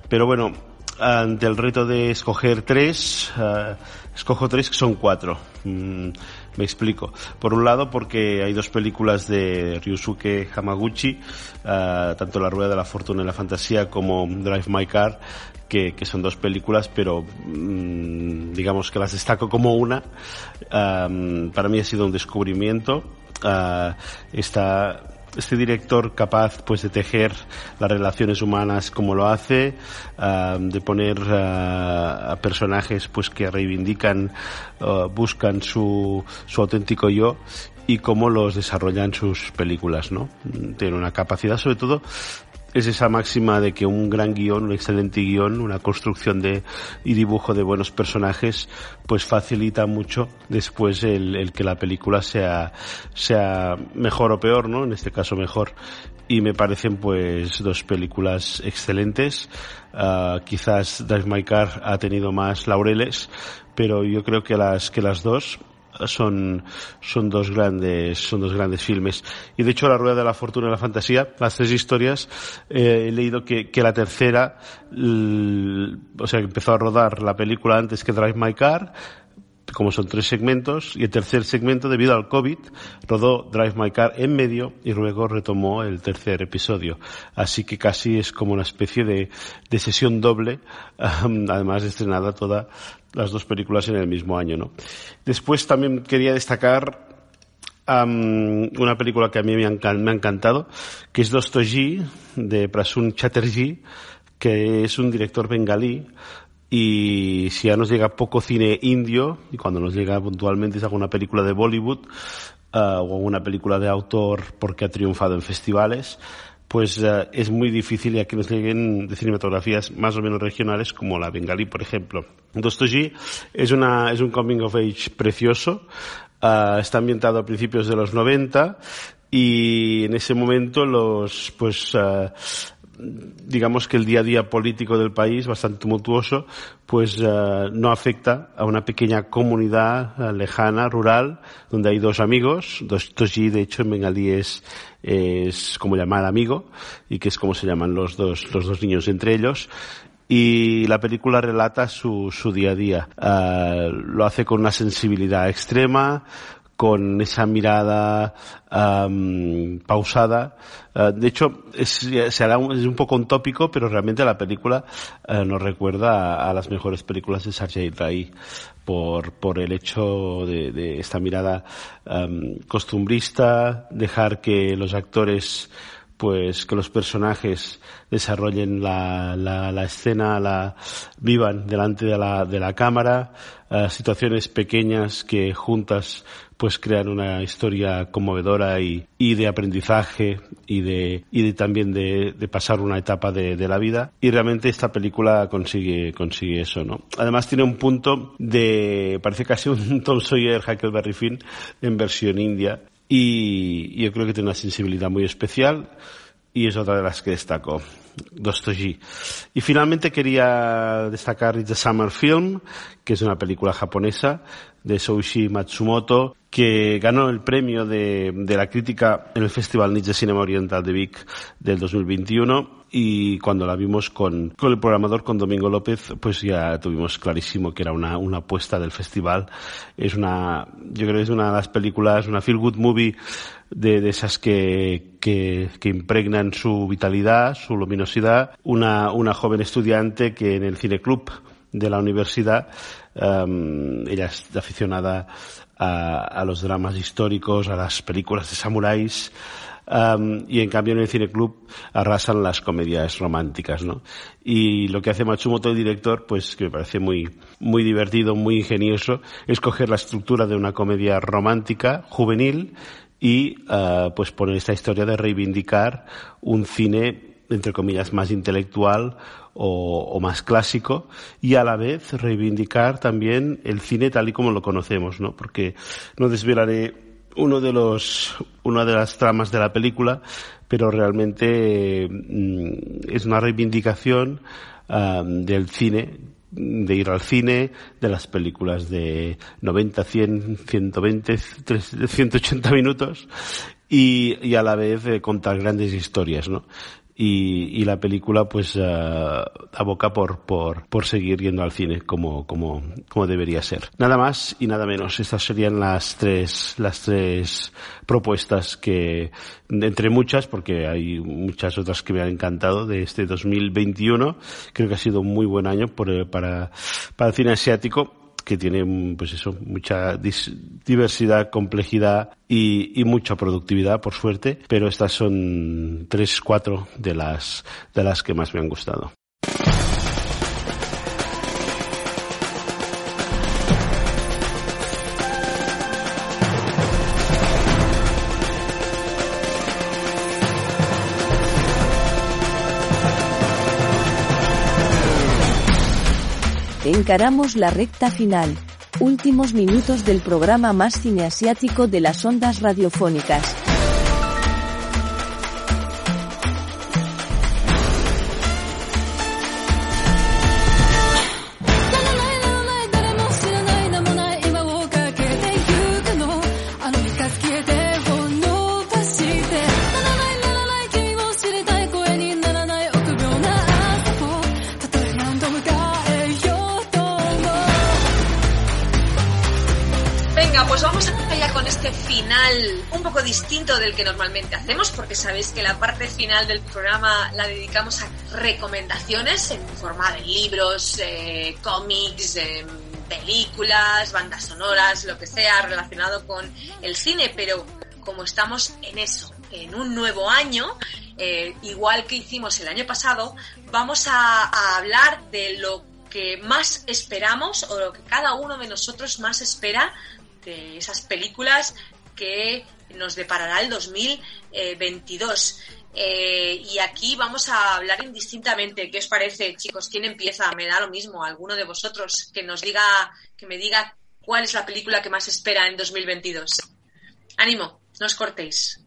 Pero bueno, ante el reto de escoger tres, uh, escojo tres que son cuatro. Mm, me explico. Por un lado, porque hay dos películas de Ryusuke Hamaguchi, uh, tanto La Rueda de la Fortuna y la Fantasía como Drive My Car, que, que son dos películas, pero mmm, digamos que las destaco como una. Um, para mí ha sido un descubrimiento. Uh, esta este director capaz pues de tejer las relaciones humanas como lo hace uh, de poner uh, a personajes pues que reivindican uh, buscan su, su auténtico yo y cómo los desarrollan sus películas no tiene una capacidad sobre todo es esa máxima de que un gran guion, un excelente guion, una construcción de y dibujo de buenos personajes, pues facilita mucho después el, el, que la película sea, sea mejor o peor, ¿no? En este caso mejor. Y me parecen pues dos películas excelentes. Uh, quizás Drive My Car ha tenido más laureles, pero yo creo que las, que las dos son, son dos grandes, son dos grandes filmes. Y de hecho, La Rueda de la Fortuna y la Fantasía, las tres historias, eh, he leído que, que la tercera, o sea, que empezó a rodar la película antes que Drive My Car, como son tres segmentos, y el tercer segmento, debido al COVID, rodó Drive My Car en medio y luego retomó el tercer episodio. Así que casi es como una especie de, de sesión doble, um, *laughs* además estrenada toda las dos películas en el mismo año, ¿no? Después también quería destacar um, una película que a mí me ha, me ha encantado, que es Dostoji, de Prasun Chatterjee, que es un director bengalí, y si ya nos llega poco cine indio, y cuando nos llega puntualmente es alguna película de Bollywood, uh, o alguna película de autor porque ha triunfado en festivales, pues eh, es muy difícil ya que nos lleguen de cinematografías más o menos regionales como la bengalí, por ejemplo. Dostoji es, una, es un coming of age precioso, ah, está ambientado a principios de los 90 y en ese momento los, pues, ah, digamos que el día a día político del país, bastante tumultuoso, pues eh, no afecta a una pequeña comunidad lejana, rural, donde hay dos amigos, dos de hecho en bengalí es, es como llamar amigo, y que es como se llaman los dos, los dos niños entre ellos, y la película relata su, su día a día. Eh, lo hace con una sensibilidad extrema, con esa mirada um, pausada. Uh, de hecho, es, se hará un, es un poco un tópico, pero realmente la película uh, nos recuerda a, las mejores películas de Sergei Rai por, por el hecho de, de esta mirada um, costumbrista, dejar que los actores pues que los personajes desarrollen la, la, escena, la vivan delante de la, de la cámara, uh, situaciones pequeñas que juntas pues crean una historia conmovedora y, y de aprendizaje y de, y de también de, de, pasar una etapa de, de, la vida. Y realmente esta película consigue, consigue eso, ¿no? Además tiene un punto de, parece casi un *laughs* Tom Sawyer Huckleberry Finn en versión india. Y yo creo que tiene una sensibilidad muy especial y es otra de las que destaco. Dostoji. Y finalmente quería destacar a Summer Film, que es una película japonesa de Soushi Matsumoto, que ganó el premio de, de la crítica en el Festival Nietzsche Cinema Oriental de Vic del 2021 y cuando la vimos con, con el programador, con Domingo López, pues ya tuvimos clarísimo que era una, una apuesta del festival. Es una, yo creo que es una de las películas, una feel good movie de, de esas que, que, que, impregnan su vitalidad, su luminosidad. Una, una joven estudiante que en el cineclub de la universidad, um, ella es aficionada a, los dramas históricos, a las películas de samuráis, um, y en cambio en el cineclub arrasan las comedias románticas, ¿no? Y lo que hace Matsumoto, el director, pues que me parece muy, muy divertido, muy ingenioso, es coger la estructura de una comedia romántica, juvenil, y uh, pues poner esta historia de reivindicar un cine entre comillas más intelectual o, o, más clásico y a la vez reivindicar también el cine tal y como lo conocemos, ¿no? Porque no desvelaré uno de los una de las tramas de la película, pero realmente mm, es una reivindicación del cine de ir al cine, de las películas de 90, 100, 120, 180 minutos y, y a la vez eh, contar grandes historias, ¿no? Y, la película pues uh, aboca por, por, por seguir yendo al cine como, como, como debería ser. Nada más y nada menos. Estas serían las tres, las tres propuestas que, entre muchas, porque hay muchas otras que me han encantado de este 2021. Creo que ha sido un muy buen año por, para, para el cine asiático que tiene pues eso mucha diversidad complejidad y, y, mucha productividad por suerte pero estas son tres cuatro de las de las que más me han gustado Encaramos la recta final, últimos minutos del programa más cineasiático de las ondas radiofónicas. Distinto del que normalmente hacemos, porque sabéis que la parte final del programa la dedicamos a recomendaciones en forma de libros, eh, cómics, eh, películas, bandas sonoras, lo que sea relacionado con el cine, pero como estamos en eso, en un nuevo año, eh, igual que hicimos el año pasado, vamos a hablar de lo que más esperamos o lo que cada uno de nosotros más espera de esas películas que nos deparará el 2022. Eh, y aquí vamos a hablar indistintamente. ¿Qué os parece, chicos? ¿Quién empieza? Me da lo mismo. Alguno de vosotros que nos diga, que me diga cuál es la película que más espera en 2022. Ánimo, no os cortéis.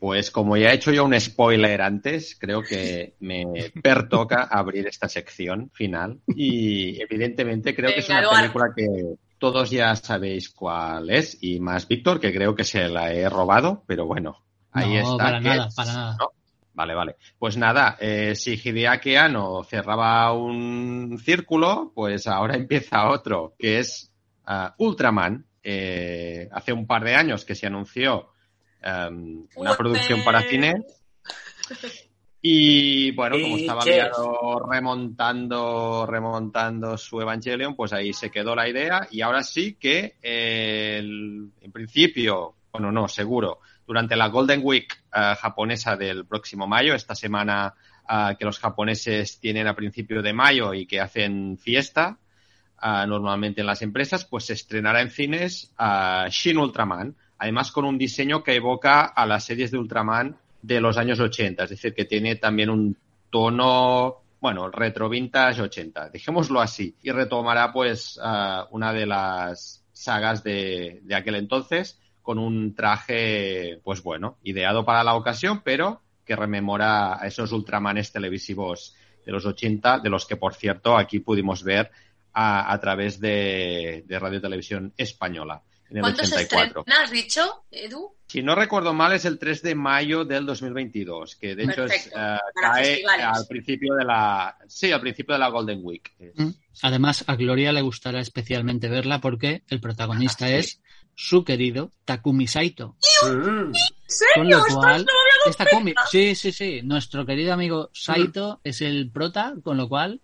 Pues como ya he hecho yo un spoiler antes, creo que me pertoca abrir esta sección final. Y evidentemente creo que es una película que todos ya sabéis cuál es, y más Víctor, que creo que se la he robado, pero bueno, ahí no, está. para que nada, es- para nada. ¿no? Vale, vale. Pues nada, eh, si Hideaki Anno cerraba un círculo, pues ahora *laughs* empieza otro, que es ah, Ultraman. Eh, hace un par de años que se anunció em, una producción para cine. *laughs* Y bueno, como estaba liado remontando, remontando su Evangelion, pues ahí se quedó la idea. Y ahora sí que eh, el- en principio, bueno, no, seguro, durante la Golden Week eh, japonesa del próximo mayo, esta semana ah, que los japoneses tienen a principio de mayo y que hacen fiesta ah, normalmente en las empresas, pues se estrenará en cines ah, Shin Ultraman, además con un diseño que evoca a las series de Ultraman de los años 80, es decir, que tiene también un tono, bueno, retro vintage 80, dejémoslo así, y retomará pues ah, una de las sagas de, de aquel entonces con un traje, pues bueno, ideado para la ocasión, pero que rememora a esos Ultramanes televisivos de los 80, de los que, por cierto, aquí pudimos ver a, a través de, de Radio Televisión Española en el ¿Cuándo se 84. estrena, has dicho, Edu? Si no recuerdo mal, es el 3 de mayo del 2022, que de hecho es, Perfecto. eh, Para cae festivales. al principio de la, sí, al principio de la Golden Week. Mm. Además, a Gloria le gustará especialmente verla porque el protagonista es su querido Takumi Saito. ¿En Con serio? lo ¿Estás- cual, esta cómic, sí, sí, sí, nuestro querido amigo Saito es el prota, con lo cual,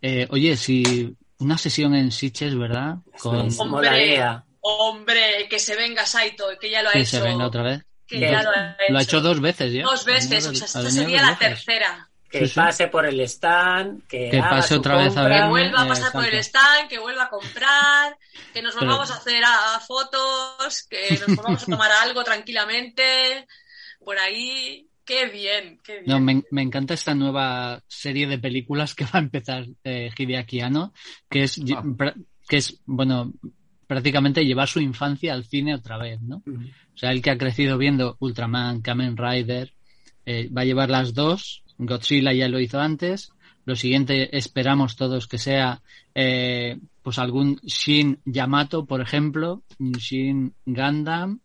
eh, oye, si una sesión en Sitges, ¿verdad? Con Hombre, hombre, que se venga Saito, que ya lo ha que hecho. se venga otra vez. Que ya lo ha Lo ha hecho. hecho dos veces ya. Dos veces, o sea, esta sería la tercera. Que Sí, sí. pase por el stand, que, Que haga pase su otra vez a verme. Que vuelva a eh, pasar por el stand, que vuelva a comprar, que nos Pero- volvamos a hacer a, a fotos, que nos *laughs* volvamos a tomar algo tranquilamente, por ahí. Qué bien, qué bien. No, me, me encanta esta nueva serie de películas que va a empezar eh, Hideaki Anno, que es, Ah. que es, bueno, prácticamente llevar su infancia al cine otra vez, ¿no? O sea, el que ha crecido viendo Ultraman, Kamen Rider, eh, va a llevar las dos. Godzilla ya lo hizo antes. Lo siguiente esperamos todos que sea eh, pues algún Shin Yamato, por ejemplo, un Shin Gundam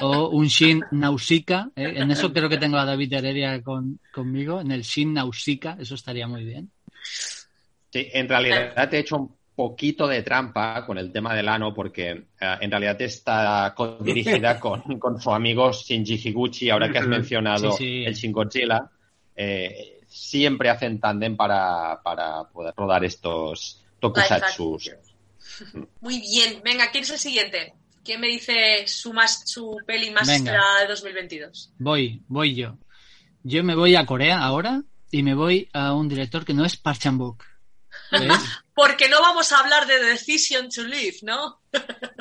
o un Shin Nausicaa. ¿eh? En eso creo que tengo a David Heredia con, conmigo, en el Shin Nausicaa, eso estaría muy bien. Sí, en realidad te he hecho un poquito de trampa con el tema del ano porque eh, en realidad está co- dirigida *laughs* con, con su amigo Shinji Higuchi, ahora que has mencionado Sí, sí. el Shin Godzilla, eh, siempre hacen tándem para, para poder rodar estos tokusatsus. *laughs* Muy bien, venga, ¿quién es el siguiente? ¿Quién me dice su, más, su peli más Venga. esperada de 2022? Voy, voy yo. Yo me voy a Corea ahora y me voy a un director que no es Park Chan-wook. Porque no vamos a hablar de Decision to Live, ¿no?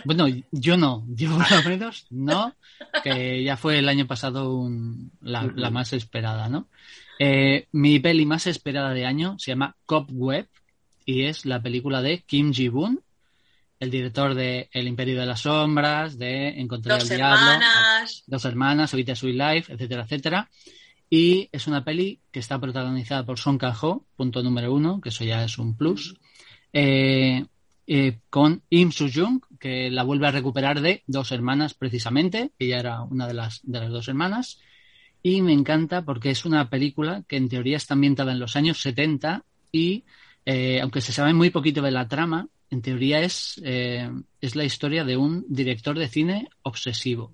Bueno, yo no, yo por lo menos no, que ya fue el año pasado un- la, la más esperada, ¿no? Eh, mi peli más esperada de año se llama Cobweb y es la película de Kim Ji-woon, el director de El Imperio de las Sombras, de Encontré Dos al Diablo, hermanas. Dos Hermanas, Ahorita Sweet Life, etcétera, etcétera. Y es una peli que está protagonizada por Song Kang-ho, punto número uno, que eso ya es un plus. Eh, eh, con Im Soo-jung, que la vuelve a recuperar de Dos Hermanas precisamente. Ella era una de las, de las dos hermanas. Y me encanta porque es una película que en teoría está ambientada en los años 70 y, eh, aunque se sabe muy poquito de la trama, en teoría es, es la historia de un director de cine obsesivo.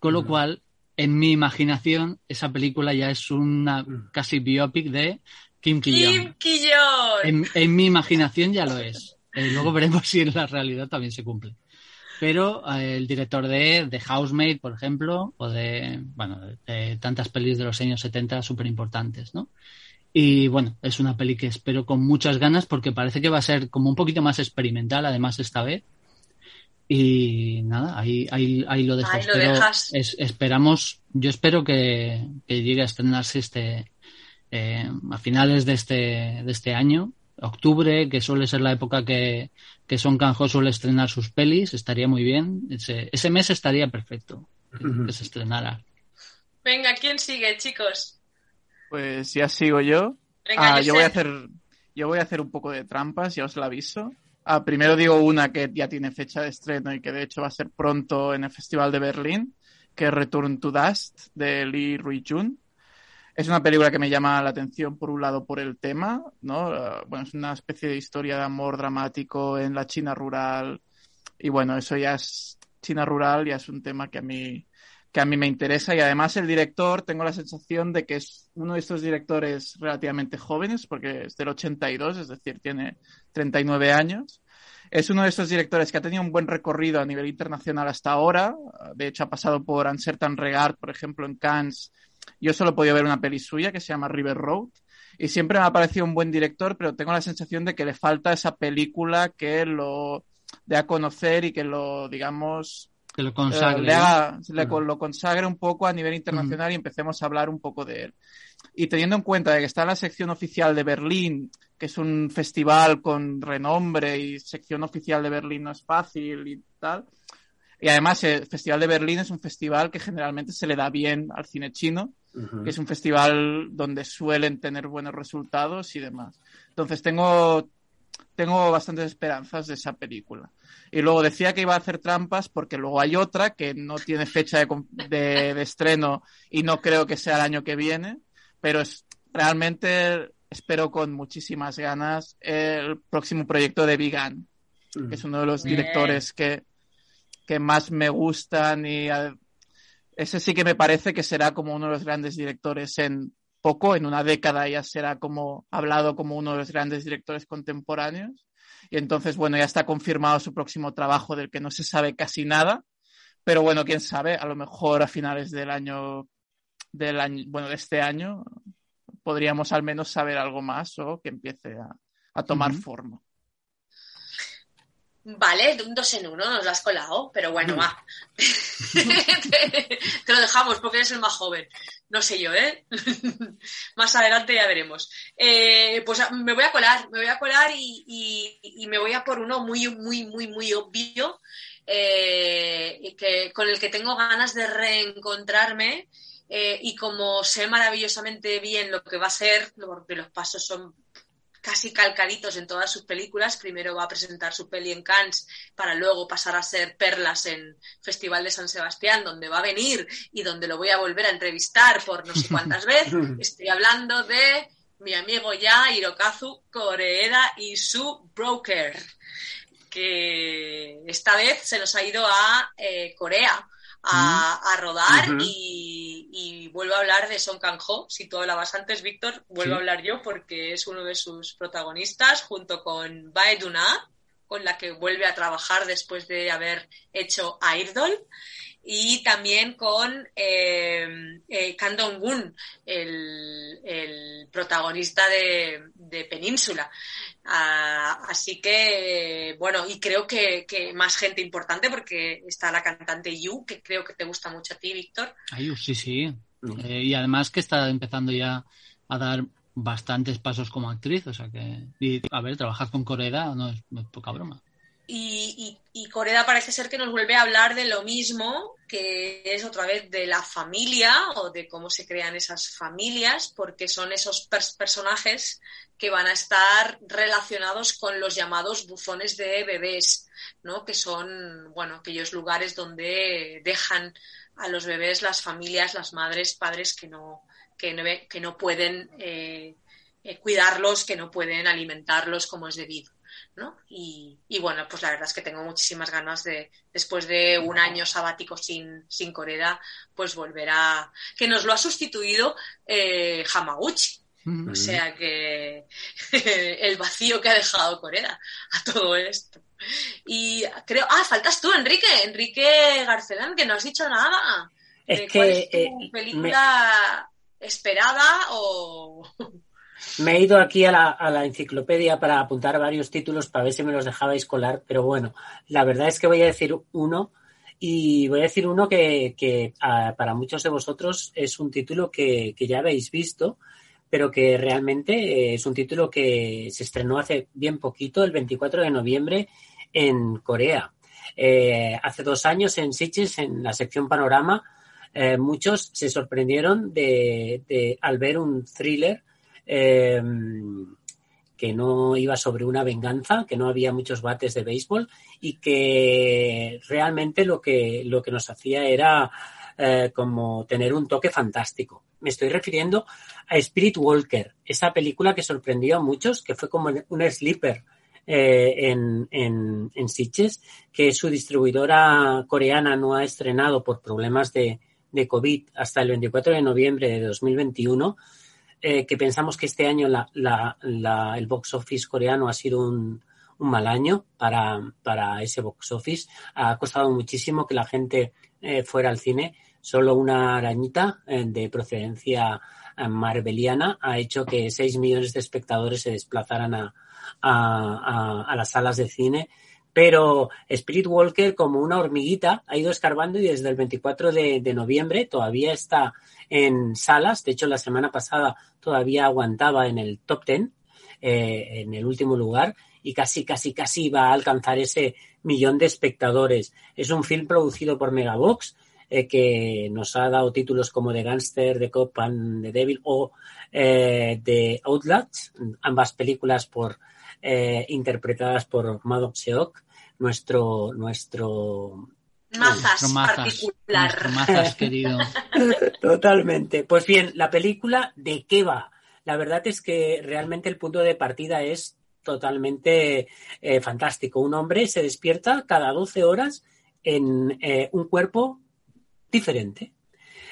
Con lo cual, en mi imaginación, esa película ya es una casi biopic de Kim Ki-young. Kim. En, en mi imaginación ya lo es. Eh, luego veremos si en la realidad también se cumple. Pero eh, el director de, de Housemaid, por ejemplo, o de, bueno, de, de tantas pelis de los años 70 súper importantes, ¿no? Y bueno, es una peli que espero con muchas ganas porque parece que va a ser como un poquito más experimental, además esta vez. Y nada, ahí, ahí, ahí lo dejo. Ahí lo Espero- dejas. es- esperamos, yo espero que, que llegue a estrenarse este eh, a finales de este, de este año, octubre, que suele ser la época que, que Son Kang-ho suele estrenar sus pelis, estaría muy bien. Ese, ese mes estaría perfecto que, que se estrenara. Venga, ¿quién sigue, chicos? Pues ya sigo yo. Venga, Ah, yo voy a hacer, yo voy a hacer un poco de trampas, ya os la aviso. Ah, primero digo una que ya tiene fecha de estreno y que de hecho va a ser pronto en el Festival de Berlín, que es Return to Dust de Lee Rui-jun. Es una película que me llama la atención por un lado por el tema, ¿no? Ah, bueno, es una especie de historia de amor dramático en la China rural y bueno, eso ya es China rural, ya es un tema que a mí que a mí me interesa y además el director tengo la sensación de que es uno de estos directores relativamente jóvenes porque es del 82, es decir, tiene 39 años. Es uno de estos directores que ha tenido un buen recorrido a nivel internacional hasta ahora. De hecho, ha pasado por Uncertain Regard, por ejemplo, en Cannes. Yo solo he podido ver una peli suya que se llama River Road. Y siempre me ha parecido un buen director, pero tengo la sensación de que le falta esa película que lo dé a conocer y que lo, digamos, Que lo consagre. eh, le haga- ¿no? le co- lo consagre un poco a nivel internacional y empecemos a hablar un poco de él. Y teniendo en cuenta de que está en la sección oficial de Berlín, que es un festival con renombre y sección oficial de Berlín no es fácil y tal. Y además el Festival de Berlín es un festival que generalmente se le da bien al cine chino, Ujú. que es un festival donde suelen tener buenos resultados y demás. Entonces tengo, tengo bastantes esperanzas de esa película. Y luego decía que iba a hacer trampas porque luego hay otra que no tiene fecha de, de- de estreno y no creo que sea el año que viene, pero es realmente espero con muchísimas ganas el próximo proyecto de Vigan, que es uno de los directores que, que más me gustan y ese sí que me parece que será como uno de los grandes directores en poco, en una década ya será como hablado como uno de los grandes directores contemporáneos. Y entonces, bueno, ya está confirmado su próximo trabajo del que no se sabe casi nada. Pero bueno, quién sabe, a lo mejor a finales del año, del año, bueno, de este año, podríamos al menos saber algo más o que empiece a, a tomar forma. Vale, un dos en uno nos lo has colado, pero bueno, va. te, *laughs* te lo dejamos porque eres el más joven. No sé yo, ¿eh? *laughs* más adelante ya veremos. Eh, pues ah, me voy a colar, me voy a colar y, y- y me voy a por uno muy, muy, muy, muy obvio, eh, que, con el que tengo ganas de reencontrarme. eh, y como sé maravillosamente bien lo que va a ser, porque los pasos son casi calcaditos en todas sus películas. Primero va a presentar su peli en Cannes para luego pasar a ser perlas en Festival de San Sebastián, donde va a venir y donde lo voy a volver a entrevistar por no sé cuántas *laughs* veces. Estoy hablando de mi amigo ya Hirokazu Koreeda y su Broker, que esta vez se nos ha ido a eh, Corea a, a rodar y, y vuelvo a hablar de Song Kang-ho. Si tú hablabas antes, Víctor, vuelvo Sí. a hablar yo porque es uno de sus protagonistas junto con Bae Duna, con la que vuelve a trabajar después de haber hecho Airdol y también con eh, eh, Kang el, el protagonista de, de Península. Ah, así que, bueno, y creo que, que más gente importante porque está la cantante Yu, que creo que te gusta mucho a ti, Víctor. Ay, sí, sí. Eh, y además que está empezando ya a dar bastantes pasos como actriz, o sea que... Y, a ver, trabajar con Coreda no es, no es poca broma. Y, y, y Coreda parece ser que nos vuelve a hablar de lo mismo, que es otra vez de la familia o de cómo se crean esas familias, porque son esos pers- personajes que van a estar relacionados con los llamados buzones de bebés, ¿no? Que son, bueno, aquellos lugares donde dejan a los bebés las familias, las madres, padres que no, que no, que no pueden eh, eh, cuidarlos, que no pueden alimentarlos como es debido. ¿No? Y, y, bueno, pues la verdad es que tengo muchísimas ganas de, después de un año sabático sin, sin Coreda, pues volver a... que nos lo ha sustituido eh, Hamaguchi. O sea que *laughs* el vacío que ha dejado Coreda a todo esto. Y creo, ah, faltas tú, Enrique, Enrique Garcelán, que no has dicho nada. Es de que, ¿Cuál es tu eh, película esperada o...? *laughs* Me he ido aquí a la, enciclopedia para apuntar varios títulos para ver si me los dejabais colar, pero bueno, la verdad es que voy a decir uno y voy a decir uno que, ah, para muchos de vosotros es un título que, que ya habéis visto, pero que realmente eh, es un título que se estrenó hace bien poquito, el 24 de noviembre, en Corea. Eh, hace dos años en Sitges, en la sección Panorama, eh, muchos se sorprendieron de, de- al ver un thriller eh, que no iba sobre una venganza, que no había muchos bates de béisbol y que realmente lo que, lo que nos hacía era eh, como tener un toque fantástico. Me estoy refiriendo a Spirit Walker, esa película que sorprendió a muchos, que fue como un sleeper eh, en, en, en que su distribuidora coreana no ha estrenado por problemas de, de COVID hasta el 24 de noviembre de 2021, eh, que pensamos que este año la, la, la- el box office coreano ha sido un, un mal año para, para ese box office. Ha costado muchísimo que la gente eh, fuera al cine. Solo una arañita eh, de procedencia eh, marveliana ha hecho que 6 millones de espectadores se desplazaran a, a- a- a las salas de cine. Pero Spirit Walker, como una hormiguita, ha ido escarbando y desde el 24 de, noviembre todavía está en salas. De hecho, la semana pasada todavía aguantaba en el top 10, eh, en el último lugar, y casi, casi, casi va a alcanzar ese millón de espectadores. Es un film producido por Megabox, eh, que nos ha dado títulos como The Gangster, The Cop and The Devil o eh, The Outlast, ambas películas por eh, interpretadas por Madok Seok, nuestro nuestro Mazas Nuestro mazas, particular. nuestro mazas querido. *laughs* Totalmente. Pues bien, la película de qué va. La verdad es que realmente el punto de partida es totalmente eh, fantástico. Un hombre se despierta cada 12 horas en eh, un cuerpo diferente,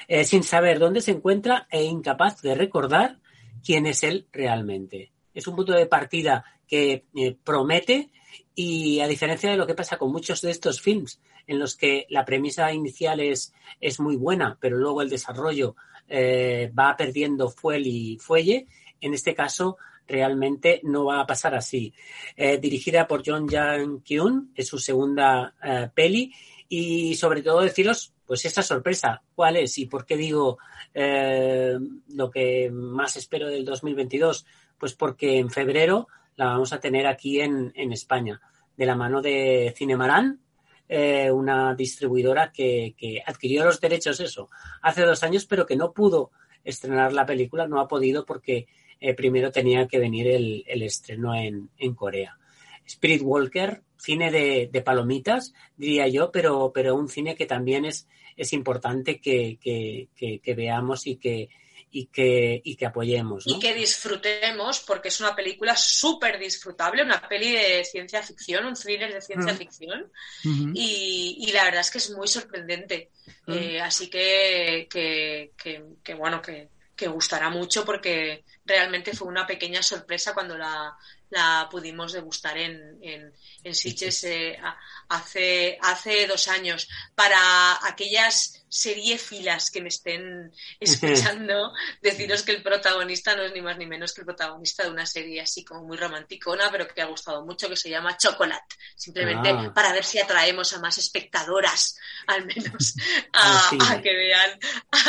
eh, sin saber dónde se encuentra e incapaz de recordar quién es él realmente. Es un punto de partida que eh, promete y a diferencia de lo que pasa con muchos de estos films, en los que la premisa inicial es, es muy buena, pero luego el desarrollo eh, va perdiendo fuel y fuelle, en este caso realmente no va a pasar así. Eh, dirigida por John Jang Kyun, es su segunda eh, peli, y sobre todo deciros, pues esa sorpresa, ¿cuál es? ¿Y por qué digo lo que más espero del 2022? Pues porque en febrero la vamos a tener aquí en, en España, de la mano de Cinemarán, eh, una distribuidora que, que adquirió los derechos, eso, hace dos años, pero que no pudo estrenar la película, no ha podido porque eh, primero tenía que venir el, el estreno en, en Corea. Spirit Walker, cine de, de palomitas, diría yo, pero, pero un cine que también es, es importante que, que, que- que veamos y que, y que, y que apoyemos. ¿no? Y que disfrutemos, porque es una película súper disfrutable, una peli de ciencia ficción, un thriller de ciencia ficción, y, y la verdad es que es muy sorprendente. Eh, así que, que, que- que, bueno, que, que gustará mucho porque realmente fue una pequeña sorpresa cuando la, la pudimos degustar en, en, en Sitges eh, hace, hace dos años. Para aquellas seriefilas que me estén *laughs* escuchando, deciros que el protagonista no es ni más ni menos que el protagonista de una serie así como muy romanticona, pero que ha gustado mucho, que se llama Chocolate. Simplemente Ah. para ver si atraemos a más espectadoras, *laughs* al menos, a, cine. a que vean,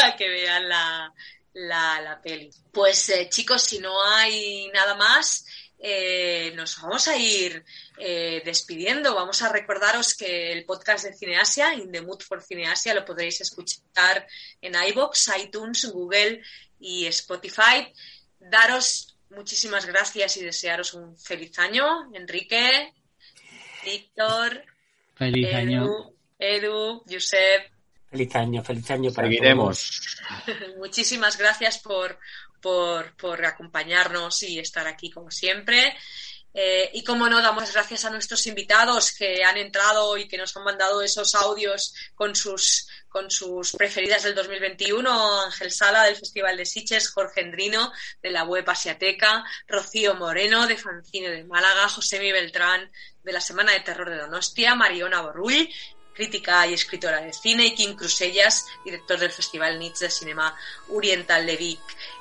a que vean la, la, la peli. Pues eh, chicos, si no hay nada más, eh, nos vamos a ir eh, despidiendo. Vamos a recordaros que el podcast de Cineasia, In the Mood for Cineasia, lo podréis escuchar en iBox, iTunes, Google y Spotify. Daros muchísimas gracias y desearos un feliz año, Enrique, Víctor, Feliz año. Edu, Edu, Josep. Feliz año, feliz año para Seguiremos. *laughs* Muchísimas gracias por, por, por acompañarnos y estar aquí como siempre. Eh, y como no, damos gracias a nuestros invitados que han entrado y que nos han mandado esos audios con sus, con sus preferidas del 2021. Ángel Sala del Festival de Sitges, Jorge Endrino de la web Asiateca, Rocío Moreno de Fancine de Málaga, Josemi Beltrán de la Semana de Terror de Donostia, Mariona Borrull crítica y escritora de cine, y Kim Crusellas, director del Festival Nietzsche de Cinema Oriental de Vic.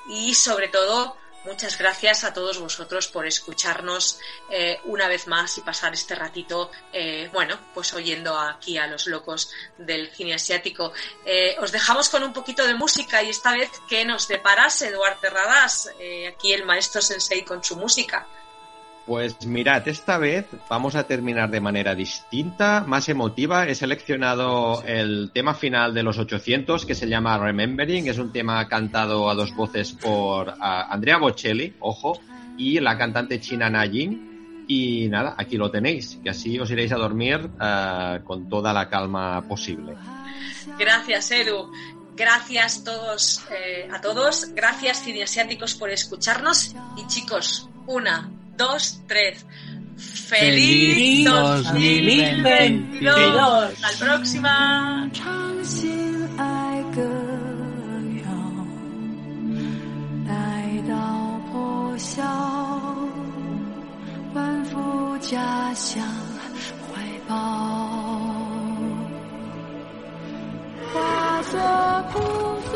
Y sobre todo, muchas gracias a todos vosotros por escucharnos eh, una vez más y pasar este ratito, eh, bueno, pues oyendo aquí a los locos del cine asiático. Eh, os dejamos con un poquito de música y esta vez que nos deparas Eduardo Terradas, aquí el maestro Sensei con su música. Pues mirad, esta vez vamos a terminar de manera distinta, más emotiva. He seleccionado el tema final de los 800 que se llama Remembering. Es un tema cantado a dos voces por Andrea Bocelli, ojo, y la cantante china Na Jin. Y nada, aquí lo tenéis, que así os iréis a dormir ah, con toda la calma posible. Gracias, Edu. Gracias todos, eh, a todos. Gracias, cineasiáticos, por escucharnos. Y chicos, una, dos, tres. ¡Feliz Feliz 2022! 2022. ¡Hasta la próxima! 唱心爱歌谣，待到破晓，奔赴家乡怀抱。化作枯松，